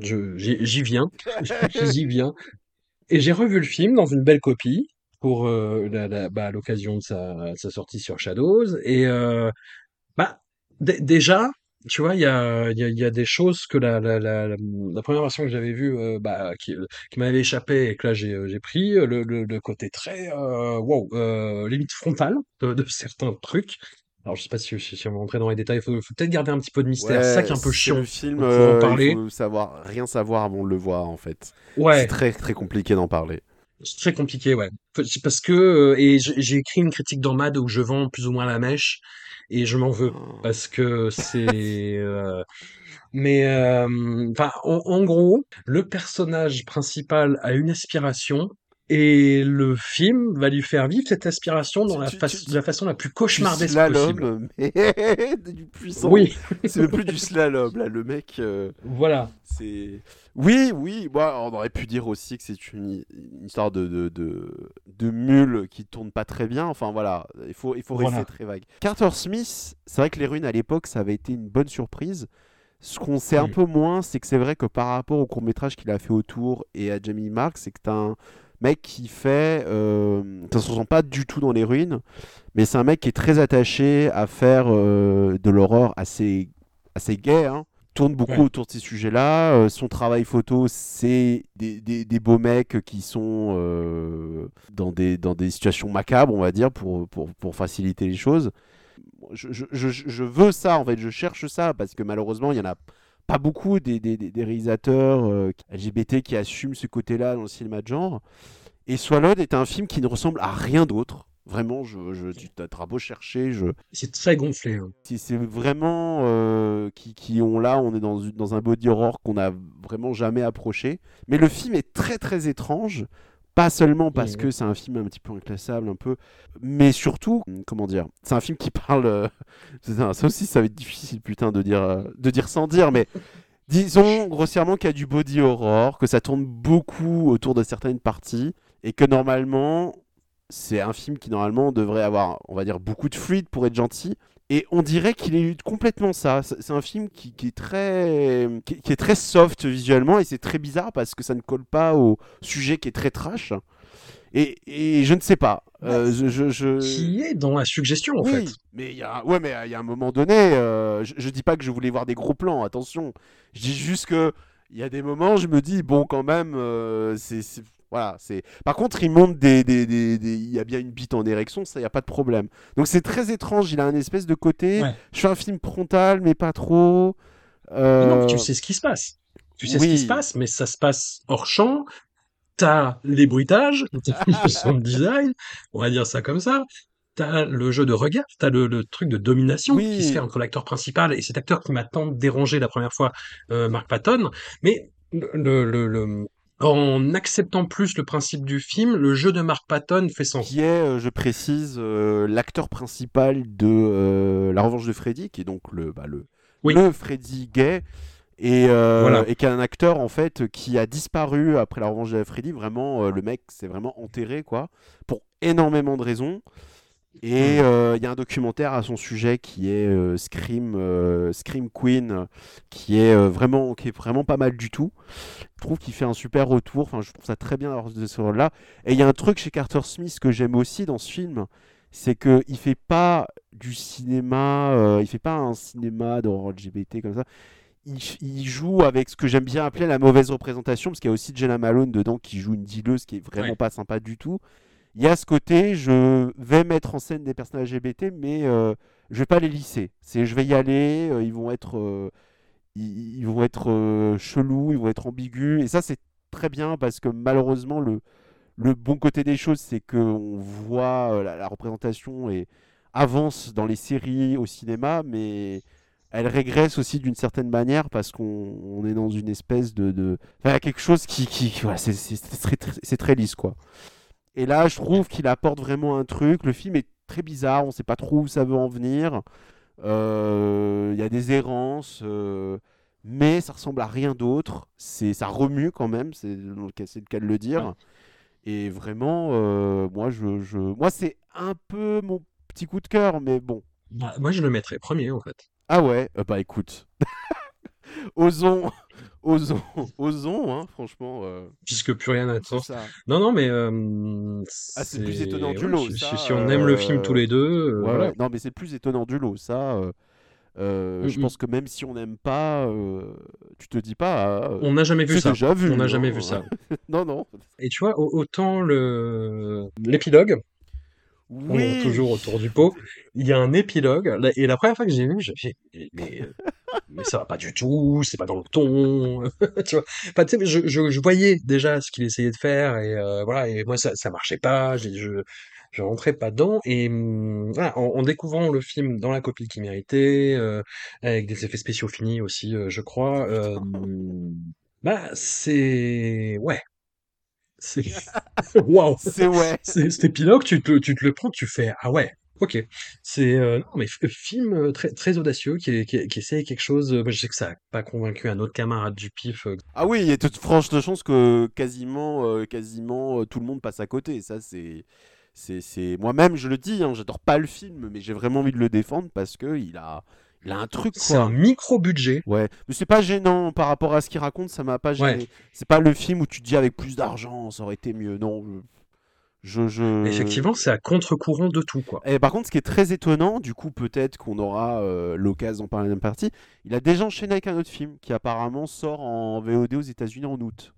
Speaker 3: je- j'y j'y viens, <laughs> j'y viens. Et j'ai revu le film dans une belle copie pour euh, la- la- bah, l'occasion de sa, sa sortie sur Shadows. Et euh, bah, dé- déjà, tu vois, il y a, y, a, y a des choses que la, la, la, la, première version que j'avais vue, euh, bah, qui, qui m'avait échappé et que là j'ai euh, j'ai pris, le, le, le côté très, euh, wow, euh, limite frontale de, de certains trucs. Alors je sais pas si, si, si on va rentrer dans les détails, il faut, faut peut-être garder un petit peu de mystère, c'est ça qui est un peu chiant.
Speaker 4: Le film,
Speaker 3: pour en
Speaker 4: euh,
Speaker 3: parler.
Speaker 4: il faut savoir, rien savoir avant de le voir en fait.
Speaker 3: Ouais.
Speaker 4: C'est très très compliqué d'en parler.
Speaker 3: C'est très compliqué, ouais. C'est Parce que, et j'ai écrit une critique dans Mad où je vends plus ou moins la mèche, et je m'en veux, parce que c'est... euh, Mais, euh, enfin, en, en gros, le personnage principal a une aspiration, et le film va lui faire vivre cette aspiration dans
Speaker 4: Tu-
Speaker 3: la,
Speaker 4: tu-
Speaker 3: fa-
Speaker 4: tu-
Speaker 3: de la façon la plus cauchemardesque possible.
Speaker 4: slalom, mais <laughs> du puissant.
Speaker 3: Oui,
Speaker 4: C'est plus du slalom là, le mec. euh,
Speaker 3: voilà.
Speaker 4: C'est. Oui, oui, moi, on aurait pu dire aussi que c'est une, une histoire de, de, de, de mule qui tourne pas très bien. Enfin voilà, il faut, il faut rester
Speaker 3: Voilà.
Speaker 4: très vague. Carter Smith, c'est vrai que les ruines à l'époque, ça avait été une bonne surprise. Ce qu'on sait un peu moins, c'est que c'est vrai que par rapport au court métrage qu'il a fait autour et à Jamie Mark, c'est que un mec qui fait. Euh, ça se ressent pas du tout dans les ruines, mais c'est un mec qui est très attaché à faire euh, de l'horreur assez, assez gay. Hein tourne beaucoup
Speaker 3: Ouais.
Speaker 4: autour de ces sujets-là. Euh, son travail photo, c'est des, des- des beaux mecs qui sont euh, dans, des, dans des situations macabres, on va dire, pour, pour, pour faciliter les choses. Je, je- je- je veux ça, en fait, je cherche ça, parce que malheureusement, il n'y en a pas beaucoup des, des, des- des réalisateurs euh, LGBT qui assument ce côté-là dans le cinéma de genre. Et Swallowed est un film qui ne ressemble à rien d'autre. Vraiment, je, je, tu t'as beau chercher, je,
Speaker 3: C'est très gonflé. hein.
Speaker 4: c'est vraiment euh, qui, qui ont là, on est dans, dans un body horror qu'on a vraiment jamais approché. Mais le film est très très étrange, pas seulement parce
Speaker 3: Mhm.
Speaker 4: que c'est un film un petit peu inclassable, un peu, mais surtout, comment dire, c'est un film qui parle. euh, ça, ça aussi, ça va être difficile, putain, de dire, euh, de dire sans dire, mais. <laughs> Disons grossièrement qu'il y a du body horror, que ça tourne beaucoup autour de certaines parties, et que normalement, c'est un film qui normalement devrait avoir, on va dire, beaucoup de fluide pour être gentil. Et on dirait qu'il est complètement ça. C'est un film qui, qui est très, qui, qui est très soft visuellement et c'est très bizarre parce que ça ne colle pas au sujet qui est très trash. Et, et je ne sais pas. Euh, je, je, je-
Speaker 3: Qui est dans la suggestion, en
Speaker 4: oui,
Speaker 3: fait.
Speaker 4: mais il y a, ouais, mais il y a un moment donné, euh, je, je dis pas que je voulais voir des gros plans, attention. Je dis juste que il y a des moments, je me dis bon, quand même, euh, c'est- voilà, c'est. Par contre, il monte des, des, des- des- il y a bien une bite en érection, ça, il y a pas de problème. Donc c'est très étrange. Il a un espèce de côté.
Speaker 3: Ouais.
Speaker 4: Je fais un film frontal, mais pas trop.
Speaker 3: Mais non,
Speaker 4: Euh,
Speaker 3: tu sais ce qui se passe. Tu sais ce qui se passe, mais ça se passe hors champ. T'as les bruitages, <laughs> t'as sound design, on va dire ça comme ça. T'as le jeu de regard, t'as le, le truc de domination
Speaker 4: Oui.
Speaker 3: qui se fait entre l'acteur principal et cet acteur qui m'a tant dérangé la première fois, euh, Mark Patton. Mais le, le, le- en acceptant plus le principe du film, le jeu de Mark Patton fait sens.
Speaker 4: qui est, euh, je précise, euh, l'acteur principal de euh, La Revanche de Freddy, qui est donc le, bah, le,
Speaker 3: Oui.
Speaker 4: le Freddy gay, et, euh,
Speaker 3: Voilà.
Speaker 4: et qui est un acteur en fait qui a disparu après La Revanche de Freddy. Vraiment, le mec s'est vraiment enterré, quoi, pour énormément de raisons. Et euh, il y a un documentaire à son sujet qui est euh, Scream, euh, Scream Queen, qui est vraiment, qui est vraiment pas mal du tout. Je trouve qu'il fait un super retour. Enfin, je trouve ça très bien d'avoir ce rôle-là. Et il y a un truc chez Carter Smith que j'aime aussi dans ce film, c'est que il fait pas du cinéma, il fait pas un cinéma d'horreur LGBT comme ça. Il, il joue avec ce que j'aime bien appeler la mauvaise représentation, parce qu'il y a aussi Jenna Malone dedans qui joue une dealeuse qui est vraiment
Speaker 3: Ouais.
Speaker 4: pas sympa du tout. Il y a ce côté, je vais mettre en scène des personnages LGBT, mais euh, je vais pas les lisser. C'est, je vais y aller, euh, ils vont être, euh, ils, vont être euh, chelous, ils vont être ambigus, et ça c'est très bien parce que malheureusement le, bon côté des choses, c'est qu'on voit euh, la, représentation et avance dans les séries, au cinéma, mais elle régresse aussi d'une certaine manière parce qu'on on est dans une espèce de, de... Enfin, quelque chose qui, c'est très lisse quoi. Et là, je trouve qu'il apporte vraiment un truc. Le film est très bizarre, on sait pas trop où ça veut en venir. Euh, Il y a des errances, euh, mais ça ressemble à rien d'autre. C'est, ça remue quand même, c'est le cas- c'est le cas de le dire. Et vraiment, euh, moi, je, je... moi, c'est un peu mon petit coup de cœur, mais bon.
Speaker 3: Bah, moi, je le mettrais premier, en fait.
Speaker 4: Ah ouais, euh, bah écoute, <laughs> osons, osons, osons, hein, franchement. euh,
Speaker 3: Puisque plus rien n'attend. Non, non, mais euh,
Speaker 4: Ah, c'est plus étonnant du lot,
Speaker 3: Si,
Speaker 4: ça,
Speaker 3: si on aime le film
Speaker 4: euh,
Speaker 3: tous les deux, euh,
Speaker 4: Ouais,
Speaker 3: voilà.
Speaker 4: ouais. Non, mais c'est plus étonnant du lot, ça. euh, euh, Je
Speaker 3: Mm,
Speaker 4: pense que même si on n'aime pas, euh, tu te dis pas.
Speaker 3: On n'a jamais vu ça.
Speaker 4: déjà vu.
Speaker 3: On n'a jamais vu ça. <laughs>
Speaker 4: non, non.
Speaker 3: Et tu vois, au- autant le l'épilogue, on
Speaker 4: Oui.
Speaker 3: est toujours autour du pot, il y a un épilogue, et la première fois que j'ai vu, j'ai mais, euh, mais ça va pas du tout, c'est pas dans le ton, <laughs> tu vois. Enfin, tu sais, je, je, je voyais déjà ce qu'il essayait de faire, et euh, voilà, et moi ça, ça marchait pas, j'ai- je, je rentrais pas dedans, et hum, voilà, en, en découvrant le film dans la copie qu'il méritait, euh, avec des effets spéciaux finis aussi, euh, je crois, euh, bah c'est, ouais, c'est, <laughs> waouh.
Speaker 4: C'est ouais.
Speaker 3: C'est- Cet épilogue, tu te, tu te le prends, tu fais ah ouais, ok. C'est euh, non mais f- film euh, très très audacieux qui, qui, qui essaye quelque chose. euh, moi, je sais que ça a pas convaincu un autre camarade du pif. euh,
Speaker 4: Ah oui, il y a toute franche de chance que quasiment, euh, quasiment euh, tout le monde passe à côté. Ça, c'est. C'est, c'est... Moi-même, je le dis, hein, j'adore pas le film, mais j'ai vraiment envie de le défendre parce que il a, il a un truc,
Speaker 3: C'est un micro budget.
Speaker 4: Ouais, mais c'est pas gênant par rapport à ce qu'il raconte, ça m'a pas gêné.
Speaker 3: Ouais.
Speaker 4: C'est pas le film où tu te dis avec plus d'argent, ça aurait été mieux. Non, je, je, je-
Speaker 3: Effectivement, c'est à contre-courant de tout quoi.
Speaker 4: Et par contre, ce qui est très étonnant, du coup, peut-être qu'on aura euh, l'occasion d'en parler dans la même partie, il a déjà enchaîné avec un autre film qui apparemment sort en VOD aux États-Unis en août,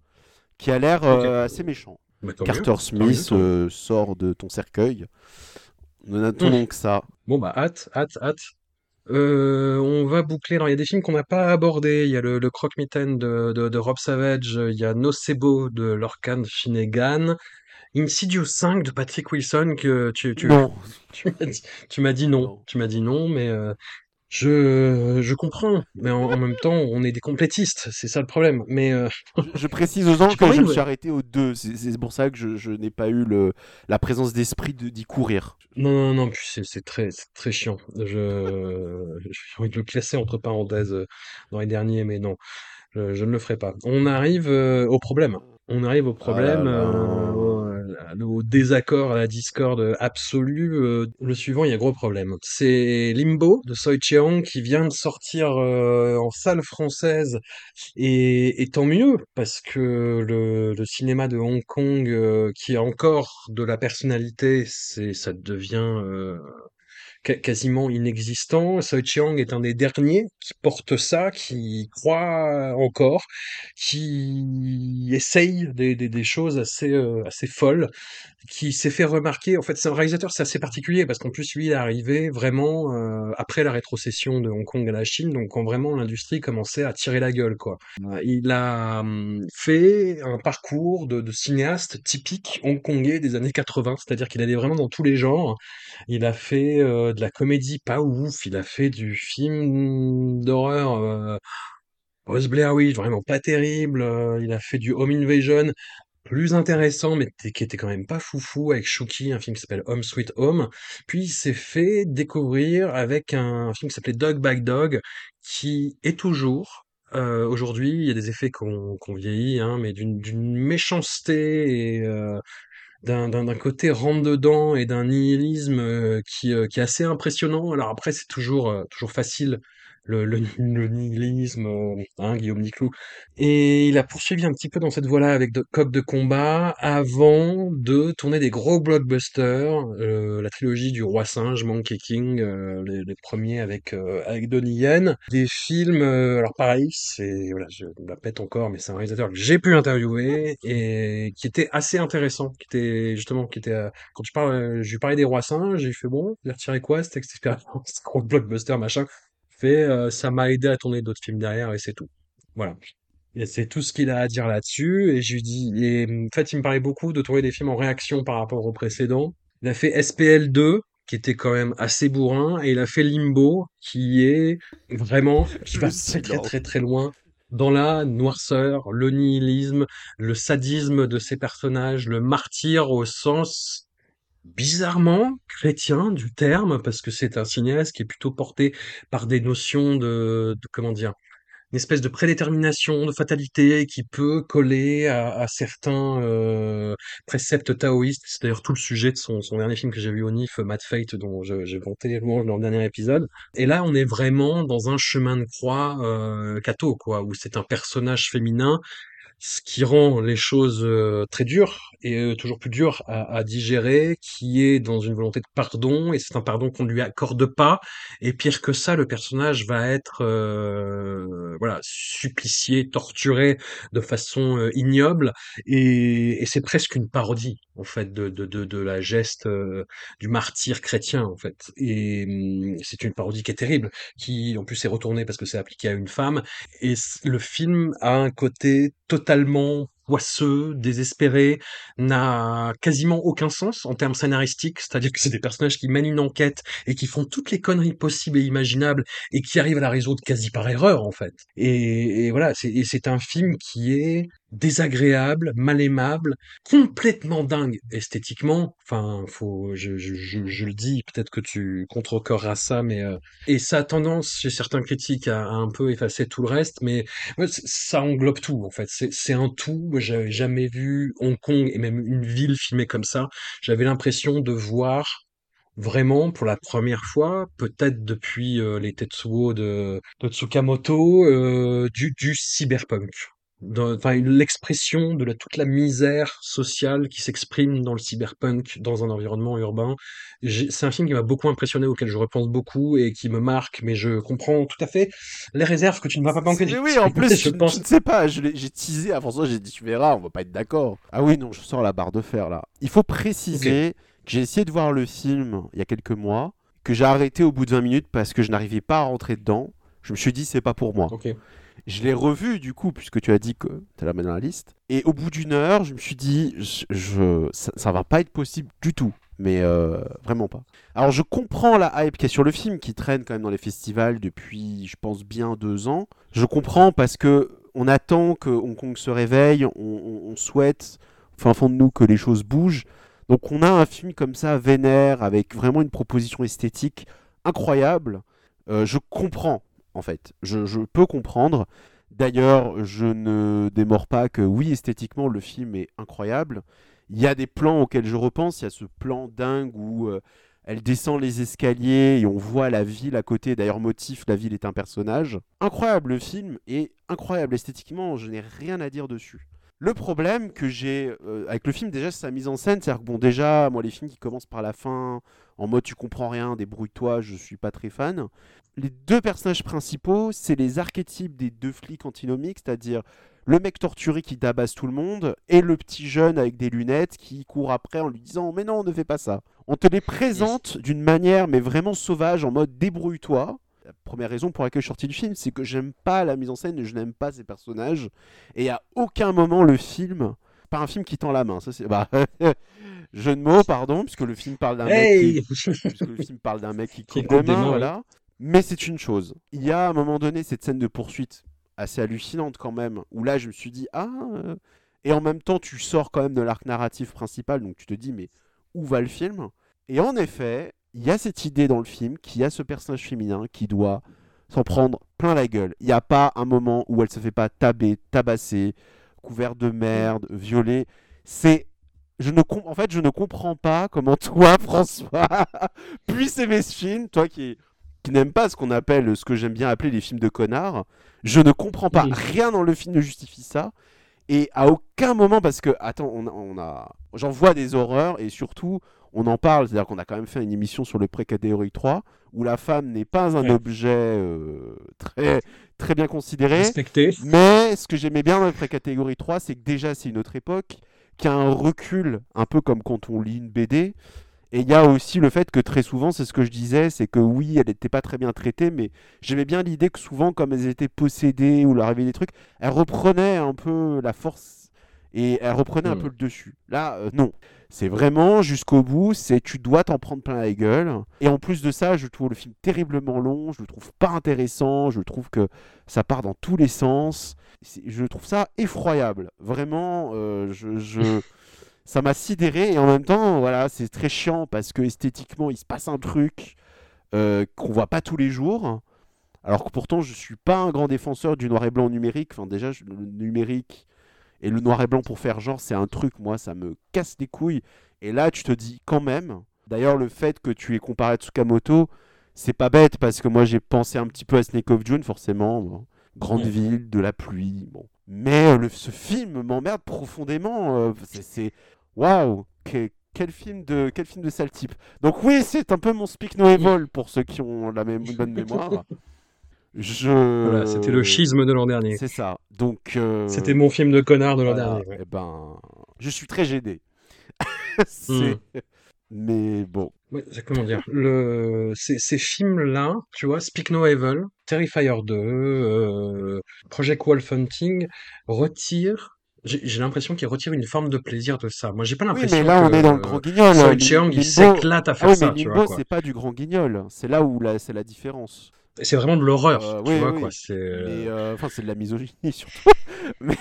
Speaker 4: qui a l'air euh, assez méchant.
Speaker 3: Bah,
Speaker 4: Carter
Speaker 3: mieux.
Speaker 4: Smith
Speaker 3: mieux.
Speaker 4: euh, sort de ton cercueil. Nous n'attendons que ça.
Speaker 3: Bon bah hâte, hâte, hâte. Euh, on va boucler. Alors, il y a des films qu'on n'a pas abordés. Il y a le, le Croque-Mitaine de, de, de Rob Savage. Il y a Nocebo de Lorcan Finnegan. Insidious 5 de Patrick Wilson que tu, tu,
Speaker 4: Non.
Speaker 3: tu m'as dit, tu m'as dit non.
Speaker 4: Non.
Speaker 3: Tu m'as dit non, mais euh, je, je comprends. Mais en, en même temps, on est des complétistes. C'est ça le problème. Mais euh,
Speaker 4: Je, je précise aux gens que je me suis arrêté aux deux. C'est c'est pour ça que je, je n'ai pas eu le, la présence d'esprit de- d'y courir.
Speaker 3: non, non, non. Puis c'est c'est très, très chiant. Je, <laughs> j'ai envie de le classer entre parenthèses euh, dans les derniers, mais non. Je, je ne le ferai pas. On arrive euh, au problème. On arrive au problème,
Speaker 4: là là.
Speaker 3: Au désaccord, à la discorde absolue. Euh, le suivant, il y a gros problème. C'est Limbo de Soi Cheong qui vient de sortir euh, en salle française et, et tant mieux parce que le, le cinéma de Hong Kong euh, qui a encore de la personnalité, c'est ça devient quasiment inexistant. Soi Chiang est un des derniers qui porte ça, qui croit encore, qui essaye des, choses assez, euh, assez folles, qui s'est fait remarquer. En fait, c'est un réalisateur, c'est assez particulier parce qu'en plus, lui, il est arrivé vraiment euh, après la rétrocession de Hong Kong à la Chine, donc quand vraiment l'industrie commençait à tirer la gueule, quoi. Euh, Il a hum, fait un parcours de, cinéaste typique hongkongais des années 80, c'est-à-dire qu'il allait vraiment dans tous les genres. Il a fait euh, de la comédie pas ouf, il a fait du film d'horreur euh, post Blair Witch, vraiment pas terrible. euh, il a fait du Home Invasion plus intéressant, mais qui était quand même pas foufou avec Shuki, un film qui s'appelle Home Sweet Home. Puis il s'est fait découvrir avec un, film qui s'appelait Dog Back Dog, qui est toujours euh, aujourd'hui, il y a des effets qu'on qu'on vieillit, hein, mais d'une méchanceté et euh, d'un côté rentre dedans et d'un nihilisme euh, qui euh, qui est assez impressionnant. Alors après, c'est toujours euh, toujours facile le le, le nihilisme, hein, Guillaume Niclou. Et il a poursuivi un petit peu dans cette voie-là avec de, Coq de combat avant de tourner des gros blockbusters, euh, la trilogie du Roi Singe, Monkey King, euh, les, les premiers avec euh, avec Donnie Yen, des films. euh, alors pareil, c'est voilà, je la pète encore, mais c'est un réalisateur que j'ai pu interviewer et qui était assez intéressant, qui était justement, qui était euh, quand tu parles, euh, je lui parlais des Rois Singes, j'ai fait bon, j'ai retiré quoi cette expérience, <laughs> gros blockbuster machin. Fait, euh, ça m'a aidé à tourner d'autres films derrière et c'est tout. Voilà. Et c'est tout ce qu'il a à dire là-dessus. Et je lui dis, et en fait, il me parlait beaucoup de tourner des films en réaction par rapport au précédent. Il a fait SPL 2, qui était quand même assez bourrin, et il a fait Limbo, qui est vraiment, qui va très très très très loin dans la noirceur, le nihilisme, le sadisme de ses personnages, le martyr au sens bizarrement chrétien du terme, parce que c'est un cinéaste qui est plutôt porté par des notions de, de comment dire, une espèce de prédétermination, de fatalité qui peut coller à, à certains euh, préceptes taoïstes. C'est d'ailleurs tout le sujet de son, son dernier film que j'ai vu au NIF, Mad Fate, dont j'ai vanté les louanges dans le dernier épisode. Et là, on est vraiment dans un chemin de croix euh, catho, quoi, où c'est un personnage féminin ce qui rend les choses très dures et toujours plus dures à, à digérer, qui est dans une volonté de pardon, et c'est un pardon qu'on ne lui accorde pas. Et pire que ça, le personnage va être euh, voilà supplicié, torturé de façon euh, ignoble, et, et c'est presque une parodie en fait de, de, de, de la geste euh, du martyr chrétien en fait. Et hum, c'est une parodie qui est terrible, qui en plus est retournée parce que c'est appliqué à une femme et le film a un côté totalement poisseux, désespéré, n'a quasiment aucun sens en termes scénaristiques, c'est-à-dire que c'est des personnages qui mènent une enquête et qui font toutes les conneries possibles et imaginables et qui arrivent à la résoudre quasi par erreur en fait. Et, et voilà, c'est un film qui est désagréable, mal aimable, complètement dingue esthétiquement. Enfin, faut, je, je, je, je le dis, peut-être que tu contrecorras ça, mais euh, et ça a tendance chez certains critiques à, à un peu effacer tout le reste, mais ça englobe tout en fait. C'est un tout. J'avais jamais vu Hong Kong et même une ville filmée comme ça. J'avais l'impression de voir vraiment pour la première fois, peut-être depuis euh, les Tetsuo de, de Tsukamoto, euh, du, du cyberpunk. Enfin, l'expression de la, toute la misère sociale qui s'exprime dans le cyberpunk, dans un environnement urbain. C'est un film qui m'a beaucoup impressionné, auquel je repense beaucoup et qui me marque, mais je comprends tout à fait les réserves que tu ne m'as pas manqué.
Speaker 4: Oui, en <laughs> plus,
Speaker 3: je
Speaker 4: je,
Speaker 3: pense.
Speaker 4: je ne sais pas, j'ai teasé avant ça, j'ai dit tu verras, on va pas être d'accord. Ah oui, non, je sors la barre de fer là. Il faut préciser que j'ai essayé de voir le film il y a quelques mois, que j'ai arrêté au bout de 20 minutes parce que je n'arrivais pas à rentrer dedans. Je me suis dit, c'est pas pour moi. Je l'ai revu du coup, puisque tu as dit que tu la mets dans la liste. Et au bout d'une heure, je me suis dit, je, ça, ça va pas être possible du tout. Mais euh, vraiment pas. Alors je comprends la hype qu'il y a sur le film, qui traîne quand même dans les festivals depuis, je pense, bien deux ans. Je comprends parce que on attend que Hong Kong se réveille, on, souhaite, au fin fond de nous, que les choses bougent. Donc on a un film comme ça, vénère, avec vraiment une proposition esthétique incroyable. Euh, je comprends, en fait. Je, peux comprendre. D'ailleurs, je ne démords pas que oui, esthétiquement, le film est incroyable. Il y a des plans auxquels je repense. Il y a ce plan dingue où euh, elle descend les escaliers et on voit la ville à côté. D'ailleurs, motif, la ville est un personnage. Incroyable le film et incroyable esthétiquement. Je n'ai rien à dire dessus. Le problème que j'ai euh, avec le film, déjà, c'est sa mise en scène. C'est-à-dire que, bon, déjà, moi, les films qui commencent par la fin, en mode tu comprends rien, débrouille-toi, je suis pas très fan. Les deux personnages principaux, c'est les archétypes des deux flics antinomiques, c'est-à-dire le mec torturé qui tabasse tout le monde et le petit jeune avec des lunettes qui court après en lui disant Mais non, ne fais pas ça. On te les présente d'une manière, mais vraiment sauvage, en mode débrouille-toi. La première raison pour laquelle je suis sorti du film, c'est que j'aime pas la mise en scène et je n'aime pas ces personnages. Et à aucun moment le film, pas un film qui tend la main, ça c'est. Bah, <laughs> jeu de mots, pardon, puisque le film parle d'un mec qui <laughs> puisque le film parle d'un mec qui <laughs> coupe des mains, voilà. Mais c'est une chose. Il y a à un moment donné cette scène de poursuite assez hallucinante quand même, où là je me suis dit ah. euh, Et en même temps tu sors quand même de l'arc narratif principal, donc tu te dis mais où va le film? Et en effet, il y a cette idée dans le film qu'il y a ce personnage féminin qui doit s'en prendre plein la gueule. Il n'y a pas un moment où elle se fait pas taber, tabasser, couvert de merde, violer. C'est je ne com- en fait, je ne comprends pas comment <laughs> toi, François, <laughs> puisses aimer ce film, toi qui, qui n'aime pas ce qu'on appelle, ce que j'aime bien appeler les films de connards. Je ne comprends pas. Rien dans le film ne justifie ça. Et à aucun moment, parce que, attends, on, a- on a, j'en vois des horreurs et surtout, on en parle. C'est-à-dire qu'on a quand même fait une émission sur le pré-catégorie 3 où la femme n'est pas un
Speaker 3: Ouais.
Speaker 4: objet euh, très, très bien considéré.
Speaker 3: Respecté.
Speaker 4: Mais ce que j'aimais bien dans la catégorie 3, c'est que déjà c'est une autre époque, qui a un recul, un peu comme quand on lit une BD. Et il y a aussi le fait que très souvent, c'est ce que je disais, c'est que oui, elle n'était pas très bien traitée, mais j'aimais bien l'idée que souvent, comme elles étaient possédées ou leur arrivait des trucs, elles reprenaient un peu la force et elles reprenaient un
Speaker 3: Mm.
Speaker 4: peu le dessus. Là, euh, non. C'est vraiment jusqu'au bout, c'est tu dois t'en prendre plein la gueule. Et en plus de ça, je trouve le film terriblement long, je le trouve pas intéressant, je trouve que ça part dans tous les sens. Je trouve ça effroyable. Vraiment, euh, je, je- <laughs> ça m'a sidéré et en même temps, voilà, c'est très chiant parce que esthétiquement, il se passe un truc euh, qu'on voit pas tous les jours. Alors que pourtant, je suis pas un grand défenseur du noir et blanc numérique. Enfin, déjà, je- le numérique et le noir et blanc pour faire genre, c'est un truc, moi, ça me casse les couilles. Et là, tu te dis quand même. D'ailleurs, le fait que tu aies comparé à Tsukamoto, c'est pas bête parce que moi, j'ai pensé un petit peu à Snake of June, forcément. bon. Grande
Speaker 3: Ouais.
Speaker 4: ville, de la pluie. Bon. Mais euh, le- ce film m'emmerde profondément. euh, c'est-. Waouh! Que- Quel film de quel film de sale type. Donc oui, c'est un peu mon speak no evil pour ceux qui ont la même <laughs> bonne mémoire. Je
Speaker 3: Voilà, c'était le schisme de l'an dernier.
Speaker 4: C'est ça. Donc euh,
Speaker 3: C'était mon film de connard de l'an
Speaker 4: voilà,
Speaker 3: dernier. ouais.
Speaker 4: eh ben, je suis très gêné. <laughs> C'est- <laughs> Mais bon.
Speaker 3: Comment dire le ces, ces films-là, tu vois, Speak No Evil, Terrifier 2, euh, Project Wolf Hunting, retirent. J'ai l'impression qu'ils retirent une forme de plaisir de ça. Moi, j'ai pas
Speaker 4: Oui,
Speaker 3: l'impression
Speaker 4: mais là, on
Speaker 3: que,
Speaker 4: est dans le
Speaker 3: euh,
Speaker 4: grand guignol.
Speaker 3: Song
Speaker 4: Lim-
Speaker 3: Cheong, il s'éclate à
Speaker 4: Ah
Speaker 3: faire
Speaker 4: oui,
Speaker 3: ça,
Speaker 4: mais
Speaker 3: tu
Speaker 4: Limbo,
Speaker 3: vois, quoi.
Speaker 4: c'est pas du grand guignol. C'est là où la, c'est la différence.
Speaker 3: C'est vraiment de l'horreur,
Speaker 4: Euh,
Speaker 3: tu
Speaker 4: oui,
Speaker 3: vois,
Speaker 4: oui.
Speaker 3: quoi. C'est, euh,
Speaker 4: euh, enfin, c'est de la misogynie <laughs> surtout. mais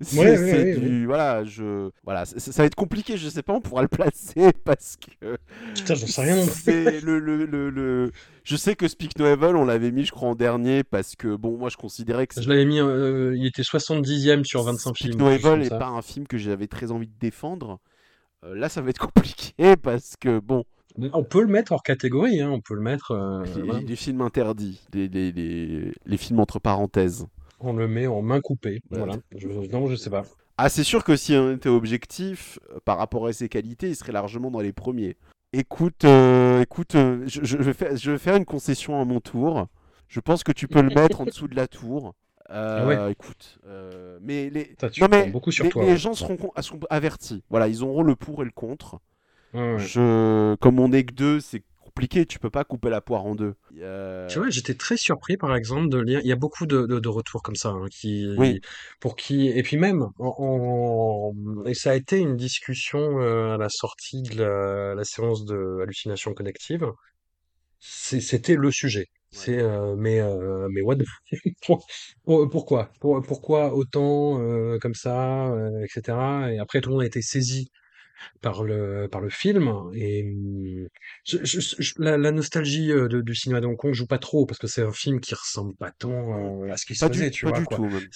Speaker 4: c'est
Speaker 3: Ouais, ouais,
Speaker 4: c'est
Speaker 3: ouais,
Speaker 4: du voilà, je voilà, ça va être compliqué. Je sais pas, on pourra le placer <laughs> parce que
Speaker 3: Putain, j'en sais rien non plus.
Speaker 4: c'est le, le, le, le- Je sais que Speak No Evil, on l'avait mis, je crois, en dernier parce que bon, moi, je considérais que
Speaker 3: Je l'avais mis, euh, il était 70e sur 25
Speaker 4: Speak
Speaker 3: films.
Speaker 4: No
Speaker 3: quelque chose
Speaker 4: Evil n'est pas un film que j'avais très envie de défendre. Euh, là, ça va être <laughs> compliqué parce que bon,
Speaker 3: On peut le mettre hors catégorie, hein, on peut le mettre. euh,
Speaker 4: les,
Speaker 3: voilà.
Speaker 4: les films interdits, les, les, les, les films entre parenthèses.
Speaker 3: On le met en main coupée. Voilà. Je- non, je sais pas.
Speaker 4: Ah, c'est sûr que si on était objectif euh, par rapport à ses qualités, il serait largement dans les premiers. Écoute, euh, écoute, euh, je, je vais faire, je vais faire une concession à mon tour. Je pense que tu peux le mettre en dessous de la tour. Euh,
Speaker 3: Ah ouais.
Speaker 4: Écoute, mais les,
Speaker 3: Putain, tu
Speaker 4: non, mais
Speaker 3: prends beaucoup sur
Speaker 4: les,
Speaker 3: toi.
Speaker 4: les
Speaker 3: ouais.
Speaker 4: gens seront, seront avertis. Voilà, ils auront le pour et le contre.
Speaker 3: Ouais.
Speaker 4: Je, comme on est que deux, c'est compliqué. Tu peux pas couper la poire en deux. Euh,
Speaker 3: Tu vois, j'étais très surpris, par exemple, de lire. Il y a beaucoup de, de, de retours comme ça, hein, qui,
Speaker 4: Oui.
Speaker 3: pour qui, et puis même, et ça a été une discussion euh, à la sortie de la, la séance de hallucination collective. C'était le sujet. C'est, euh, mais, euh, mais what <laughs> pourquoi? Pour- pourquoi autant euh, comme ça, etc. Et après, tout le monde a été saisi par le par le film et je, je- je- la, la nostalgie euh, de- du cinéma de Hong Kong joue pas trop parce que c'est un film qui ressemble pas tant euh, à ce qui se faisait, tu
Speaker 4: pas
Speaker 3: vois
Speaker 4: du
Speaker 3: quoi.
Speaker 4: tout, même.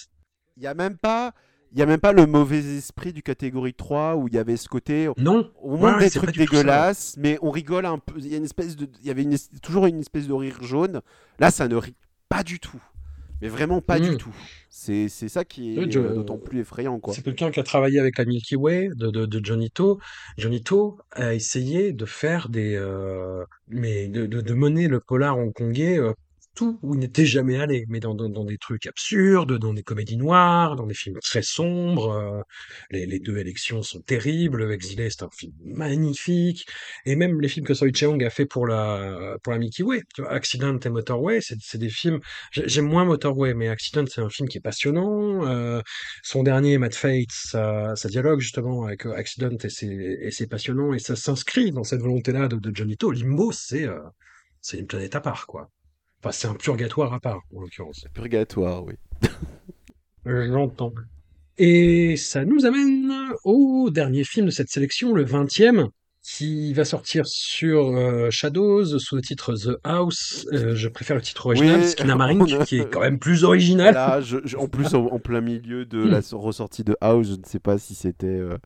Speaker 4: Il y a même pas, il y a même pas le mauvais esprit du catégorie 3 où il y avait ce côté,
Speaker 3: Non,
Speaker 4: on
Speaker 3: Ouais,
Speaker 4: montre des trucs dégueulasses, mais on rigole un peu. Il y a une espèce de, il y avait une, toujours une espèce de rire jaune. Là, ça ne rit pas du tout. Mais vraiment pas du
Speaker 3: Mm.
Speaker 4: tout. C'est, c'est ça qui est euh, d'autant plus effrayant.
Speaker 3: C'est quelqu'un qui a travaillé avec la Milky Way de, de, de Johnny To. Johnny To a essayé de faire des, euh, mais de, de, de mener le polar hongkongais où il n'était jamais allé, mais dans, des trucs absurdes, dans des comédies noires, dans des films très sombres. euh, les, deux élections sont terribles. Exilé, c'est un film magnifique. Et même les films que Soi Cheong a fait pour la pour la Milky Way, Accident et Motorway, c'est des films. j'ai- J'aime moins Motorway, mais Accident c'est un film qui est passionnant. euh, son dernier, Mad Fate, ça, dialogue justement avec euh, Accident et c'est, passionnant et ça s'inscrit dans cette volonté-là de, de Johnny To. Limbo, c'est une planète à part, quoi. Enfin, c'est un purgatoire à part, en l'occurrence.
Speaker 4: Purgatoire, oui. <laughs>
Speaker 3: J'entends. Et ça nous amène au dernier film de cette sélection, le 20e, qui va sortir sur euh, Shadows sous le titre The House. Euh, je préfère le titre original,
Speaker 4: Oui,
Speaker 3: Skinamarink, qui est quand même plus original.
Speaker 4: Là, je- je- en plus, en, en plein milieu de la so- ressortie de House, je ne sais pas si c'était euh,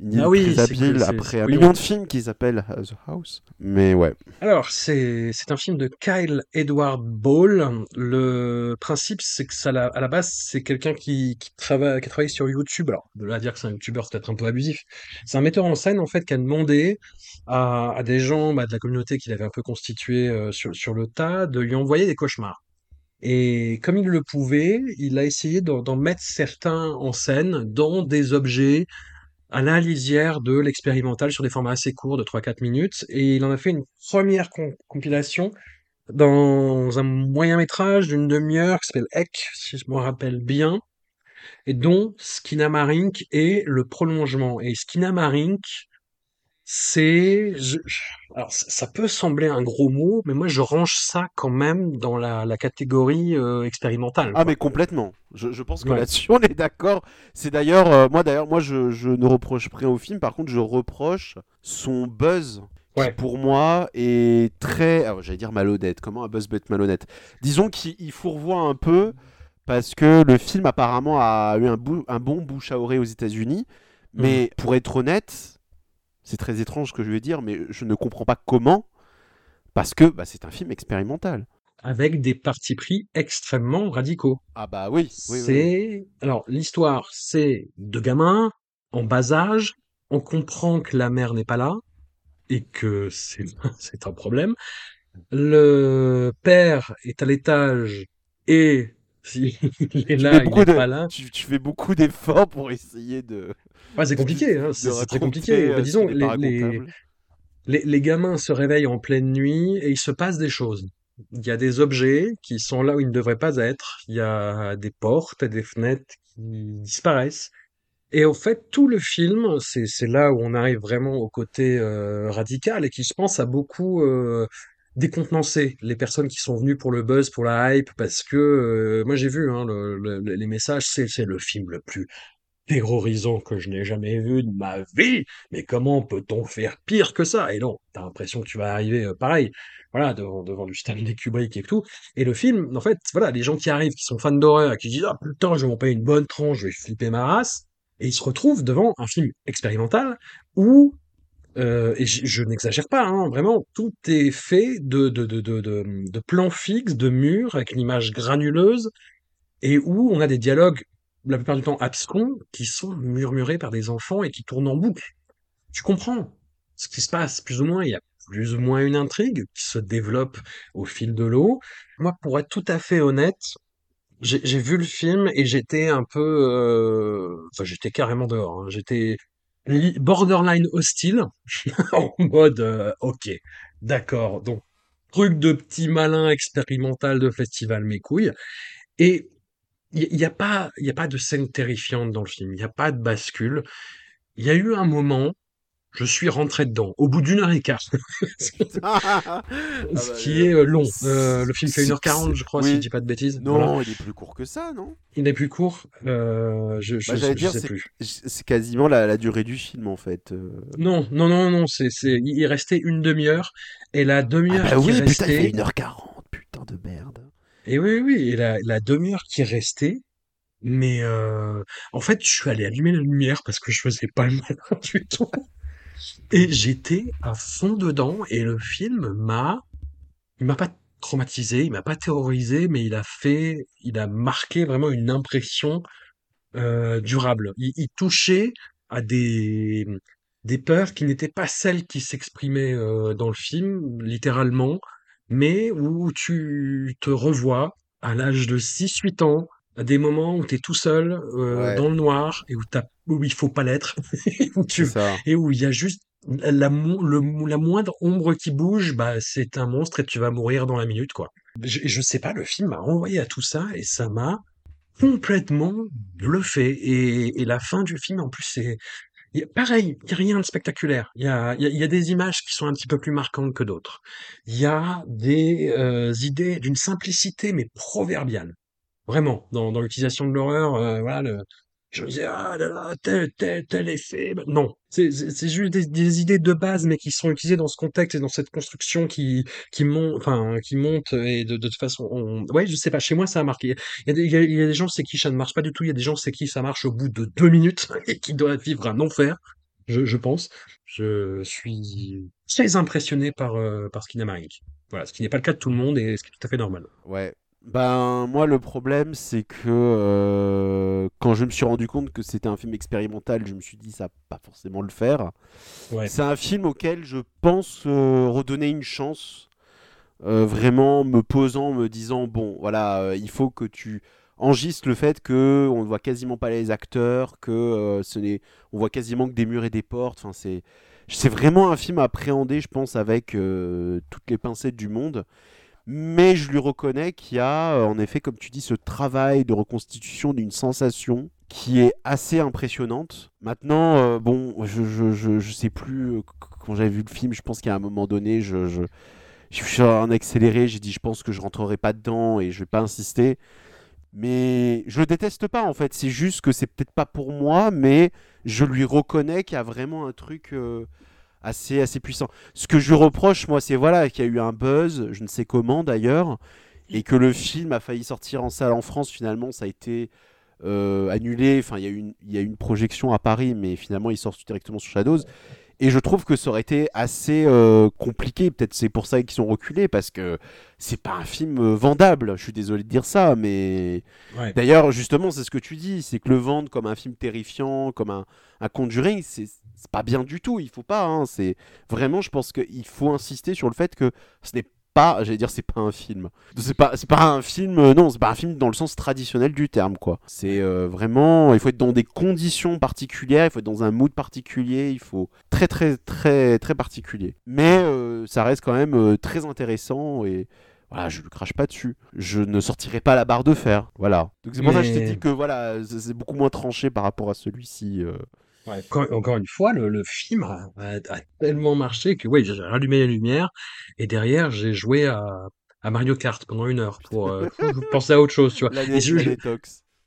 Speaker 4: idée
Speaker 3: Ah oui,
Speaker 4: très habile après un million de films qui s'appellent euh, The House. Mais ouais.
Speaker 3: Alors, c'est un film de Kyle Edward Ball. Le principe, c'est que ça, à la base, c'est quelqu'un qui, qui travaille, qui a travaillé sur YouTube. Alors, de là à dire que c'est un YouTuber, c'est peut-être un peu abusif. C'est un metteur en scène, en fait, qui a demandé à, à des gens bah, de la communauté qu'il avait un peu constituée euh, sur, sur le tas de lui envoyer des cauchemars. Et comme il le pouvait, il a essayé d'en mettre certains en scène dans des objets à la lisière de l'expérimental sur des formats assez courts de 3-4 minutes. Et il en a fait une première com- compilation dans un moyen métrage d'une demi-heure qui s'appelle Ek, si je me rappelle bien, et dont Skinamarink est le prolongement. Et Skinamarink, c'est... Alors, ça peut sembler un gros mot, mais moi je range ça quand même dans la, la catégorie euh, expérimentale.
Speaker 4: Ah
Speaker 3: quoi.
Speaker 4: mais complètement. Je, je pense que
Speaker 3: Ouais.
Speaker 4: là-dessus <laughs> on est d'accord. C'est d'ailleurs euh, moi d'ailleurs moi je, je ne reproche rien au film. Par contre je reproche son buzz. qui, pour moi est très, alors, j'allais dire malhonnête. Comment un buzz peut être malhonnête? Disons qu'il il fourvoie un peu parce que le film apparemment a eu un, bou- un bon bouche à oreille aux États-Unis. Mais pour être honnête, c'est très étrange ce que je vais dire, mais je ne comprends pas comment. Parce que bah, c'est un film expérimental.
Speaker 3: Avec des partis pris extrêmement radicaux.
Speaker 4: Ah bah oui. oui.
Speaker 3: C'est alors l'histoire, c'est deux gamins en bas âge. On comprend que la mère n'est pas là et que c'est <laughs> c'est un problème. Le père est à l'étage et <laughs> s'il est là, il
Speaker 4: beaucoup
Speaker 3: n'est
Speaker 4: de-
Speaker 3: pas là.
Speaker 4: Tu, tu fais beaucoup d'efforts pour essayer de.
Speaker 3: Ouais, c'est compliqué, hein, c'est très compliqué.
Speaker 4: euh,
Speaker 3: Bah, disons, les, les,
Speaker 4: racontable.
Speaker 3: les, les gamins se réveillent en pleine nuit et il se passe des choses. Il y a des objets qui sont là où ils ne devraient pas être. Il y a des portes et des fenêtres qui disparaissent. Et au fait, tout le film, c'est là où on arrive vraiment au côté euh, radical et qui, je pense, a beaucoup euh, décontenancé les personnes qui sont venues pour le buzz, pour la hype, parce que euh, moi j'ai vu hein, le- le- les messages, c'est le film le plus terrorisant que je n'ai jamais vu de ma vie. Mais comment peut-on faire pire que ça? Et non, t'as l'impression que tu vas arriver euh, pareil, voilà, devant, devant du Stanley Kubrick et tout. Et le film, en fait, voilà, les gens qui arrivent, qui sont fans d'horreur, qui disent ah putain, je vais m'en payer une bonne tranche, je vais flipper ma race, et ils se retrouvent devant un film expérimental où euh, et je, n'exagère pas, hein, vraiment, tout est fait de, de, de, de plans fixes, de murs, avec une image granuleuse, et où on a des dialogues, la plupart du temps abscons, qui sont murmurés par des enfants et qui tournent en boucle. Tu comprends ce qui se passe, plus ou moins, il y a plus ou moins une intrigue qui se développe au fil de l'eau. Moi, pour être tout à fait honnête, j'ai vu le film et j'étais un peu... euh, Enfin, j'étais carrément dehors. hein. J'étais li- borderline hostile, <laughs> en mode euh, ok, d'accord, donc truc de petit malin expérimental de festival mes couilles, et il y, y a pas, il y a pas de scène terrifiante dans le film, il y a pas de bascule. Il y a eu un moment, je suis rentré dedans, au bout d'une heure et quart, <laughs>
Speaker 4: Ah
Speaker 3: ce
Speaker 4: bah,
Speaker 3: qui est euh, long. Euh, le film fait
Speaker 4: c'est-
Speaker 3: 1h40, je crois,
Speaker 4: oui.
Speaker 3: si je dis pas de bêtises.
Speaker 4: Non,
Speaker 3: Voilà.
Speaker 4: il est plus court que ça, non?
Speaker 3: Il est plus court, euh, je, je,
Speaker 4: Bah, J'allais
Speaker 3: je
Speaker 4: dire,
Speaker 3: sais
Speaker 4: c'est
Speaker 3: plus.
Speaker 4: c'est quasiment la, la durée du film, en fait. euh.
Speaker 3: Non, non, non, non, c'est, il restait une demi-heure, et la
Speaker 4: Ah
Speaker 3: demi-heure
Speaker 4: bah
Speaker 3: qui
Speaker 4: oui, putain, il fait 1h40, putain de merde.
Speaker 3: Et oui, oui, et la, la demi-heure qui restait, mais euh, en fait, je suis allé allumer la lumière parce que je faisais pas le malin du tout, et j'étais à fond dedans, et le film m'a, il m'a pas traumatisé, il m'a pas terrorisé, mais il a fait, il a marqué vraiment une impression euh, durable. Il, il touchait à des, des peurs qui n'étaient pas celles qui s'exprimaient euh, dans le film, littéralement, mais où tu te revois à l'âge de 6-8 ans, à des moments où tu es tout seul, euh,
Speaker 4: Ouais.
Speaker 3: dans le noir, et où, t'as, où il faut pas l'être, <laughs> et où il y a juste la, mo- le, la moindre ombre qui bouge, bah, c'est un monstre et tu vas mourir dans la minute, quoi. Je, je sais pas, le film m'a renvoyé à tout ça et ça m'a complètement bluffé. Et, et la fin du film, en plus, c'est a- pareil, il y a rien de spectaculaire. Il y a, y a, y a des images qui sont un petit peu plus marquantes que d'autres. Il y a des euh, idées d'une simplicité mais proverbiale. Vraiment, dans, dans l'utilisation de l'horreur, euh, voilà, le, je me disais, ah là là, tel, tel, tel effet. Ben, Non, c'est juste des, idées de base, mais qui sont utilisées dans ce contexte et dans cette construction qui, qui monte, enfin, qui monte et de, de toute façon, on... ouais, je sais pas, chez moi, ça a marqué. Il y a des, gens, c'est qui? Ça ne marche pas du tout. Il y a des gens, c'est qui? Ça marche au bout de deux minutes <laughs> et qui doivent vivre un enfer, je, je pense. Je suis très impressionné par, euh, par Cinéma Inc. Voilà, ce qui n'est pas le cas de tout le monde et ce qui est tout à fait normal.
Speaker 4: Ouais. Ben, moi, le problème, c'est que euh, quand je me suis rendu compte que c'était un film expérimental, je me suis dit, ça va pas forcément le faire.
Speaker 3: Ouais.
Speaker 4: C'est un film auquel je pense euh, redonner une chance, euh, vraiment me posant, me disant, bon, voilà, il faut que tu enregistres le fait que on ne voit quasiment pas les acteurs, que ce n'est, on voit quasiment que des murs et des portes. Enfin, c'est, c'est vraiment un film à appréhender, je pense, avec toutes les pincettes du monde. Mais je lui reconnais qu'il y a, euh, en effet, comme tu dis, ce travail de reconstitution d'une sensation qui est assez impressionnante. Maintenant, euh, bon, je, je, je, je sais plus, euh, quand j'avais vu le film, je pense qu'à un moment donné, je, suis en accéléré, j'ai dit, je pense que je rentrerai pas dedans et je vais pas insister. Mais je le déteste pas, en fait. C'est juste que c'est peut-être pas pour moi, mais je lui reconnais qu'il y a vraiment un truc assez, assez puissant. Ce que je reproche, moi, c'est voilà, qu'il y a eu un buzz, je ne sais comment d'ailleurs, et que le film a failli sortir en salle en France. Finalement, ça a été euh, annulé. Enfin, il y, a une- il y a eu une projection à Paris, mais finalement, il sort directement sur Shadows. Et je trouve que ça aurait été assez euh, compliqué. Peut-être c'est pour ça qu'ils sont reculés, parce que c'est pas un film euh, vendable. Je suis désolé de dire ça, mais
Speaker 3: Ouais.
Speaker 4: D'ailleurs, justement, c'est ce que tu dis, c'est que le vendre comme un film terrifiant, comme un, un Conjuring, c'est c'est pas bien du tout. Il faut pas. hein, c'est vraiment, je pense qu'il faut insister sur le fait que ce n'est pas, j'allais dire, c'est pas un film. C'est pas, c'est pas un film. euh, non, c'est pas un film dans le sens traditionnel du terme, quoi. C'est euh, vraiment, il faut être dans des conditions particulières, il faut être dans un mood particulier, il faut très, très, très, très particulier. Mais euh, ça reste quand même euh, très intéressant et voilà, je ne crache pas dessus. Je ne sortirai pas la barre de fer. Voilà. Donc c'est pour ça que je t'ai dit que voilà, c'est c'est beaucoup moins tranché par rapport à celui-ci. euh.
Speaker 3: Ouais, encore, une fois, le, le film a, tellement marché que oui, j'ai rallumé la lumière et derrière j'ai joué à, à Mario Kart pendant une heure pour euh, <laughs> penser à autre chose, tu vois.
Speaker 4: La,
Speaker 3: Et je, je,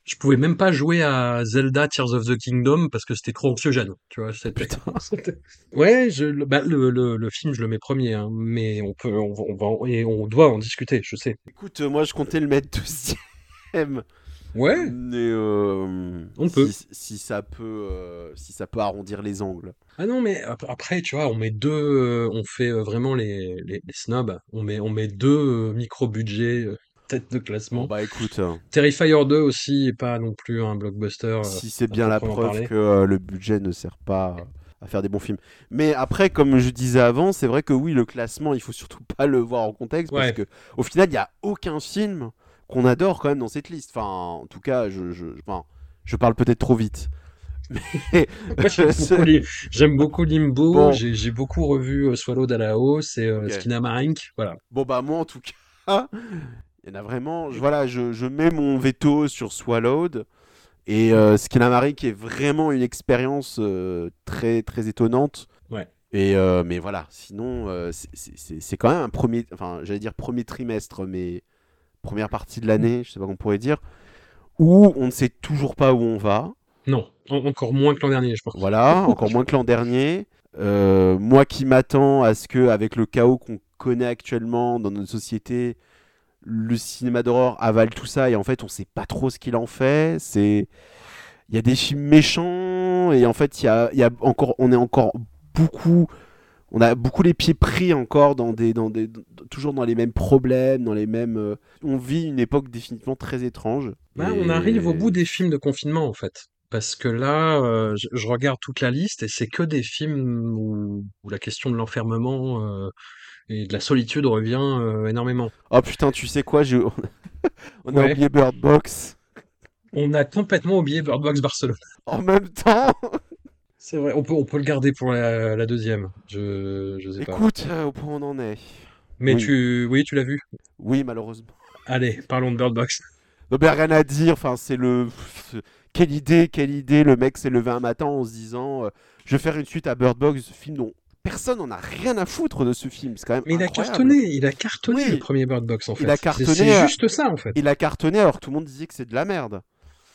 Speaker 3: je pouvais même pas jouer à Zelda Tears of the Kingdom parce que c'était trop anxiogène, tu vois. C'était, <laughs> c'était- ouais, je, le, bah, le, le, film je le mets premier, hein, mais on peut, on, va- on va, en- et on doit en discuter, je sais.
Speaker 4: Écoute, euh, moi je comptais le mettre deuxième.
Speaker 3: Ouais,
Speaker 4: Mais euh,
Speaker 3: On peut.
Speaker 4: Si, ça peut, euh, si ça peut arrondir les angles.
Speaker 3: Ah non, mais ap- après, tu vois, on met deux, euh, on fait vraiment les, les, les snobs, on met, on met deux micro-budgets euh, tête de classement.
Speaker 4: Bah écoute, hein,
Speaker 3: Terrifier 2 aussi est pas non plus un blockbuster.
Speaker 4: si c'est bien la preuve
Speaker 3: parler.
Speaker 4: que euh, le budget ne sert pas à faire des bons films. Mais après, comme je disais avant, c'est vrai que oui, le classement, il faut surtout pas le voir en contexte parce que au final, il y a aucun film qu'on adore quand même dans cette liste. Enfin, en tout cas, je, je, enfin, je parle peut-être trop vite. Mais <laughs> <laughs>
Speaker 3: j'aime beaucoup, Limbo,
Speaker 4: Bon.
Speaker 3: j'ai beaucoup revu euh, Swallowed à la hausse et euh,
Speaker 4: Ok.
Speaker 3: Skinamarink, voilà.
Speaker 4: bon bah moi en tout cas, <laughs> il y en a vraiment. je- Voilà, je, je mets mon veto sur Swallowed et euh, Skinamarink est vraiment une expérience euh, très très étonnante.
Speaker 3: Ouais.
Speaker 4: Et euh, mais voilà, sinon c'est- c'est c'est- c'est quand même un premier, enfin j'allais dire premier trimestre, mais première partie de l'année, je sais pas qu'on pourrait dire, où on ne sait toujours pas où on va.
Speaker 3: Non, en- encore moins que l'an dernier, je pense.
Speaker 4: Voilà, <laughs> encore moins que l'an dernier. Euh, moi qui m'attends à ce que, avec le chaos qu'on connaît actuellement dans notre société, le cinéma d'horreur avale tout ça et en fait on sait pas trop ce qu'il en fait. C'est, il y a des films méchants et en fait il y a, y a encore, on est encore beaucoup, on a beaucoup les pieds pris encore dans des, dans des, toujours dans les mêmes problèmes, dans les mêmes. euh, on vit une époque définitivement très étrange.
Speaker 3: Bah,
Speaker 4: Et-
Speaker 3: on arrive au bout des films de confinement, en fait. Parce que là, euh, je, je regarde toute la liste et c'est que des films où, où la question de l'enfermement euh, et de la solitude revient énormément.
Speaker 4: Oh putain, tu sais quoi, <laughs> on a
Speaker 3: Ouais.
Speaker 4: oublié Bird Box.
Speaker 3: On a complètement oublié Bird Box Barcelone.
Speaker 4: En même temps,
Speaker 3: C'est vrai, on peut, on peut le garder pour la, la deuxième. Je, je sais pas.
Speaker 4: écoute, euh, au point où on en est.
Speaker 3: Mais
Speaker 4: oui.
Speaker 3: tu, oui, tu l'as vu?
Speaker 4: Oui, malheureusement.
Speaker 3: Allez, parlons de Bird Box.
Speaker 4: Non, mais rien à dire. Enfin, c'est le. Quelle idée, quelle idée. Le mec s'est levé un matin en se disant euh, Je vais faire une suite à Bird Box, ce film dont personne n'en a rien à foutre de ce film. C'est quand même.
Speaker 3: Mais il a cartonné, il a cartonné
Speaker 4: Oui.
Speaker 3: le premier Bird Box en fait.
Speaker 4: Il a
Speaker 3: C'est-
Speaker 4: cartonné,
Speaker 3: C'est
Speaker 4: euh,
Speaker 3: juste ça en fait.
Speaker 4: Il a cartonné alors que tout le monde disait que c'est de la merde.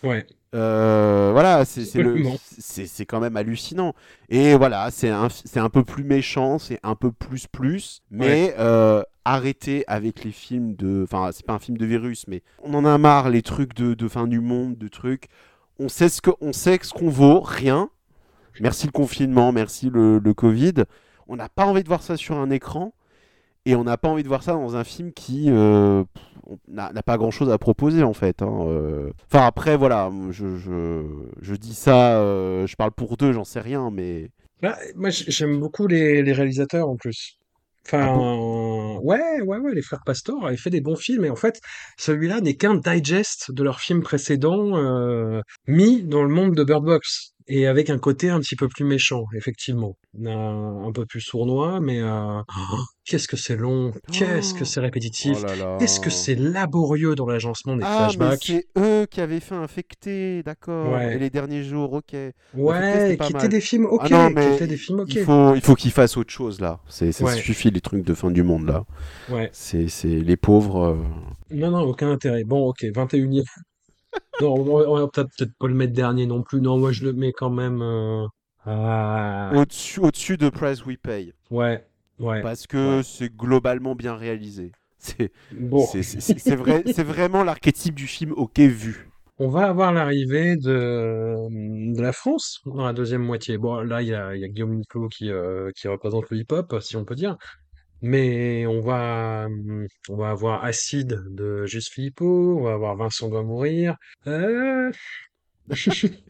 Speaker 3: Ouais.
Speaker 4: Euh, voilà, c'est quand même hallucinant. Et voilà, c'est un, un peu plus méchant, c'est un peu plus plus, mais euh, arrêtez avec les films de, enfin c'est pas un film de virus, mais on en a marre les trucs de, de fin du monde, de trucs. On sait ce qu'on vaut, rien. Merci le confinement, merci le, le Covid. On n'a pas envie de voir ça sur un écran. Et on n'a pas envie de voir ça dans un film qui euh, n'a pas grand chose à proposer en fait. hein, euh. Enfin après voilà, je, je, je dis ça, euh, je parle pour deux, j'en sais rien, mais
Speaker 3: Bah, moi, j'aime beaucoup les, les réalisateurs en plus. Enfin,
Speaker 4: Ah
Speaker 3: ouais, ouais, ouais, les frères Pastor avaient fait des bons films et en fait, celui-là n'est qu'un digest de leurs films précédents euh, mis dans le monde de Bird Box et avec un côté un petit peu plus méchant, effectivement, un, un peu plus sournois, mais euh, oh, qu'est-ce que c'est long, qu'est-ce que c'est répétitif,
Speaker 4: oh
Speaker 3: qu'est-ce que c'est laborieux dans l'agencement des
Speaker 4: Ah
Speaker 3: flashbacks.
Speaker 4: c'est eux qui avaient fait infecté, d'accord.
Speaker 3: Ouais.
Speaker 4: Et les derniers jours, ok.
Speaker 3: Ouais, qui
Speaker 4: mal.
Speaker 3: étaient des films ok,
Speaker 4: Ah non,
Speaker 3: qui étaient des films ok.
Speaker 4: Il faut, il faut qu'ils fassent autre chose là. C'est, ça
Speaker 3: Ouais.
Speaker 4: suffit les trucs de fin du monde là.
Speaker 3: Ouais.
Speaker 4: C'est, les pauvres. euh,
Speaker 3: Non, non, aucun intérêt. Bon, ok, 21e. Non, on va peut-être pas le mettre dernier non plus. Non, moi je le mets quand même. euh,
Speaker 4: au-dessus, au-dessus de Price We Pay.
Speaker 3: Ouais, ouais.
Speaker 4: Parce que
Speaker 3: Ouais.
Speaker 4: c'est globalement bien réalisé. C'est,
Speaker 3: Bon,
Speaker 4: c'est, vrai, <laughs> c'est vraiment l'archétype du film ok vu.
Speaker 3: on va avoir l'arrivée de, de la France dans la deuxième moitié. Bon, là, il y a, il y a Guillaume Niclot qui, euh, qui représente le hip-hop, si on peut dire. Mais on va, on va avoir Acide de Juste Philippot, on va avoir Vincent doit mourir. Euh... <laughs>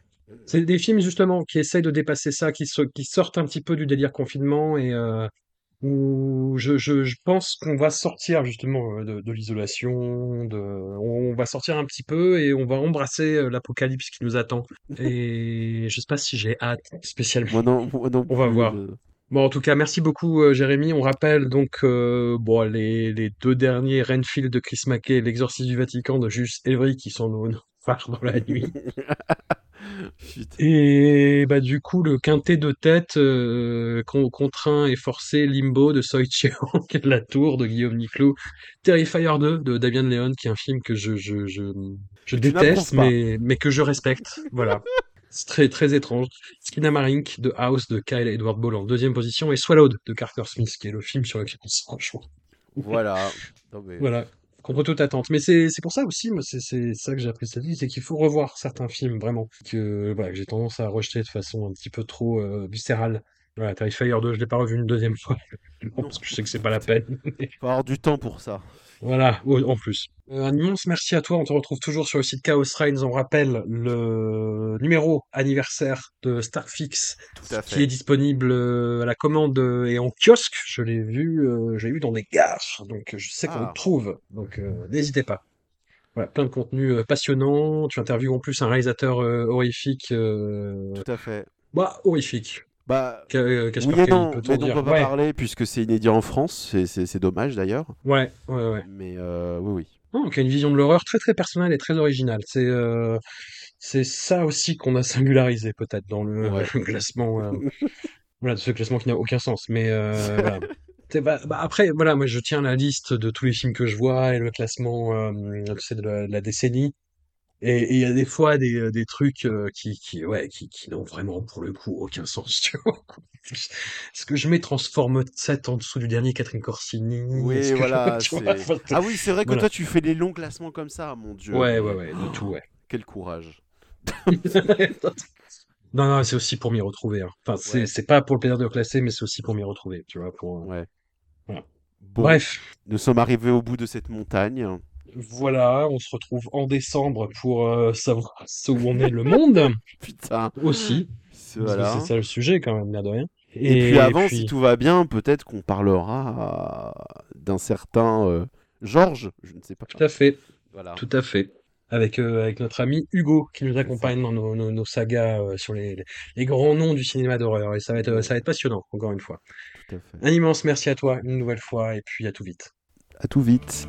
Speaker 3: C'est des films justement qui essayent de dépasser ça, qui, so- qui sortent un petit peu du délire confinement et euh, où je, je, je pense qu'on va sortir justement euh, de, de l'isolation, de, on va sortir un petit peu et on va embrasser l'apocalypse qui nous attend. Et je sais pas si j'ai hâte spécialement.
Speaker 4: Moi non, moi non
Speaker 3: On va voir. Bon, en tout cas, merci beaucoup, euh, Jérémy. On rappelle donc euh, bon, les, les deux derniers Renfield de Chris Mackey et L'Exorcisme du Vatican de Juste Évry qui sont nos nos <laughs> phares dans la nuit. <laughs> Et bah du coup, le quintet de tête euh, con- contraint et forcé Limbo de Soi <laughs> La Tour de Guillaume Niclot, Terrifier 2 de Damien Leone, qui est un film que je, je, je, je déteste, mais, mais que je respecte. Voilà. C'est très, très étrange. Skinamarink de House de Kyle Edward Ball en deuxième position et Swallowed de Carter Smith, qui est le film sur lequel on se franchement.
Speaker 4: Voilà. <laughs> Non, mais-
Speaker 3: Voilà, contre toute attente. Mais c'est pour ça aussi, moi, c'est ça que j'ai appris cette vie, c'est qu'il faut revoir certains films, vraiment, que, voilà, que j'ai tendance à rejeter de façon un petit peu trop euh, viscérale. Voilà, Terrifier 2, je l'ai pas revu une deuxième fois, <laughs> Non, parce que je sais que c'est pas la peine.
Speaker 4: Faut avoir du temps pour ça.
Speaker 3: Voilà, en plus. Euh, un immense merci à toi, on te retrouve toujours sur le site Chaos Reigns, on rappelle le numéro anniversaire de Starfix
Speaker 4: Tout à
Speaker 3: qui est disponible euh, à la commande euh, et en kiosque. Je l'ai vu, euh, j'ai vu dans des gares, donc je sais qu'on
Speaker 4: Ah.
Speaker 3: le trouve. Donc euh, n'hésitez pas. Voilà, plein de contenu euh, passionnant. Tu interviews en plus un réalisateur horrifique.
Speaker 4: Tout à fait.
Speaker 3: Bah, horrifique.
Speaker 4: Bah,
Speaker 3: Ca- euh, Casper
Speaker 4: oui et non, mais on
Speaker 3: dire.
Speaker 4: peut pas
Speaker 3: ouais,
Speaker 4: parler puisque c'est inédit en France, c'est- c'est c'est dommage d'ailleurs.
Speaker 3: ouais, ouais, ouais.
Speaker 4: Mais euh, oui, oui.
Speaker 3: Non, donc il y a une vision de l'horreur très très personnelle et très originale. C'est euh, c'est ça aussi qu'on a <laughs> singularisé peut-être dans le,
Speaker 4: Ouais. <laughs>
Speaker 3: classement. euh, voilà, de ce classement qui n'a aucun sens. Mais euh, voilà. <laughs> Bah, bah, après, voilà, moi je tiens la liste de tous les films que je vois et le classement euh, tu sais, de, la, de la décennie. Et il y a des fois des, euh, des trucs euh, qui, qui, ouais, qui, qui n'ont vraiment pour le coup aucun sens, <laughs> tu vois. Est-ce que je mets Transforme 7 en dessous du dernier Catherine Corsini?
Speaker 4: Oui, voilà. <laughs> Ah oui, c'est vrai que
Speaker 3: Voilà.
Speaker 4: toi tu fais des longs classements comme ça, mon dieu.
Speaker 3: Ouais, ouais, ouais, de tout, ouais. <gasps>
Speaker 4: Quel courage. <laughs>
Speaker 3: Non, non, c'est aussi pour m'y retrouver. hein. Enfin, c'est
Speaker 4: Ouais.
Speaker 3: pas pour le plaisir de classer, mais c'est aussi pour m'y retrouver, tu vois. Pour... euh,
Speaker 4: Ouais.
Speaker 3: Voilà.
Speaker 4: Bon,
Speaker 3: Bref,
Speaker 4: nous sommes arrivés au bout de cette montagne.
Speaker 3: Voilà, on se retrouve en décembre pour euh, savoir <laughs> où on est le monde <laughs>
Speaker 4: Putain.
Speaker 3: aussi.
Speaker 4: C'est- Voilà.
Speaker 3: ça le sujet quand même, l'air de rien.
Speaker 4: Et, puis avant,
Speaker 3: puis-
Speaker 4: si tout va bien, peut-être qu'on parlera euh, d'un certain euh, Georges, je ne sais pas.
Speaker 3: Tout à fait,
Speaker 4: Voilà.
Speaker 3: tout à fait. Avec, euh, avec notre ami Hugo qui nous accompagne dans nos, nos, nos sagas euh, sur les, les, grands noms du cinéma d'horreur. Et ça va être, ça va être passionnant, encore une fois.
Speaker 4: Tout à fait.
Speaker 3: Un immense merci à toi une nouvelle fois et puis à tout vite.
Speaker 4: À tout vite.